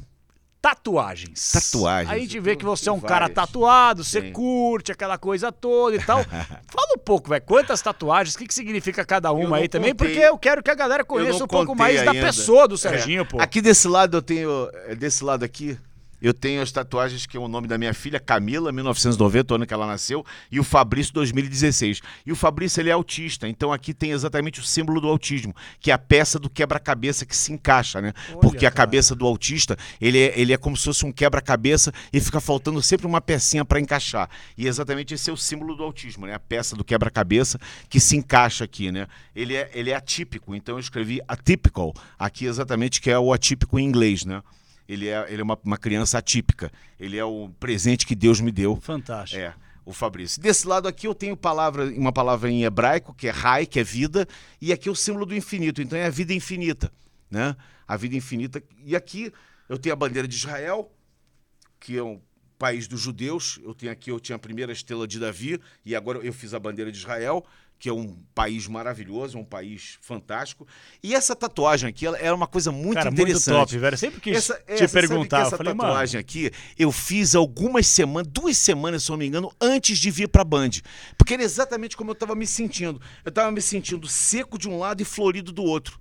Tatuagens. Tatuagens. Aí a gente vê que você é um cara tatuado, você Sim. curte aquela coisa toda e tal. Fala um pouco, velho. Quantas tatuagens? O que, que significa cada uma aí também? contei. Porque eu quero que a galera conheça um pouco mais da ainda. pessoa do Serginho, É. pô. Aqui desse lado eu tenho. é, Desse lado aqui. Eu tenho as tatuagens que é o nome da minha filha, Camila, 1990, o ano que ela nasceu, e o Fabrício, 2016. E o Fabrício, ele é autista, então aqui tem exatamente o símbolo do autismo, que é a peça do quebra-cabeça que se encaixa, né? Olha, Porque a cara. cabeça do autista, ele é, ele é como se fosse um quebra-cabeça e fica faltando sempre uma pecinha para encaixar. E exatamente esse é o símbolo do autismo, né? A peça do quebra-cabeça que se encaixa aqui, né? Ele é, ele é atípico, então eu escrevi atypical, aqui exatamente que é o atípico em inglês, né? Ele é, ele é uma, uma criança atípica. Ele é o presente que Deus me deu. Fantástico. É, o Fabrício. Desse lado aqui eu tenho palavra, uma palavra em hebraico, que é Rai, que é vida, e aqui é o símbolo do infinito. Então é a vida infinita, né? A vida infinita. E aqui eu tenho a bandeira de Israel, que é um país dos judeus. Eu tenho aqui, eu tinha a primeira estrela de Davi, e agora eu fiz a bandeira de Israel, que é um país maravilhoso, um país fantástico. E essa tatuagem aqui, ela era uma coisa muito Cara, muito interessante. top, velho. Eu Sempre quis Essa, te essa- perguntar. essa falei, mano. tatuagem aqui, eu fiz algumas semanas, duas semanas, se não me engano, antes de vir pra Band. Porque era exatamente como eu tava me sentindo. Eu tava me sentindo seco de um lado e florido do outro.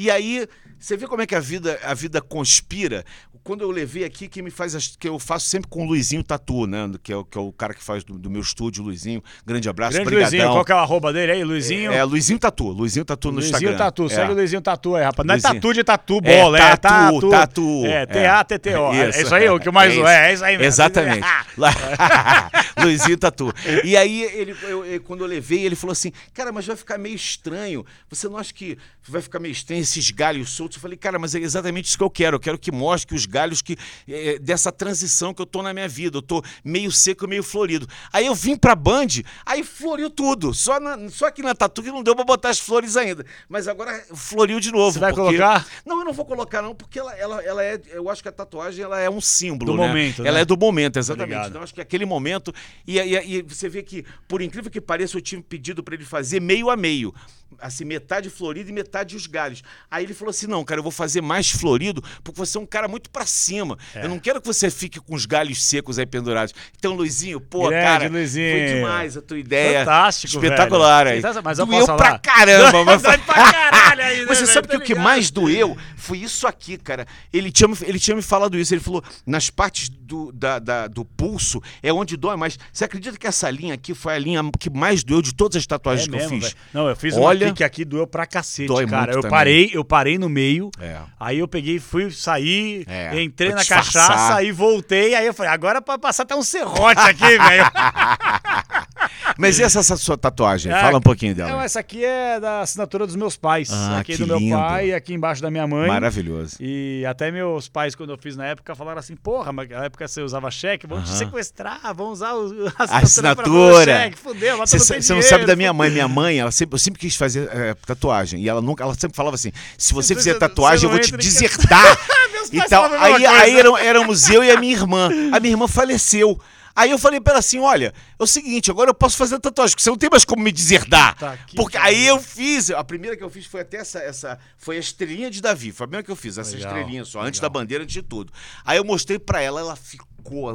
E aí, você vê como é que a vida, a vida conspira. Quando eu levei aqui, que me faz que eu faço sempre com o Luizinho Tatu, né? Que é, o- que é o cara que faz do, do meu estúdio, Luizinho. Grande abraço, Grande brigadão. Luizinho, qual que é o arroba dele aí, Luizinho? É, Luizinho Tatu, Luizinho Tatu no Luizinho Instagram. Tatu, É. segue o Luizinho Tatu aí, rapaz. Não é Luizinho. tatu de tatu bola, é, É, tatu, tatu. tatu. É, É. T-A-T-T-O. É Isso. isso aí, o que mais É é, é, isso aí mesmo. Exatamente. Luizinho Tatu. E aí, ele, eu- eu- quando eu levei, ele falou assim: Cara, mas vai ficar meio estranho. Você não acha que vai ficar meio estranho esses galhos soltos? Eu falei, cara, mas é exatamente isso que eu quero. Eu quero que mostre que os galhos que, é, dessa transição que eu tô na minha vida. Eu tô meio seco meio florido. Aí eu vim pra Band, aí floriu tudo. Só, na- só aqui na Tatu que não deu pra botar as flores ainda. Mas agora floriu de novo. Você vai porque- colocar? Não, eu não vou colocar, não, porque ela, ela, ela é. Eu acho que a tatuagem ela é um símbolo. Do né? momento, Ela né? é do momento, exatamente. ligado. Então, acho que aquele momento. E, e- e você vê que, por incrível que pareça, eu tinha pedido para ele fazer meio a meio. Assim, metade florido e metade os galhos. Aí ele falou assim: não, cara, eu vou fazer mais florido, porque você é um cara muito pra cima. É. Eu não quero que você fique com os galhos secos aí pendurados. Então, Luizinho, pô, Grande, cara, Luizinho. foi demais a tua ideia. Fantástico, Espetacular velho. aí. Mas eu Doeu posso pra caramba, mas pra caralho aí, né, você velho? sabe que Tá o que mais doeu foi isso aqui, cara. Ele tinha, me- ele tinha me falado isso. Ele falou: nas partes do, da- da- do pulso é onde dói mais. Você acredita que essa linha aqui foi a linha que mais doeu de todas as tatuagens É que mesmo, eu fiz? velho. Não, eu fiz Olha- uma pique aqui, doeu pra cacete, Dói cara. Eu também. parei, eu parei no meio. É. Aí eu peguei, fui sair, É, entrei na disfarçar. cachaça, aí voltei, aí eu falei, agora é pra passar até um serrote aqui, velho. Mas e essa, sua tatuagem? É, Fala um pouquinho dela. Não, essa aqui é da assinatura dos meus pais. Ah, aqui que do meu lindo. pai e aqui embaixo da minha mãe. Maravilhoso. E até meus pais, quando eu fiz na época, falaram assim: porra, mas na época você usava cheque, vamos te Aham. sequestrar, vamos usar a A assinatura. pra fazer assinatura. cheque, Fudeu, mas Você não sabe da minha mãe. Minha mãe, ela sempre, eu sempre quis fazer é, tatuagem. E ela nunca, ela sempre falava assim: se você fizer tatuagem, eu vou te desertar. E tal. mesma Aí, aí eram- éramos eu e a minha irmã. A minha irmã faleceu. Aí eu falei pra ela assim: olha, é o seguinte, agora eu posso fazer tatuagem, porque você não tem mais como me deserdar. Tá, que porque pariu. aí eu fiz, a primeira que eu fiz foi até essa, essa foi a estrelinha de Davi, foi a primeira que eu fiz, essa Legal, estrelinha só, antes legal. da bandeira, antes de tudo. Aí eu mostrei pra ela, ela ficou,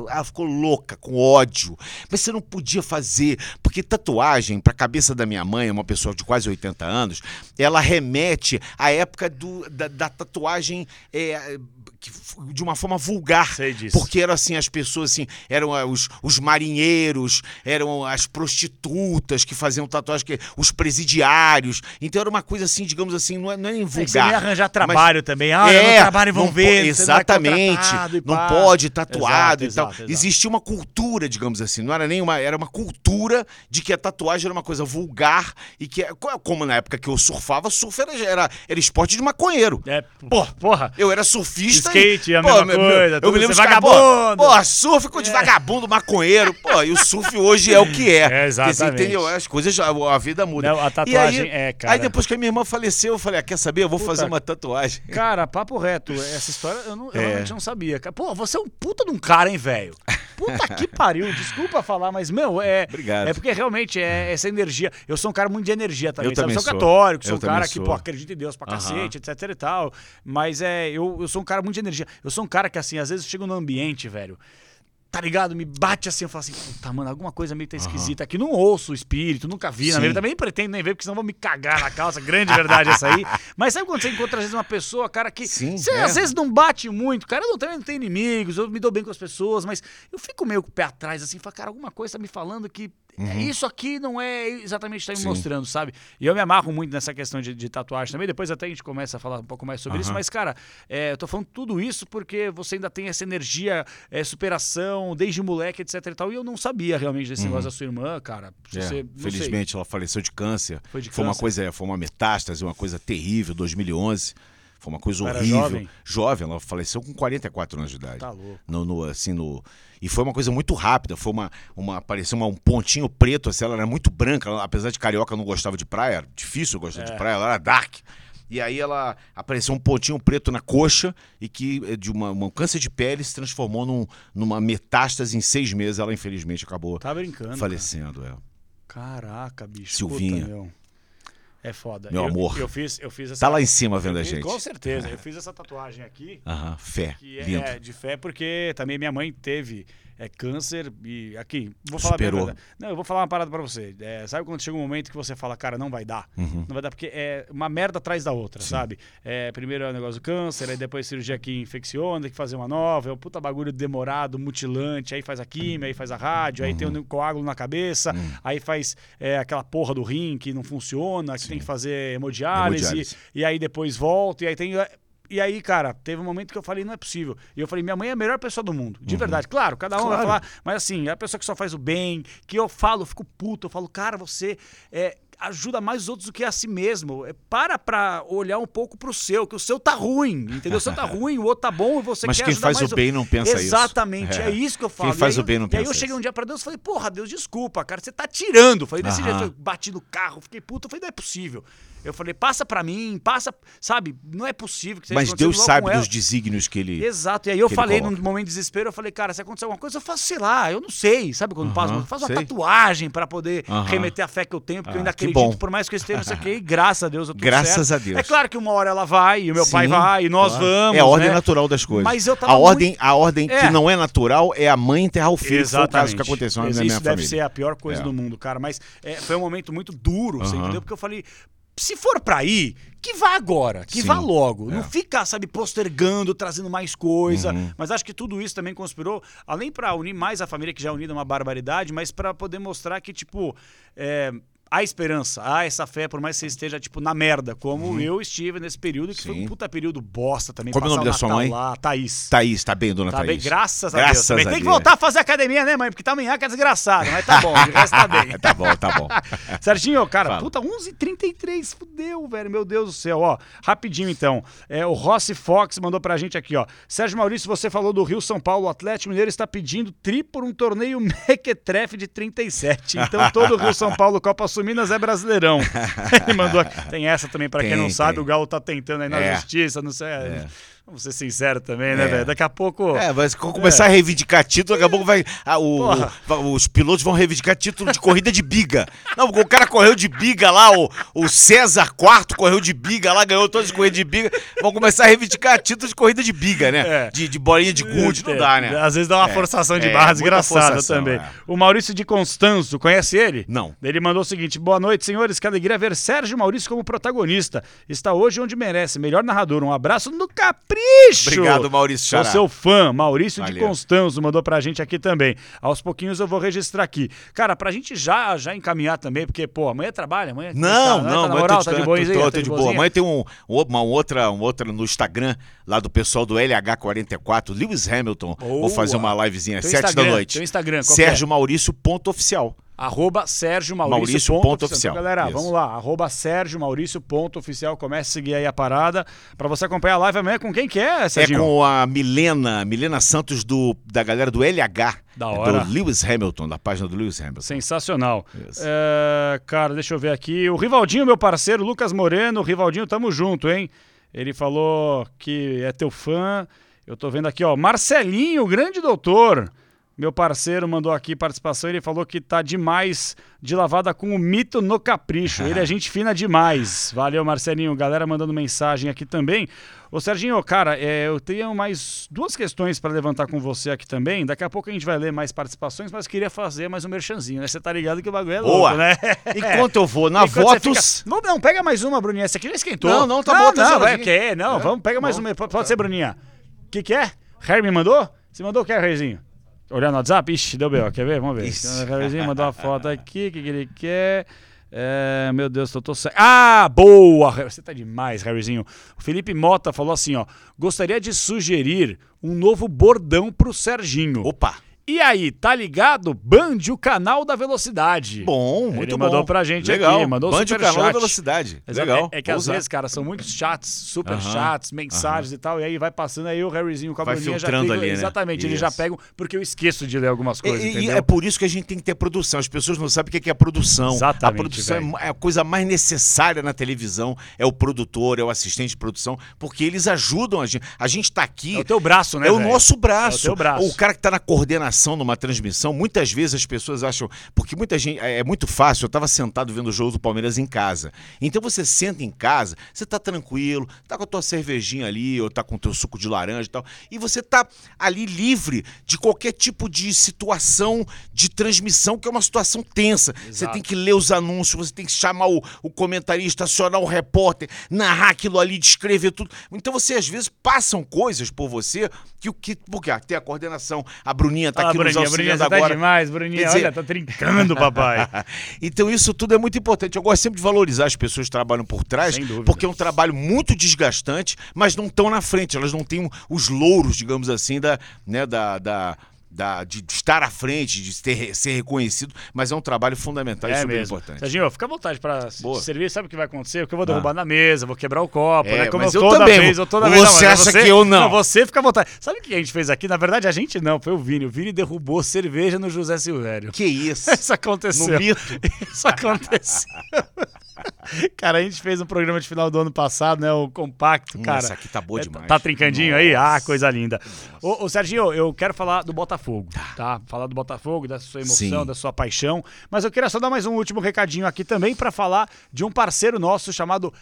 ela ficou louca, com ódio. Mas você não podia fazer, porque tatuagem, pra cabeça da minha mãe, uma pessoa de quase 80 anos, ela remete à época do, da, da tatuagem é, de uma forma vulgar. Sei disso. Porque eram assim, as pessoas assim, eram ah, os, os marinheiros, eram as prostitutas que faziam tatuagem, que, os presidiários. Então era uma coisa assim, digamos assim, não é, não é nem É vulgar. você nem arranjar trabalho também. Ah, eu É, não trabalho e vão não po- ver. não é Exatamente. Não pá. pode tatuado Exato, e tal. exato, exato. Existia uma cultura, digamos assim. Não era nem uma. Era uma cultura de que a tatuagem era uma coisa vulgar e que, co- como na época que eu surfava, surf era, era, era esporte de maconheiro. É, Pô, porra. Eu era surfista. Skate, e, a mesma meu- coisa, Eu me lembro de pô, vagabundo. Pô, surf ficou de vagabundo, maconheiro. Pô, e o surf hoje é o que é. É, exatamente. entendeu? As coisas, a vida muda. Não, a tatuagem aí, é, cara. Aí depois que a minha irmã faleceu, eu falei, ah, quer saber? Eu vou Puta. fazer uma tatuagem. Cara, papo reto. Essa história eu, não, eu É. realmente não sabia. Pô, você é um puta de um cara, hein, velho? Puta que pariu. Desculpa falar, mas, meu, é. Obrigado. É porque realmente é essa energia. Eu sou um cara muito de energia também, Eu sabe? também sou sou. católico, sou Eu um cara também que, sou. pô, acredita em Deus pra cacete, etc e tal. Mas é, eu, eu sou um cara muito de energia. Eu sou um cara que, assim, às vezes eu chego no ambiente, velho. Tá ligado? Me bate assim, eu falo assim, puta, mano, alguma coisa meio tá esquisita aqui. Não ouço o espírito, nunca vi, na Sim. verdade. Também pretendo nem ver, porque senão vão me cagar na calça. Grande verdade essa aí. Mas sabe quando você encontra, às vezes, uma pessoa, cara, que Sim, você é. às vezes não bate muito. Cara, eu não tenho, não tenho inimigos, eu me dou bem com as pessoas, mas eu fico meio com o pé atrás, assim, falo, cara, alguma coisa tá me falando que é, isso aqui não é exatamente o que tá me Uhum. Sim. mostrando, sabe? E eu me amarro muito nessa questão de, de tatuagem também. Depois até a gente começa a falar um pouco mais sobre isso. Aham. Mas, cara, é, eu tô falando tudo isso porque você ainda tem essa energia, é, superação, desde moleque, etc e tal. E eu não sabia realmente desse negócio da sua irmã, cara. Uhum. É, você, sei. felizmente ela faleceu de câncer. Foi de uma câncer. coisa, foi uma metástase, uma coisa terrível, 2011. Foi uma coisa Era horrível. jovem? Jovem, ela faleceu com 44 anos de idade. Tá louco. No, no, assim, no... E foi uma coisa muito rápida, foi uma, uma apareceu uma- um pontinho preto, assim, ela era muito branca, ela, apesar de carioca não gostava de praia, era difícil gostar É. de praia, ela era dark. E aí ela apareceu um pontinho preto na coxa e que eh, de uma, um câncer de pele se transformou num- numa metástase em seis meses. Ela infelizmente acabou Tá brincando. cara. falecendo. É. Caraca, bicho. Silvinha. Puta. É foda. Meu Eu- amor. Eu fiz, eu fiz essa. Tá lá em cima vendo a gente. Com certeza. Eu fiz essa tatuagem aqui. Aham, fé. Que Lindo. é de fé, porque também minha mãe teve é, câncer e aqui, vou falar Superou. Não, eu vou falar uma parada pra você. É, sabe quando chega um momento que você fala, cara, não vai dar? Uhum. Não vai dar porque é uma merda atrás da outra, Sim. sabe? É, primeiro é o negócio do câncer, aí depois cirurgia que infecciona, tem que fazer uma nova, é um puta bagulho demorado, mutilante, aí faz a químia, aí faz a rádio, aí tem um coágulo na cabeça, Uhum. aí faz é, aquela porra do rim que não funciona, que tem que fazer hemodiálise, Hemodiálise. e aí depois volta, e aí tem. E aí, cara, teve um momento que eu falei, não é possível. E eu falei, minha mãe é a melhor pessoa do mundo. De verdade. Claro, cada um vai Uhum. Claro. falar. Mas assim, é a pessoa que só faz o bem, que eu falo, eu fico puto. Eu falo, cara, você é, ajuda mais os outros do que a si mesmo. É, para pra olhar um pouco pro seu, que o seu tá ruim, entendeu? O seu tá ruim, o outro tá bom e você Mas quer quem faz o bem não pensa isso. Exatamente, é. É. isso que eu falo. Quem faz aí o bem não eu- E aí eu pensa cheguei um dia pra Deus e falei, porra, Deus, desculpa, cara, você tá tirando. Falei desse Aham. jeito, eu bati no carro, fiquei puto, eu falei, não é possível. Eu falei, passa pra mim, passa, sabe? Não é possível que seja Mas Deus sabe dos desígnios que ele. Exato, e aí eu falei num momento de desespero, eu falei, cara, se acontecer alguma coisa, eu faço, sei lá, eu não sei, sabe quando passa, Aham, eu faço uma sei. tatuagem pra poder Aham. remeter a fé que eu tenho, porque eu Ah, ainda que acredito, bom. por mais que eu esteja, não sei o quê, e graças a Deus eu tô Graças certo. a Deus. É claro que uma hora ela vai, e o meu pai Sim, vai, e nós claro. vamos, É a ordem né? natural das coisas. Mas eu tava a ordem, a ordem É. que não é natural é a mãe enterrar o filho. que Foi o caso que aconteceu na Isso minha deve família. ser a pior coisa É. do mundo, cara. Mas é, foi um momento muito duro, você entendeu? Porque eu falei, se for pra ir, que vá agora, que Sim, vá logo. é. Não fica, sabe, postergando, trazendo mais coisa. Uhum. Mas acho que tudo isso também conspirou, além pra unir mais a família, que já é unida é uma barbaridade, mas pra poder mostrar que, tipo, é, há esperança, há essa fé, por mais que você esteja, tipo, na merda, como eu estive nesse período, que foi Uhum. Sim. um puta período bosta também. Como é o nome da sua mãe? Lá, Thaís. Thaís, tá bem, dona Tá Thaís? bem, graças a Graças Deus. Também a tem que Deus. voltar a fazer academia, né, mãe? Porque tá amanhã que é desgraçado, mas tá bom, de resto tá bem. Tá bom, tá bom. Certinho, cara, Fala. puta, 11h33, fudeu, velho, meu Deus do céu, ó. Rapidinho então, é, o Rossi Fox mandou pra gente aqui, ó. Sérgio Maurício, você falou do Rio São Paulo, o Atlético Mineiro está pedindo tri por um torneio Mequetrefe de 37. Então todo o Rio São Paulo Copa Suminas é brasileirão. Ele mandou. Tem essa também, pra quem Tem, não sabe, tem. o Galo tá tentando aí na É. justiça, não sei. Vamos ser sinceros também, né, É. velho? Daqui a pouco. É, quando começar a reivindicar título, daqui a pouco vai. ah, o- va- os pilotos vão reivindicar título de corrida de biga. Não, o cara correu de biga lá, o, o César IV correu de biga lá, ganhou todas as corridas de biga. Vão começar a reivindicar título de corrida de biga, né? É. De, de bolinha de gude, não dá, né? Às vezes dá uma É. forçação de É, barra desgraçada também. é. O Maurício de Constanzo, conhece ele? Não. Ele mandou o seguinte: boa noite, senhores. Que alegria ver Sérgio Maurício como protagonista. Está hoje onde merece. Melhor narrador. Um abraço no capricho. Obrigado, Maurício Sou Xará. seu fã, Maurício de Valeu. Constanzo, mandou pra gente aqui também. Aos pouquinhos eu vou registrar aqui. Cara, pra gente já, já encaminhar também, porque, pô, amanhã trabalha, amanhã. Não, tá, não, tá mas moral, tô tá de de, boinha, tô, tô, tá tô de boa. Amanhã tem um, um- uma outra, um outra no Instagram, lá do pessoal do LH44, Lewis Hamilton. Vou Boa. fazer uma livezinha às 7 da noite. teu Instagram, é? Sérgio Maurício, ponto oficial. Arroba Sérgio Maurício, Maurício ponto ponto oficial. Então, galera, Isso. vamos lá. Arroba Sérgio Maurício ponto oficial. Comece a seguir aí a parada pra você acompanhar a live amanhã com quem que é, É Sérgio? com a Milena, Milena Santos do, da galera do LH. Da é hora. Do Lewis Hamilton, da página do Lewis Hamilton. Sensacional. É, cara, deixa eu ver aqui. O Rivaldinho, meu parceiro, Lucas Moreno. Rivaldinho, tamo junto, hein? Ele falou que é teu fã. Eu tô vendo aqui, ó. Marcelinho, grande doutor. Meu parceiro mandou aqui participação. Ele falou que tá demais de lavada com o mito no capricho. Ele é gente fina demais. Valeu, Marcelinho. Galera mandando mensagem aqui também. Ô, Serginho, cara, é, eu tenho mais duas questões para levantar com você aqui também. Daqui a pouco a gente vai ler mais participações, mas queria fazer mais um merchanzinho, né? Você tá ligado que o bagulho é Boa. louco, né? Enquanto eu vou na Enquanto Votos. fica- Não, não, pega mais uma, Bruninha. Essa aqui já esquentou. Não, não, tá não, bom, tá Não, vai, Não, É, vamos, pega mais bom. uma. Pode ser, Bruninha. O que, que é? Harry me mandou? Você mandou o que, Harryzinho? Olhar no WhatsApp? Ixi, deu B.O. Quer ver? Vamos ver. Isso. Mandou uma foto aqui. O que, ele quer? É, meu Deus, eu tô. Ah, boa! Você tá demais, Harryzinho. O Felipe Mota falou assim: ó. Gostaria de sugerir um novo bordão pro Serginho. Opa! E aí, tá ligado? Band, o canal da velocidade. Bom, muito Ele bom. mandou pra gente Legal. aqui, mandou Band o canal da velocidade. Exato. Legal. É, é que Vou às usar. vezes, cara, são muitos chats, super Aham, chats, mensagens e tal, e aí vai passando aí o Harryzinho com a Vai Bruninha já filtrando pega- ali, né? Exatamente, eles já Isso. pegam, porque eu esqueço de ler algumas coisas, E- e entendeu? é por isso que a gente tem que ter produção. As pessoas não sabem o que é produção. Exatamente, A produção é velho. é a coisa mais necessária na televisão. É o produtor, é o assistente de produção, porque eles ajudam a gente. A gente tá aqui. É o teu braço, né, É o velho? nosso braço. É o teu braço. O cara que tá na numa transmissão, muitas vezes as pessoas acham. Porque muita gente. É é muito fácil. Eu tava sentado vendo o jogo do Palmeiras em casa. Então você senta em casa, você tá tranquilo, tá com a tua cervejinha ali, ou tá com o teu suco de laranja e tal. E você tá ali livre de qualquer tipo de situação de transmissão, que é uma situação tensa. Você Exato. tem que ler os anúncios, você tem que chamar o, o comentarista, acionar o repórter, narrar aquilo ali, descrever tudo. Então você, às vezes, passam coisas por você que o que. Porque ah, tem a coordenação, a Bruninha tá Ah, aqui nos Bruninha, Bruninha, auxiliando você tá agora. demais, Bruninha, dizer- olha, tá trincando, papai. então isso tudo é muito importante. Eu gosto sempre de valorizar as pessoas que trabalham por trás, porque é um trabalho muito desgastante, mas não estão na frente. Elas não têm os louros, digamos assim, da, né, da, da, da- de estar à frente, de ter, ser reconhecido, mas é um trabalho fundamental e É super mesmo. importante. Serginho, fica à vontade pra Boa. servir. Sabe o que vai aconcer? O que eu vou derrubar na mesa, vou quebrar o copo, É, né? Como eu eu toda também vez, eu toda Você vez. mas acha você, que eu não? Você fica à vontade. Sabe o que a gente fez aqui? Na verdade, a gente não, foi o Vini. O Vini derrubou cerveja no José Silvério. Que isso? Isso aconteceu. No mito. Isso aconteceu. cara, a gente fez um programa de final do ano passado, né? O compacto, cara. Essa aqui tá boa É, demais. Tá trincandinho aí? Ah, Nossa. coisa linda. Ô, ô, Serginho, eu quero falar do Botafogo, tá? Falar do Botafogo, da sua emoção, Sim. da sua paixão. Mas eu queria só dar mais um último recadinho aqui também pra falar de um parceiro nosso chamado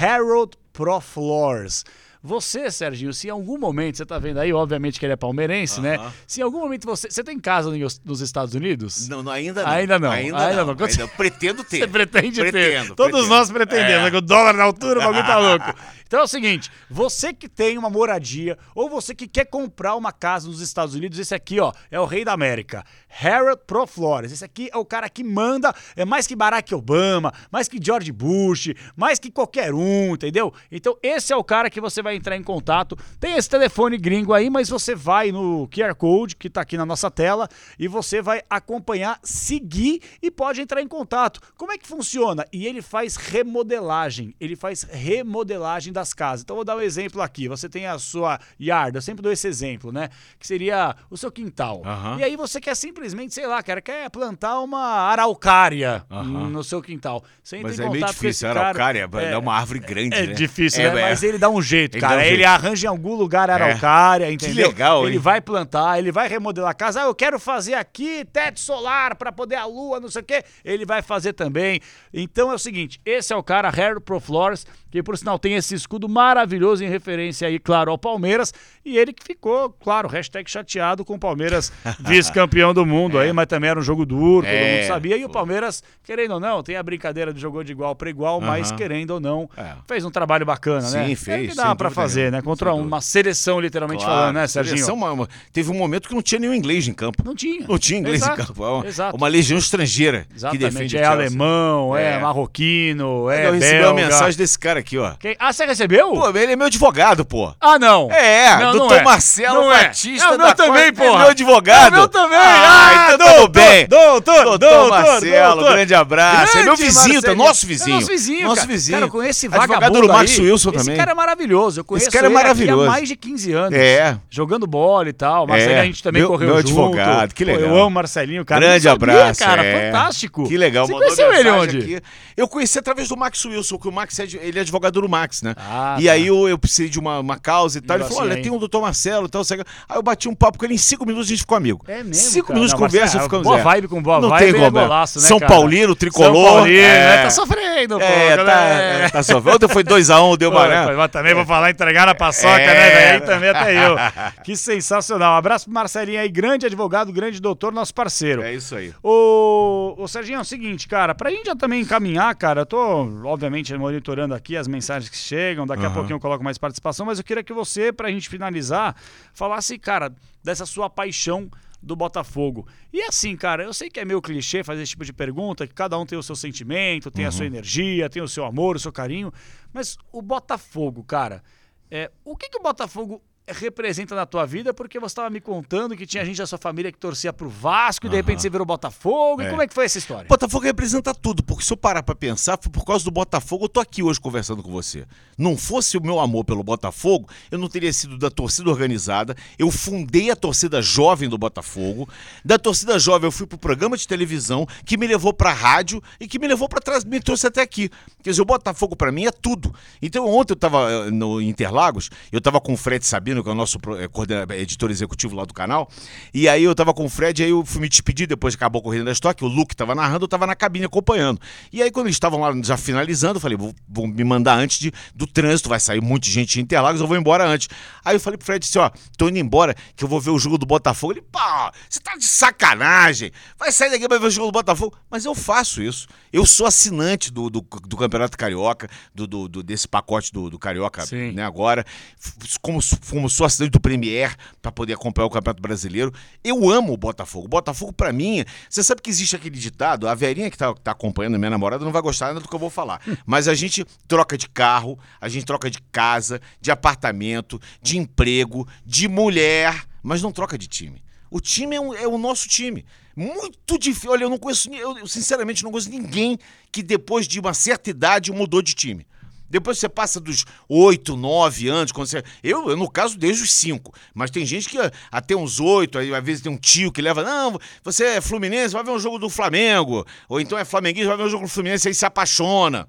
Harold Pro Floors. Você, Serginho, se em algum momento, você tá vendo aí, obviamente que ele é palmeirense, né? Aham. Se em algum momento você. Você tem casa nos Estados Unidos? Não, não, ainda não. Ainda não, Ainda, ainda não. não. Ainda eu pretendo ter. Você pretende ter. Pretendo, Todos pretendo. nós pretendemos, É. né? Com o dólar na altura, o bagulho tá louco. Então é o seguinte, você que tem uma moradia ou você que quer comprar uma casa nos Estados Unidos, esse aqui, ó, é o rei da América. Harold Pro Flores. Esse aqui é o cara que manda, é mais que Barack Obama, mais que George Bush, mais que qualquer um, entendeu? Então esse é o cara que você vai entrar em contato. Tem esse telefone gringo aí, mas você vai no QR Code que tá aqui na nossa tela e você vai acompanhar, seguir e pode entrar em contato. Como é que funciona? E ele faz remodelagem, ele faz remodelagem das casas. Então vou dar um exemplo aqui. Você tem a sua yard, eu sempre dou esse exemplo, né? Que seria o seu quintal. Aham. E aí você quer simplesmente, sei lá, cara, quer plantar uma araucária no seu quintal. Você entra Mas em é meio difícil. Cara. araucária é, é uma árvore grande, É né? difícil, É, né? é. Mas ele dá um jeito, Ele cara. um ele jeito. arranja em algum lugar a araucária, entendeu? legal, Ele hein? vai plantar, ele vai remodelar a casa. Ah, eu quero fazer aqui teto solar para poder a lua, não sei o quê. Ele vai fazer também. Então é o seguinte, esse é o cara, Harold Pro Floors, que por sinal tem esse escudo maravilhoso em referência aí, claro, ao Palmeiras. E ele que ficou, claro, hashtag chateado com o Palmeiras vice-campeão do mundo aí, mas também era um jogo duro, todo É, mundo sabia. E o pô. Palmeiras, querendo ou não, tem a brincadeira de jogou de igual para igual, mas Aham. querendo ou não, É. fez um trabalho bacana, né? Sim, É o fez, que dá dúvida fazer, nenhuma, né? Contra sem uma dúvida. seleção, literalmente falando, né, Serginho? seleção, uma- teve um momento que não tinha nenhum inglês em campo. Não tinha. Não tinha inglês Exato, em campo. É uma, exato. uma legião estrangeira que Exatamente, defende é alemão, é, É. marroquino, é Eu recebi belga. uma mensagem desse cara aqui, ó. Quem- Ah, você recebeu? Pô, ele é meu advogado, pô. ah, não. É, Não, doutor é. Marcelo é. Batista É o meu também, Costa, é meu advogado. É meu também. Ah, então doutor, tudo bem. Doutor, Doutor doutor, Marcelo, doutor. grande abraço. é meu Grande vizinho, tá? Nosso vizinho. É nosso vizinho, Nosso cara. vizinho. Cara, eu conheço esse Advogado vagabundo do Max aí. Wilson esse também. cara é maravilhoso. Eu conheço cara é maravilhoso. há mais de 15 anos. É. Jogando bola e tal. Marcelinho, É. a gente também Meu- correu meu junto. advogado, que Pô, legal. eu amo Marcelinho, cara. Grande sabia, abraço. cara. é. Fantástico. Que legal. Você mandou conheceu ele onde? aqui. Eu conheci através do Max Wilson, que o Max é, ele é advogado do Max, né? Ah, e tá. aí eu, eu precisei de uma, uma causa e tal. Ele falou: olha, tem um doutor Marcelo e tal. Aí eu bati um papo com ele, em cinco minutos a gente ficou amigo. É mesmo, Cinco cara. Minutos Não, de conversa Marcelo, e ficamos boa é. vibe com boa Não vibe, tem ele é como. golaço, né, São cara? Paulino, tricolor. São Paulino, é. né? Tá sofrendo, pô. É, tá, né? é, tá sofrendo. Ontem foi 2x1, deu Pô, uma. mas também vou falar entregar na paçoca, É. né, velho? Aí também até eu. Que sensacional. Um abraço pro Marcelinho aí, grande advogado, grande doutor, nosso parceiro. É isso aí. Ô, ô Serginho, é o seguinte, cara, pra gente já também encaminhar, cara, eu tô, obviamente, monitorando aqui as mensagens que chegam, daqui a Aham. pouquinho eu coloco mais participação, mas eu queria que você, pra gente finalizar, falasse, cara, dessa sua paixão do Botafogo. E assim, cara, eu sei que é meio clichê fazer esse tipo de pergunta, que cada um tem o seu sentimento, tem a sua energia, tem o seu amor, o seu carinho, mas o Botafogo, cara, é, o que, que o Botafogo representa na tua vida? Porque você estava me contando que tinha gente da sua família que torcia pro Vasco e de repente você virou Botafogo. E É. como é que foi essa história? Botafogo representa tudo, porque se eu parar pra pensar, foi por causa do Botafogo, eu tô aqui hoje conversando com você. Não fosse o meu amor pelo Botafogo, eu não teria sido da torcida organizada. Eu fundei a torcida jovem do Botafogo. Da torcida jovem, eu fui pro programa de televisão que me levou pra rádio e que me levou para trás, me trouxe até aqui. Quer dizer, o Botafogo pra mim é tudo. Então, ontem eu tava eh, no Interlagos, eu tava com o Fred Sabino, que é o nosso eh, coordena- editor executivo lá do canal, e aí eu tava com o Fred, aí eu fui me despedir depois que acabou a corrida da estoque, o Luke tava narrando, eu tava na cabine acompanhando. E aí, quando eles estavam lá já finalizando, eu falei, vou, vou me mandar antes de, do trânsito, vai sair muita gente de Interlagos, eu vou embora antes. Aí eu falei pro Fred assim, ó, tô indo embora, que eu vou ver o jogo do Botafogo. Ele, pá, você tá de sacanagem, vai sair daqui pra ver o jogo do Botafogo. Mas eu faço isso. Eu sou assinante do, do, do Campeonato Carioca, do, do- desse pacote do, do Carioca, Sim. né, agora. F- Como, como sou assinante do Premier, pra poder acompanhar o Campeonato Brasileiro. Eu amo o Botafogo. O Botafogo, pra mim, você sabe que existe aquele ditado, a Verinha que tá, tá acompanhando, a minha namorada, não vai gostar nada do que eu vou falar. Mas a gente troca de carro, a gente troca de casa, de apartamento, de emprego, de mulher, mas não troca de time. O time é, um- é o nosso time. Muito difícil. Olha, eu não conheço, eu, sinceramente não conheço ninguém que depois de uma certa idade mudou de time. Depois você passa dos 8, 9 anos, quando você. Eu, eu, no caso, desde os 5. Mas tem gente que ah, até uns 8, aí às vezes tem um tio que leva. Não, você é Fluminense, vai ver um jogo do Flamengo. Ou então é Flamenguista, vai ver um jogo do Fluminense, aí se apaixona.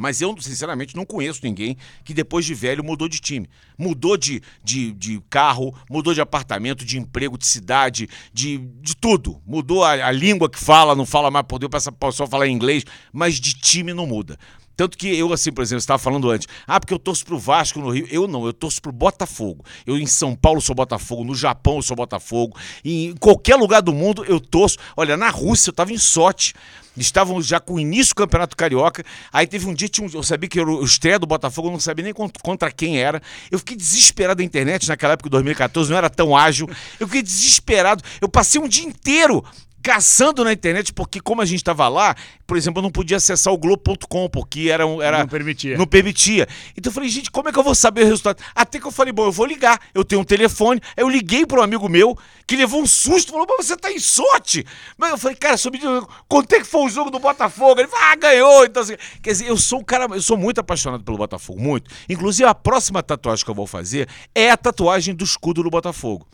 Mas eu, sinceramente, não conheço ninguém que depois de velho mudou de time. Mudou de, de, de carro, mudou de apartamento, de emprego, de cidade, de, de tudo. Mudou a, a língua que fala, não fala mais por Deus, passa só falar inglês, mas de time não muda. Tanto que eu, assim, por exemplo, estava falando antes, ah, porque eu torço pro Vasco no Rio. Eu não, eu torço pro Botafogo. Eu em São Paulo sou Botafogo, no Japão eu sou Botafogo, em qualquer lugar do mundo eu torço. Olha, na Rússia eu estava em sorte estavam já com o início do Campeonato Carioca. Aí teve um dia, eu sabia que era o estreia do Botafogo, eu não sabia nem contra quem era. Eu fiquei desesperado na internet naquela época, 2014, não era tão ágil. Eu fiquei desesperado. Eu passei um dia inteiro caçando na internet, porque como a gente estava lá, por exemplo, eu não podia acessar o Globo.com, porque era, era. Não permitia. Não permitia. Então eu falei, gente, como é que eu vou saber o resultado? Até que eu falei, bom, eu vou ligar. Eu tenho um telefone. Aí eu liguei para um amigo meu que levou um susto, falou, mas você tá em sorte. Mas eu falei, cara, diz, quanto é que foi o jogo do Botafogo? Ele falou, ah, ganhou. Então, assim, quer dizer, eu sou um cara, eu sou muito apaixonado pelo Botafogo, muito. Inclusive, a próxima tatuagem que eu vou fazer é a tatuagem do escudo do Botafogo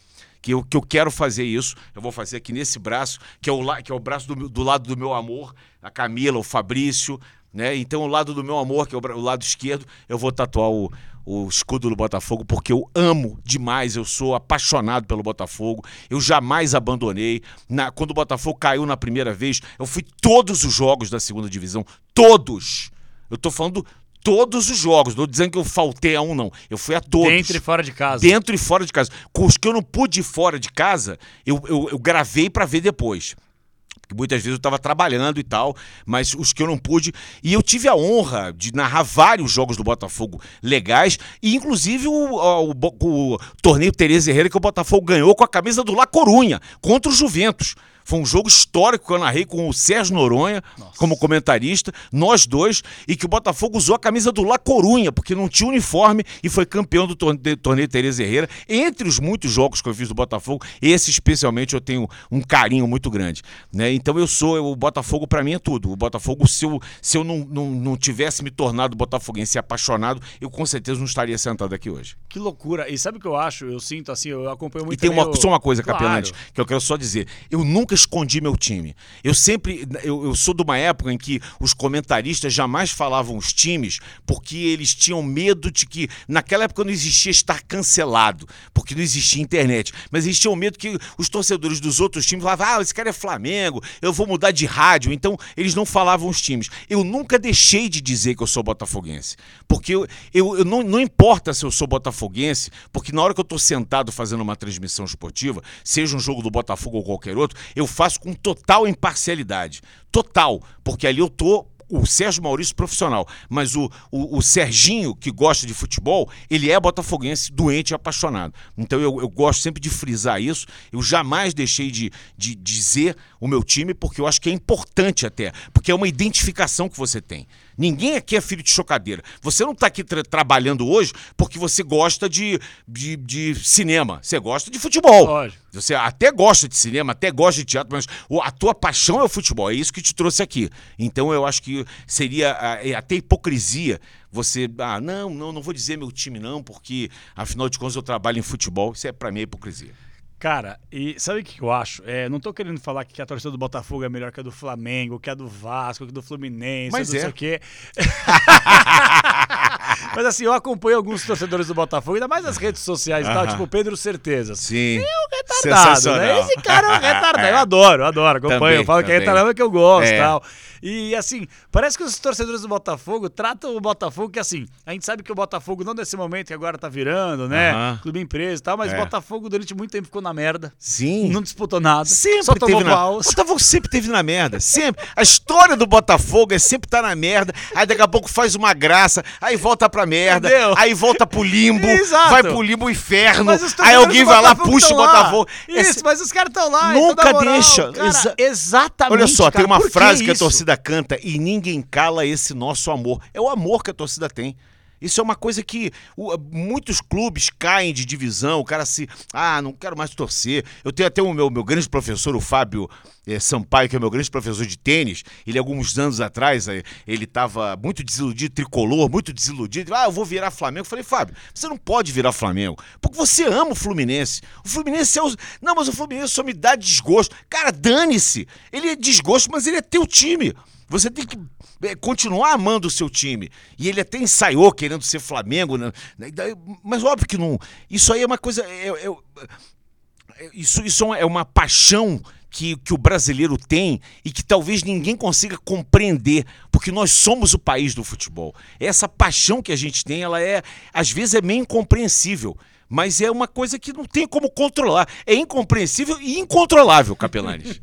que eu, que eu quero fazer isso. Eu vou fazer aqui nesse braço, que é o, que é o braço do, do lado do meu amor, a Camila, o Fabrício, né? Então, o lado do meu amor, que é o, lado esquerdo, eu vou tatuar o, o escudo do Botafogo, porque eu amo demais, eu sou apaixonado pelo Botafogo, eu jamais abandonei. Na, quando o Botafogo caiu na primeira vez, eu fui todos os jogos da segunda divisão, todos. Eu tô falando todos os jogos. Não dizendo que eu faltei a um, não. Eu fui a todos. Dentro e fora de casa. Dentro e fora de casa. Com os que eu não pude ir fora de casa, eu, eu, eu gravei para ver depois. Porque muitas vezes eu estava trabalhando e tal, mas os que eu não pude. E eu tive a honra de narrar vários jogos do Botafogo legais, e inclusive o, o, o, o torneio Tereza Herrera que o Botafogo ganhou com a camisa do La Corunha, contra o Juventus. Foi um jogo histórico que eu narrei com o Sérgio Noronha Nossa. como comentarista, nós dois, e que o Botafogo usou a camisa do La Corunha, porque não tinha uniforme e foi campeão do torneio, torneio Tereza Herrera. Entre os muitos jogos que eu fiz do Botafogo, esse especialmente eu tenho um carinho muito grande. Né? Então eu sou, o Botafogo para mim é tudo. O Botafogo, se eu, se eu não, não, não tivesse me tornado botafoguense apaixonado, eu com certeza não estaria sentado aqui hoje. Que loucura. E sabe o que eu acho? Eu sinto assim, eu acompanho muito. E tem uma, só uma coisa, claro. Capelante, que eu quero só dizer. Eu nunca escondi meu time. Eu sempre. Eu, eu, sou de uma época em que os comentaristas jamais falavam os times porque eles tinham medo de que. Naquela época não existia estar cancelado, porque não existia internet. Mas eles tinham medo que os torcedores dos outros times falavam: ah, esse cara é Flamengo, eu vou mudar de rádio. Então eles não falavam os times. Eu nunca deixei de dizer que eu sou botafoguense. Porque eu, eu, eu não, não importa se eu sou botafoguense, porque na hora que eu estou sentado fazendo uma transmissão esportiva, seja um jogo do Botafogo ou qualquer outro, eu faço com total imparcialidade. Total. Porque ali eu tô o Sérgio Maurício profissional, mas o, o, o, Serginho, que gosta de futebol, ele é botafoguense, doente e apaixonado. Então eu, eu gosto sempre de frisar isso. Eu jamais deixei de, de dizer o meu time, porque eu acho que é importante até, porque é uma identificação que você tem. Ninguém aqui é filho de chocadeira. Você não está aqui tra trabalhando hoje porque você gosta de, de, de, cinema. Você gosta de futebol. Lógico. Você até gosta de cinema, até gosta de teatro, mas a tua paixão é o futebol. É isso que te trouxe aqui. Então eu acho que seria é até hipocrisia você. Ah, não, não, não vou dizer meu time, não, porque afinal de contas eu trabalho em futebol. Isso é para mim é hipocrisia. Cara, e sabe o que eu acho? É, não tô querendo falar que a torcida do Botafogo é melhor que a do Flamengo, que a do Vasco, que a do Fluminense, Mas não é. sei o quê. Mas assim, eu acompanho alguns torcedores do Botafogo, ainda mais nas redes sociais e tal, tipo Pedro Certeza. Sim. É um retardado, né? Esse cara é um retardado. Eu adoro, eu adoro, acompanho. Também, eu falo também. que é retardado que eu gosto e é. tal. E assim, parece que os torcedores do Botafogo tratam o Botafogo que assim, a gente sabe que o Botafogo não nesse momento que agora tá virando, né? Uhum. Clube empresa e tal, mas o é. Botafogo durante muito tempo ficou na merda. Sim. Não disputou nada. Sempre só teve na... O Botafogo sempre teve na merda. Sempre. A história do Botafogo é sempre estar tá na merda. Aí daqui a pouco faz uma graça, aí volta pra merda, Entendeu? aí volta pro limbo, Exato. vai pro limbo inferno. Aí alguém vai lá, puxa o Botafogo. Isso, é... mas os caras estão lá. Nunca deixa. Cara, Exa... Exatamente. Olha só, cara, tem uma frase que, que a torcida canta e ninguém cala esse nosso amor. É o amor que a torcida tem. Isso é uma coisa que uh, muitos clubes caem de divisão, o cara se. Ah, não quero mais torcer. Eu tenho até o meu, meu grande professor, o Fábio é, Sampaio, que é meu grande professor de tênis. Ele, alguns anos atrás, ele estava muito desiludido, tricolor, muito desiludido. Ah, eu vou virar Flamengo. Eu falei, Fábio, você não pode virar Flamengo, porque você ama o Fluminense. O Fluminense é o. Não, mas o Fluminense só me dá desgosto. Cara, dane-se. Ele é desgosto, mas ele é teu time. Você tem que é, continuar amando o seu time. E ele até ensaiou querendo ser Flamengo, né? mas óbvio que não. Isso aí é uma coisa. É, é, é, isso, isso é uma paixão que, que o brasileiro tem e que talvez ninguém consiga compreender, porque nós somos o país do futebol. Essa paixão que a gente tem, ela é, às vezes, é meio incompreensível. Mas é uma coisa que não tem como controlar. É incompreensível e incontrolável, Capelanes.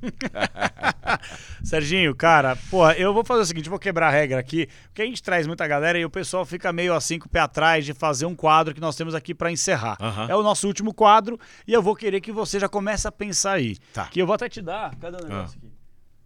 Serginho, cara, porra, eu vou fazer o seguinte, vou quebrar a regra aqui, porque a gente traz muita galera e o pessoal fica meio assim com o pé atrás de fazer um quadro que nós temos aqui para encerrar. Uhum. É o nosso último quadro e eu vou querer que você já comece a pensar aí. Tá. Que eu vou até te dar, cadê o negócio uhum. aqui?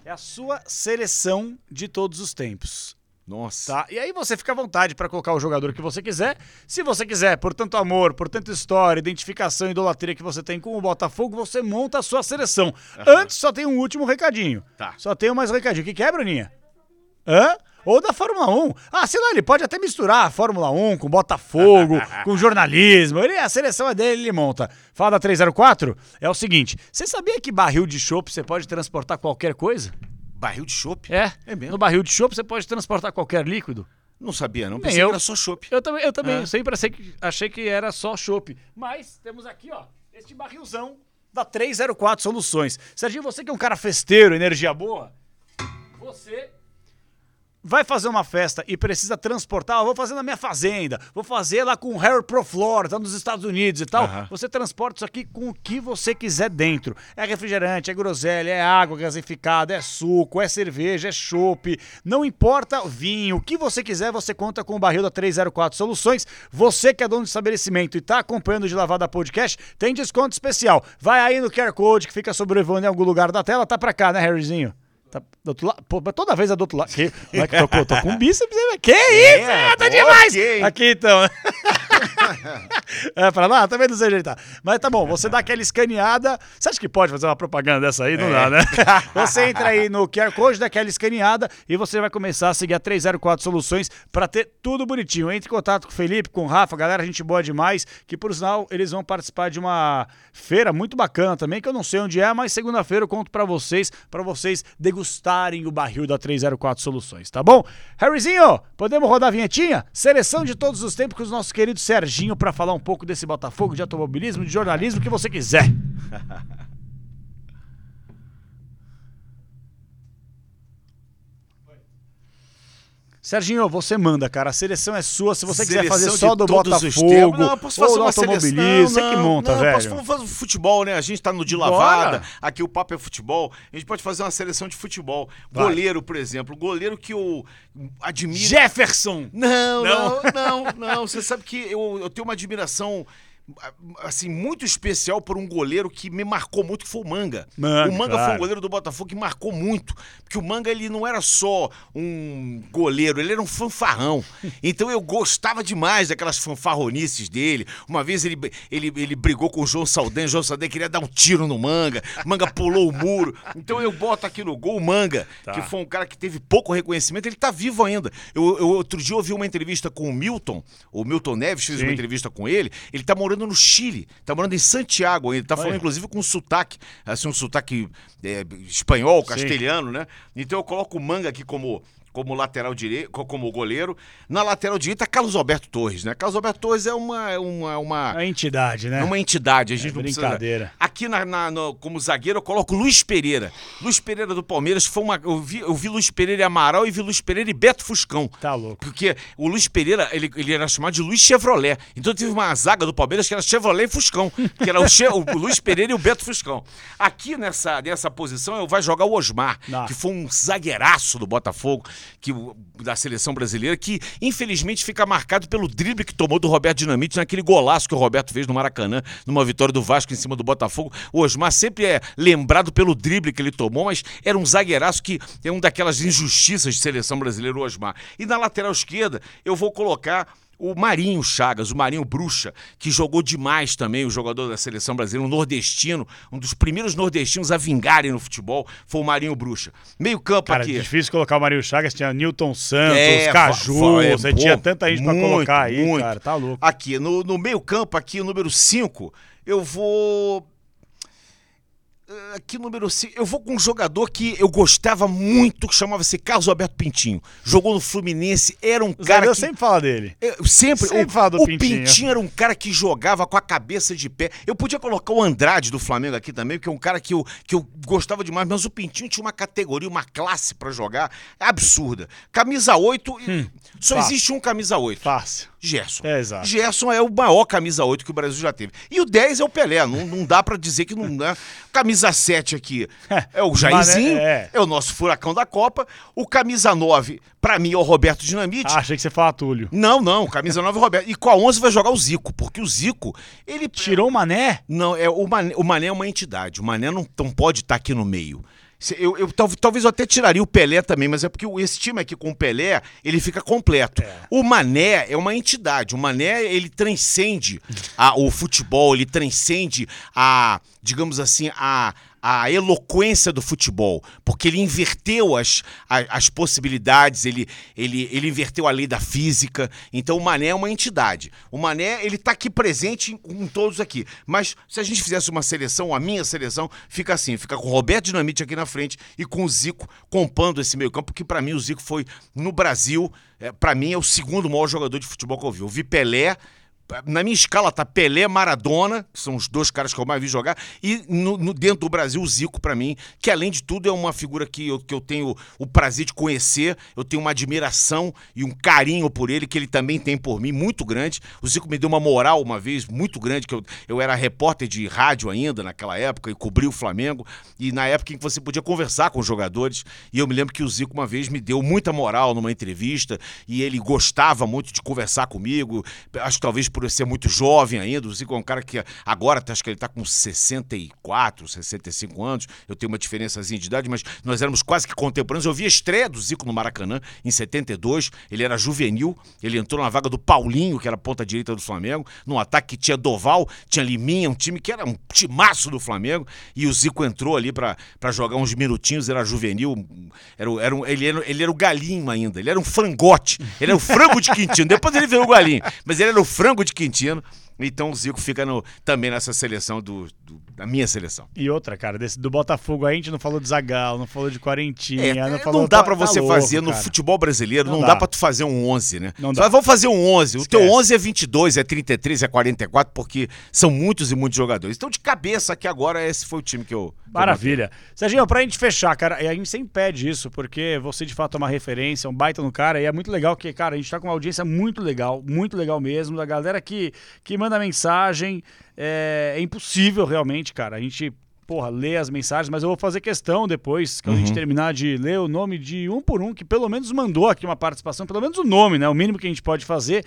É a sua seleção de todos os tempos. Nossa. Tá? E aí você fica à vontade para colocar o jogador que você quiser. Se você quiser, por tanto amor, por tanta história, identificação e idolatria que você tem com o Botafogo, você monta a sua seleção. Uhum. Antes só tem um último recadinho. Tá. Só tem mais recadinho. O que, que é, Bruninha? Hã? Ou da Fórmula 1. Ah, sei lá, ele pode até misturar a Fórmula 1 com Botafogo, com jornalismo. Ele, a seleção é dele, ele monta. Fala da 304? É o seguinte: você sabia que barril de chopp você pode transportar qualquer coisa? Barril de chopp? É. É mesmo. No barril de chopp você pode transportar qualquer líquido. Não sabia, não. Pensei eu. que era só chopp. Eu também, eu também é. sempre achei que, achei que era só chopp. Mas temos aqui, ó, este barrilzão da 304 Soluções. Serginho, você que é um cara festeiro, energia boa, você vai fazer uma festa e precisa transportar, vou fazer na minha fazenda, vou fazer lá com o Harry Pro Flora, tá nos Estados Unidos e tal. Uhum. Você transporta isso aqui com o que você quiser dentro. É refrigerante, é groselha, é água gasificada, é suco, é cerveja, é chopp, não importa vinho, o que você quiser, você conta com o barril da 304 Soluções. Você que é dono de estabelecimento e tá acompanhando de Lavada Podcast, tem desconto especial. Vai aí no QR Code que fica sobrevoando em algum lugar da tela, tá pra cá, né, Harryzinho? Tá do outro lado. Pô, mas toda vez é do outro lado. Que, não é que tô, tô com bíceps, que é, isso? É, tá demais! Aqui então. é, pra lá, também não sei ajeitar. Mas tá bom, você dá aquela escaneada. Você acha que pode fazer uma propaganda dessa aí? Não é. dá, né? você entra aí no QR Code, dá aquela escaneada e você vai começar a seguir a 304 Soluções pra ter tudo bonitinho. Entre em contato com o Felipe, com o Rafa, galera, gente boa demais. Que por sinal, eles vão participar de uma feira muito bacana também, que eu não sei onde é, mas segunda-feira eu conto pra vocês, pra vocês degustarem o barril da 304 Soluções, tá bom? Harryzinho, podemos rodar a vinhetinha? Seleção de todos os tempos com os nossos queridos Serginho para falar um pouco desse Botafogo, de automobilismo, de jornalismo, o que você quiser. Serginho, você manda, cara. A seleção é sua. Se você seleção quiser fazer só do Botafogo, não, eu posso fazer ou do automobilismo, você que monta, não, velho. Posso fazer futebol, né? A gente tá no de lavada, Bora. aqui o papo é futebol. A gente pode fazer uma seleção de futebol. Vai. Goleiro, por exemplo. Goleiro que eu admiro. Jefferson! Não, não, não, não. não. Você sabe que eu, eu tenho uma admiração assim, muito especial por um goleiro que me marcou muito, que foi o Manga. O Manga claro. foi um goleiro do Botafogo que marcou muito, porque o Manga ele não era só um goleiro, ele era um fanfarrão. Então eu gostava demais daquelas fanfarronices dele. Uma vez ele, ele, ele brigou com o João Saldanha, o João Saldanha queria dar um tiro no Manga, o Manga pulou o muro. Então eu boto aqui no gol o Manga, tá. que foi um cara que teve pouco reconhecimento, ele tá vivo ainda. Eu, eu outro dia ouvi uma entrevista com o Milton, o Milton Neves fez Sim. uma entrevista com ele, ele tá morando morando no Chile, tá morando em Santiago ainda, tá falando Olha. inclusive com um sotaque, assim, um sotaque é, espanhol, castelhano, Sim. né? Então eu coloco o Manga aqui como como lateral direito, como goleiro. Na lateral direita, Carlos Alberto Torres, né? Carlos Alberto Torres é uma. É uma, uma, uma entidade, né? É uma entidade. A gente é, brincadeira. Precisa... Aqui na, na no, como zagueiro, eu coloco Luiz Pereira. Luiz Pereira do Palmeiras foi uma. Eu vi, eu vi Luiz Pereira e Amaral e vi Luiz Pereira e Beto Fuscão. Tá louco. Porque o Luiz Pereira, ele, ele era chamado de Luiz Chevrolet. Então teve uma zaga do Palmeiras que era Chevrolet e Fuscão. Que era o, che, o Luiz Pereira e o Beto Fuscão. Aqui nessa, nessa posição, eu vai jogar o Osmar, Não. que foi um zagueiraço do Botafogo, que da seleção brasileira, que infelizmente fica marcado pelo drible que tomou do Roberto Dinamite naquele golaço que o Roberto fez no Maracanã, numa vitória do Vasco em cima do Botafogo. O Osmar sempre é lembrado pelo drible que ele tomou, mas era um zagueiraço que é uma daquelas injustiças de seleção brasileira, o Osmar. E na lateral esquerda, eu vou colocar o Marinho Chagas, o Marinho Bruxa, que jogou demais também, o jogador da seleção brasileira, um nordestino, um dos primeiros nordestinos a vingarem no futebol, foi o Marinho Bruxa. Meio campo cara, aqui. Cara, difícil colocar o Marinho Chagas, tinha Newton Santos, é, Caju, é, você pô, tinha tanta gente muito, pra colocar aí, muito. cara, tá louco. Aqui, no, no meio campo, aqui, o número 5, eu vou aqui número 5, eu vou com um jogador que eu gostava muito, que chamava-se Carlos Alberto Pintinho. Jogou no Fluminense, era um cara eu que... sempre falo dele. Eu sempre, Sempre o, fala do o Pintinho. Pintinho era um cara que jogava com a cabeça de pé. Eu podia colocar o Andrade do Flamengo aqui também, porque é um cara que eu, que eu gostava demais, mas o Pintinho tinha uma categoria, uma classe pra jogar absurda. Camisa 8, só fácil. existe um camisa 8. Fácil. Gerson. É, exato. Gerson é o maior camisa 8 que o Brasil já teve. E o 10 é o Pelé, não, não dá pra dizer que não dá. Camisa 7 aqui é o Jairzinho, Mané, é. é. o nosso furacão da Copa. O camisa 9, pra mim, é o Roberto Dinamite. Ah, achei que você fala Túlio. Não, não, camisa 9 é o Roberto. E com a 11 vai jogar o Zico, porque o Zico, ele... Tirou o Mané? Não, é, o, Mané, o Mané é uma entidade, o Mané não, não pode estar aqui no meio. Eu, eu- tal- talvez eu até tiraria o Pelé também, mas é porque o- esse time aqui com o Pelé, ele fica completo. O Mané é uma entidade. O Mané, ele transcende a- o futebol, ele transcende a, digamos assim, a, a eloquência do futebol, porque ele inverteu as, a- as, possibilidades, ele, ele, ele inverteu a lei da física. Então o Mané é uma entidade. O Mané, ele tá aqui presente em todos aqui. Mas se a gente fizesse uma seleção, a minha seleção, fica assim, fica com o Roberto Dinamite aqui na frente e com o Zico compondo esse meio campo, porque para mim o Zico foi, no Brasil, é, para mim é o segundo maior jogador de futebol que eu vi. Eu vi Pelé, na minha escala tá Pelé, Maradona, que são os dois caras que eu mais vi jogar, e no, no- dentro do Brasil o Zico pra mim, que além de tudo é uma figura que eu, que eu tenho o prazer de conhecer, eu tenho uma admiração e um carinho por ele, que ele também tem por mim, muito grande. O Zico me deu uma moral uma vez muito grande, que eu, eu era repórter de rádio ainda naquela época e cobri o Flamengo, e na época em que você podia conversar com os jogadores, e eu me lembro que o Zico uma vez me deu muita moral numa entrevista, e ele gostava muito de conversar comigo, acho que talvez por ser muito jovem ainda, o Zico é um cara que agora acho que ele tá com 64, 65 anos, eu tenho uma diferençazinha de idade, mas nós éramos quase que contemporâneos. Eu vi a estreia do Zico no Maracanã em 72, ele era juvenil, ele entrou na vaga do Paulinho, que era ponta direita do Flamengo, num ataque que tinha Doval, tinha Liminha, um time que era um timaço do Flamengo, e o Zico entrou ali pra jogar uns minutinhos, era juvenil, era, era um- ele, era, ele era o galinho ainda, ele era um frangote, ele era o frango de Quintino, depois ele veio o galinho, mas ele era o frango de Quintino, então o Zico fica no- também nessa seleção do, do- da minha seleção. E outra, cara, desse, do Botafogo aí a gente não falou de Zagal, não falou de Quarentinha, É, não não, falou... dá tá- pra tá você louco, fazer no cara. futebol brasileiro, não, Não dá. dá. pra tu fazer um 11, né? Não dá. vamos fazer um 11. O teu Esquece. 11 é 22, é 33, é 44, porque são muitos e muitos jogadores. Então, de cabeça aqui agora, esse foi o time que eu. que eu Maravilha. Serginho, pra gente fechar, cara, e a gente sempre pede isso, porque você de fato é uma referência, um baita no cara, e é muito legal que, cara, a gente tá com uma audiência muito legal, muito legal mesmo, da galera que, que manda mensagem, é, é impossível realmente, cara, a gente, porra, lê as mensagens, mas eu vou fazer questão depois, quando a gente terminar de ler o nome de um por um, que pelo menos mandou aqui uma participação, pelo menos o nome, né, o mínimo que a gente pode fazer,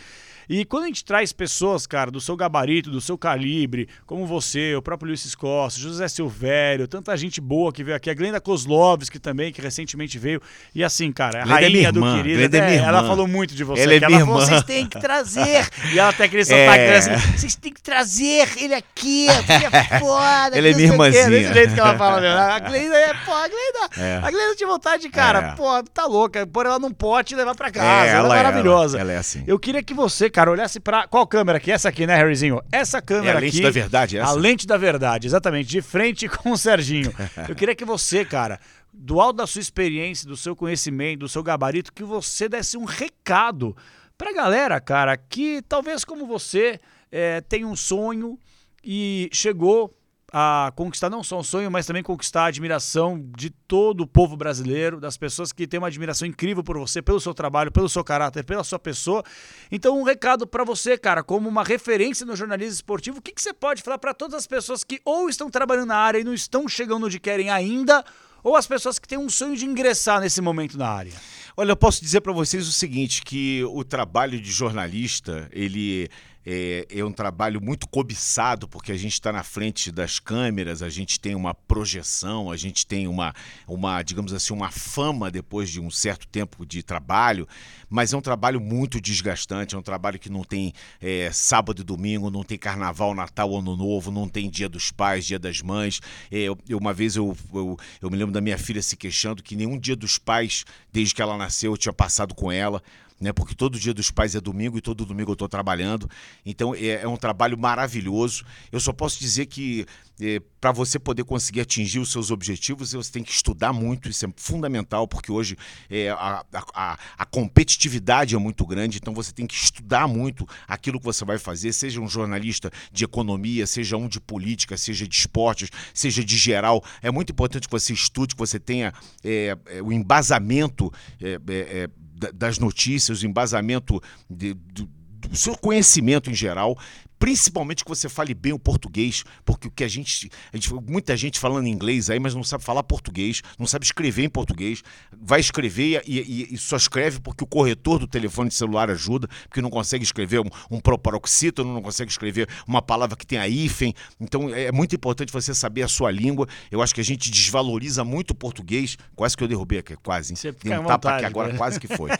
e quando a gente traz pessoas, cara, do seu gabarito, do seu calibre, como você, o próprio Luiz Costa, José Silvério, tanta gente boa que veio aqui, a Glenda Kozlovski também, que recentemente veio. E assim, cara, a Glenda é rainha minha do querido, é minha ela falou muito de você. Ela é que minha ela falou, vocês têm que trazer. e ela até aquele É. sotaque assim, vocês têm que trazer ele aqui, ele é foda. Ela é que minha não sei o quê." irmãzinha. Desse jeito que ela fala mesmo. A Glenda é, pô, a Glenda, É. a Glenda tinha vontade de, cara, É. pô, tá louca, pôr ela num pote e levar pra casa. É, ela, ela é é, maravilhosa. ela- ela é assim. Eu queria que você, cara, olhasse pra. Qual câmera aqui? Essa aqui, né, Harryzinho? Essa câmera É a lente aqui. da verdade, essa? A lente da verdade, exatamente. De frente com o Serginho. Eu queria que você, cara, do alto da sua experiência, do seu conhecimento, do seu gabarito, que você desse um recado pra galera, cara, que talvez como você é, tem um sonho e chegou a conquistar não só um sonho, mas também conquistar a admiração de todo o povo brasileiro, das pessoas que têm uma admiração incrível por você, pelo seu trabalho, pelo seu caráter, pela sua pessoa. Então, um recado pra você, cara, como uma referência no jornalismo esportivo, o que, que você pode falar pra todas as pessoas que ou estão trabalhando na área e não estão chegando onde querem ainda, ou as pessoas que têm um sonho de ingressar nesse momento na área? Olha, eu posso dizer para vocês o seguinte, que o trabalho de jornalista, ele é, é um trabalho muito cobiçado, porque a gente está na frente das câmeras, a gente tem uma projeção, a gente tem uma, uma, digamos assim, uma fama depois de um certo tempo de trabalho, mas é um trabalho muito desgastante, é um trabalho que não tem é, sábado e domingo, não tem carnaval, Natal, Ano Novo, não tem dia dos pais, dia das mães. É, eu- uma vez eu, eu, eu me lembro da minha filha se queixando que nenhum dia dos pais, desde que ela nasceu, eu tinha passado com ela. Né? Porque todo dia dos pais é domingo e todo domingo eu estou trabalhando. Então é, é, um trabalho maravilhoso. Eu só posso dizer que é, para você poder conseguir atingir os seus objetivos, você tem que estudar muito, isso é fundamental, porque hoje é, a, a, a, competitividade é muito grande, então você tem que estudar muito aquilo que você vai fazer, seja um jornalista de economia, seja um de política, seja de esportes, seja de geral. É muito importante que você estude, que você tenha é, é o embasamento é, das notícias, o embasamento de, do, do seu conhecimento em geral, principalmente que você fale bem o português, porque o que a gente, a gente, muita gente falando inglês aí, mas não sabe falar português, não sabe escrever em português, vai escrever e, e, e só escreve porque o corretor do telefone de celular ajuda, porque não consegue escrever um, um proparoxítono, não consegue escrever uma palavra que tenha hífen, então é, é muito importante você saber a sua língua, eu acho que a gente desvaloriza muito o português, quase que eu derrubei aqui, quase, hein? Tem um tapa aqui agora, né? quase que foi,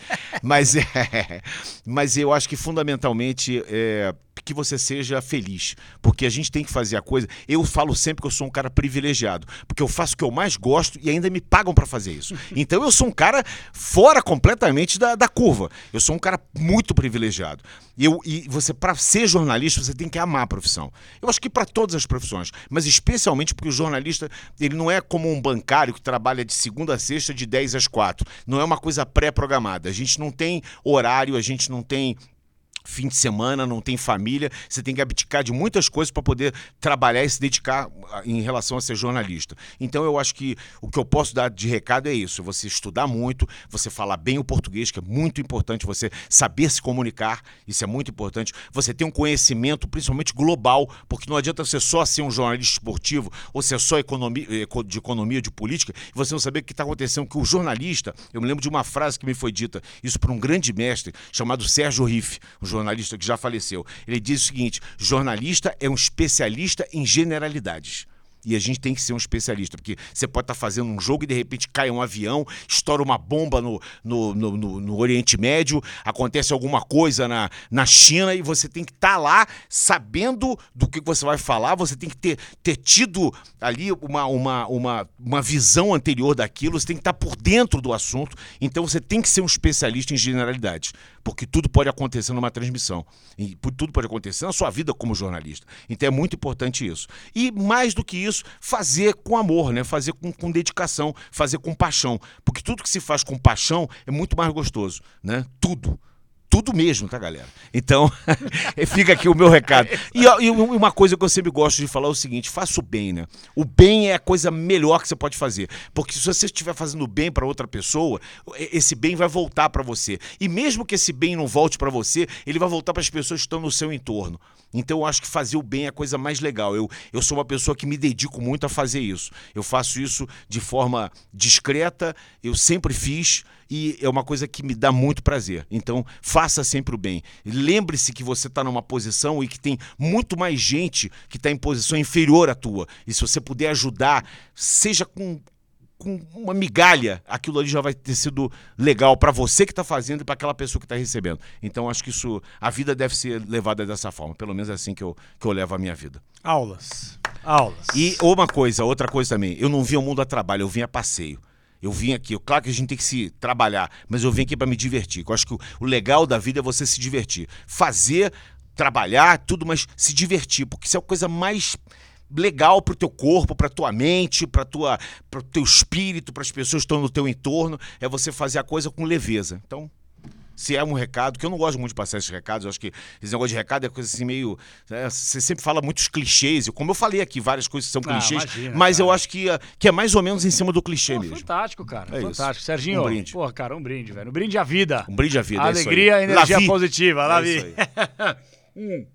mas, é, mas eu acho que fundamentalmente é, que você seja feliz. Porque a gente tem que fazer a coisa. Eu falo sempre que eu sou um cara privilegiado. Porque eu faço o que eu mais gosto e ainda me pagam para fazer isso. Então eu sou um cara fora completamente da, da curva. Eu sou um cara muito privilegiado. E, eu, e você, para ser jornalista, você tem que amar a profissão. Eu acho que para todas as profissões, mas especialmente porque o jornalista ele não é como um bancário que trabalha de segunda a sexta, de 10 às 4. Não é uma coisa pré-programada. A gente não tem horário, a gente não tem fim de semana, não tem família, você tem que abdicar de muitas coisas para poder trabalhar e se dedicar ah, em relação a ser jornalista. Então eu acho que o que eu posso dar de recado é isso: você estudar muito, você falar bem o português, que é muito importante, você saber se comunicar, isso é muito importante. Você ter um conhecimento, principalmente global, porque não adianta você só ser um jornalista esportivo ou ser só economia, de economia, de política, e você não saber o que está acontecendo. Que o jornalista, eu me lembro de uma frase que me foi dita, isso por um grande mestre chamado Sérgio Riff, um jornalista que já faleceu. Ele diz o seguinte: jornalista é um especialista em generalidades. E a gente tem que ser um especialista, porque você pode estar tá fazendo um jogo e de repente cai um avião, estoura uma bomba no, no, no, no, no Oriente Médio, acontece alguma coisa na, na China e você tem que estar tá lá sabendo do que você vai falar, você tem que ter, ter tido ali uma, uma, uma, uma visão anterior daquilo, você tem que estar tá por dentro do assunto, então você tem que ser um especialista em generalidades, porque tudo pode acontecer numa transmissão, e tudo pode acontecer na sua vida como jornalista. Então é muito importante isso. E mais do que isso, isso, fazer com amor, né? Fazer com, com dedicação, fazer com paixão. Porque tudo que se faz com paixão é muito mais gostoso, né? Tudo tudo mesmo, tá, galera? Então, fica aqui o meu recado. E, e, uma coisa que eu sempre gosto de falar é o seguinte: faça o bem, né? O bem é a coisa melhor que você pode fazer. Porque se você estiver fazendo bem para outra pessoa, esse bem vai voltar para você. E mesmo que esse bem não volte para você, ele vai voltar para as pessoas que estão no seu entorno. Então, eu acho que fazer o bem é a coisa mais legal. Eu, eu sou uma pessoa que me dedico muito a fazer isso. Eu faço isso de forma discreta, eu sempre fiz e é uma coisa que me dá muito prazer. Então, faça sempre o bem. Lembre-se que você está numa posição e que tem muito mais gente que está em posição inferior à tua. E se você puder ajudar, seja com, com uma migalha, aquilo ali já vai ter sido legal para você que está fazendo e para aquela pessoa que está recebendo. Então, acho que isso, a vida deve ser levada dessa forma. Pelo menos é assim que eu, que eu levo a minha vida. Aulas. Aulas. E uma coisa, outra coisa também. Eu não vim ao mundo a trabalho, eu vim a passeio. Eu vim aqui, claro que a gente tem que se trabalhar, mas eu vim aqui para me divertir. Eu acho que o legal da vida é você se divertir. Fazer, trabalhar, tudo, mas se divertir, porque isso é a coisa mais legal para o teu corpo, para tua mente, para tua para o teu espírito, para as pessoas que estão no teu entorno, é você fazer a coisa com leveza. Então, se é um recado, que eu não gosto muito de passar esses recados, eu acho que esse negócio de recado é coisa assim meio. Né, você sempre fala muitos clichês, e como eu falei aqui, várias coisas são ah, clichês, imagina, mas cara. eu acho que, que é mais ou menos em cima do clichê Pô, mesmo. Fantástico, cara. É fantástico. Isso. Serginho, um brinde. Porra, cara, um brinde, velho. Um brinde à vida. Um brinde à vida. A é alegria, a energia Lavi. positiva. Lá vi. hum.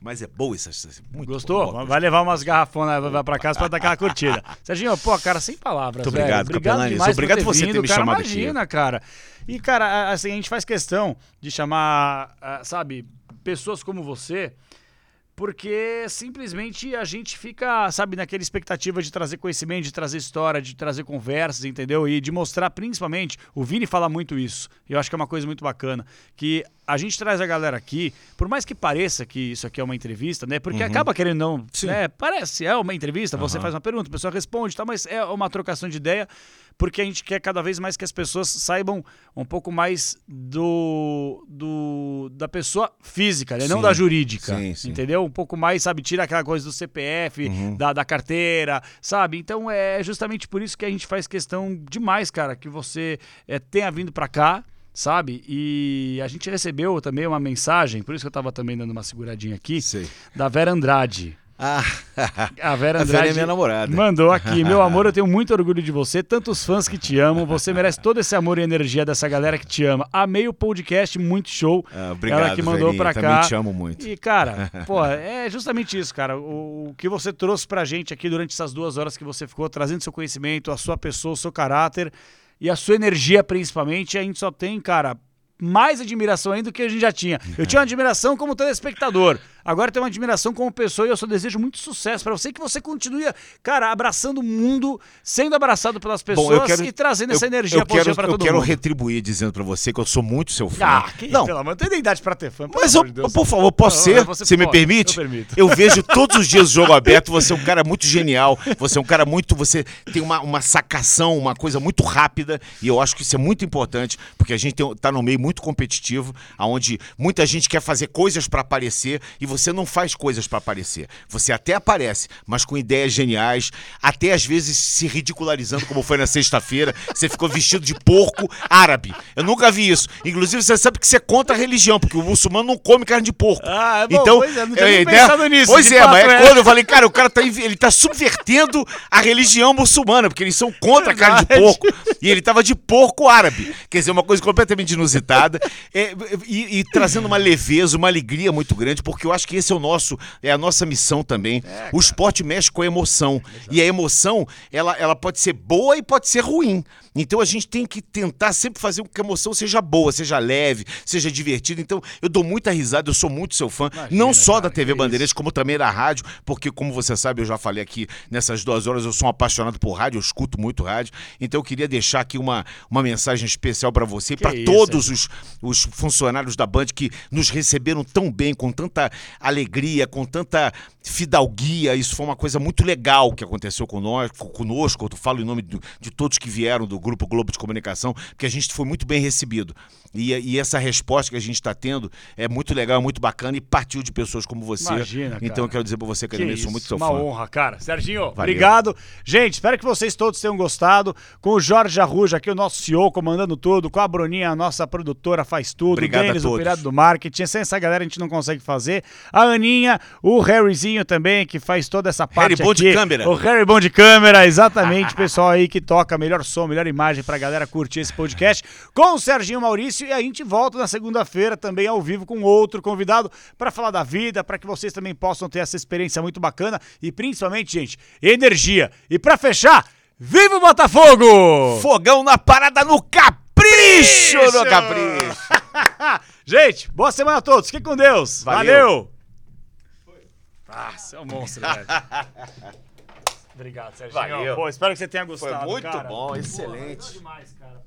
Mas é boa essa. Muito Gostou? Boa, vai levar umas garrafonas vai pra casa pra dar aquela curtida. Serginho, pô, cara, sem palavras. Muito obrigado, velho. Obrigado demais Obrigado por você vindo. ter me cara, chamado imagina, aqui. cara. E, cara, assim, a gente faz questão de chamar, sabe, pessoas como você porque simplesmente a gente fica, sabe, naquela expectativa de trazer conhecimento, de trazer história, de trazer conversas, entendeu? E de mostrar principalmente, o Vini fala muito isso, e eu acho que é uma coisa muito bacana, que a gente traz a galera aqui, por mais que pareça que isso aqui é uma entrevista, né? Porque Uhum. acaba querendo não, né? Parece, é uma entrevista, você faz uma pergunta, a pessoa responde, tá? Mas é uma trocação de ideia, porque a gente quer cada vez mais que as pessoas saibam um pouco mais do, do da pessoa física, né? Não Sim. da jurídica, Sim, sim. entendeu? Um pouco mais, sabe, tira aquela coisa do CPF, Uhum. da, da carteira, sabe? Então é justamente por isso que a gente faz questão demais, cara, que você é, tenha vindo pra cá, sabe? E a gente recebeu também uma mensagem, por isso que eu tava também dando uma seguradinha aqui, Sei. da Vera Andrade. Ah, A Vera A Vera Andrade é minha namorada. mandou aqui. Meu amor, eu tenho muito orgulho de você. Tantos fãs que te amam. Você merece todo esse amor e energia dessa galera que te ama. Amei o podcast, muito show. Ah, obrigado, Ela que mandou Verinha. pra Também cá. te amo muito. E, cara, pô, é justamente isso, cara. O, o que você trouxe pra gente aqui durante essas duas horas que você ficou, trazendo seu conhecimento, a sua pessoa, o seu caráter e a sua energia, principalmente, a gente só tem, cara. Mais admiração ainda do que a gente já tinha. Eu tinha uma admiração como telespectador. Agora tem uma admiração como pessoa e eu só desejo muito sucesso pra você que você continue, cara, abraçando o mundo, sendo abraçado pelas pessoas Bom, eu quero, e trazendo eu- essa energia eu positiva quero, pra eu todo quero mundo. retribuir dizendo pra você que eu sou muito seu fã. Ah, que, não, pelo amor, não tem idade pra ter fã. mas eu, Deus. por favor, posso Não, ser? você Você, me pode, permite? eu. Eu vejo todos os dias o jogo aberto. Você é um cara muito genial. Você é um cara muito. Você tem uma, uma sacação, uma coisa muito rápida. E eu acho que isso é muito importante, porque a gente tem, tá num meio muito competitivo, onde muita gente quer fazer coisas pra aparecer e você não faz coisas pra aparecer. Você até aparece, mas com ideias geniais, até às vezes se ridicularizando, como foi na sexta-feira. Você ficou vestido de porco árabe. Eu nunca vi isso. Inclusive, você sabe que você é contra a religião, porque o muçulmano não come carne de porco. Ah, é bom, então, pois é, não tinha nem né? pensado nisso, Pois de é, fato mas é é. quando eu falei, cara, o cara tá, ele tá subvertendo a religião muçulmana, porque eles são contra a carne de porco. E ele tava de porco árabe. Quer dizer, uma coisa completamente inusitada. É, e, e trazendo uma leveza, uma alegria muito grande, porque eu acho que esse é o nosso, é a nossa missão também. o esporte mexe com a emoção. E a emoção, ela, ela pode ser boa e pode ser ruim. Então a gente tem que tentar sempre fazer com que a emoção seja boa, seja leve, seja divertida. Então eu dou muita risada, eu sou muito seu fã. Imagina, não só cara, da TV Bandeirantes, como também da rádio, porque como você sabe, eu já falei aqui nessas duas horas, eu sou um apaixonado por rádio, eu escuto muito rádio. Então eu queria deixar aqui uma, uma mensagem especial para você e para todos os, os funcionários da Band que nos receberam tão bem, com tanta alegria, com tanta fidalguia. Isso foi uma coisa muito legal que aconteceu com nós, conosco. Eu falo em nome do- de todos que vieram do Grupo Globo de Comunicação, porque a gente foi muito bem recebido. E, e essa resposta que a gente está tendo é muito legal, muito bacana e partiu de pessoas como você. Imagina, cara. Então eu quero dizer para você que, Que isso, sou muito seu uma fã. honra, cara. Serginho, Valeu. obrigado. Gente, espero que vocês todos tenham gostado. Com o Jorge Arruja aqui, o nosso CEO, comandando tudo. Com a Bruninha, a nossa produtora, faz tudo. Obrigado Denis, a o pirata do marketing. Sem essa galera a gente não consegue fazer. A Aninha, o Harryzinho também, que faz toda essa parte Harry Bom de câmera. O Harry Bom de câmera, exatamente. pessoal aí que toca melhor som, melhor imagem pra galera curtir esse podcast. Com o Serginho Maurício. E a gente volta na segunda-feira também ao vivo com outro convidado pra falar da vida, pra que vocês também possam ter essa experiência muito bacana. E principalmente, gente, energia. E pra fechar, viva o Botafogo! Fogão na parada no capricho, no capricho. gente, boa semana a todos. Fiquem com Deus. Valeu. Valeu. Ah, você é um monstro, velho. Obrigado, Serginho. Valeu. Pô, espero que você tenha Foi gostado. muito cara. bom, excelente. foi demais, cara.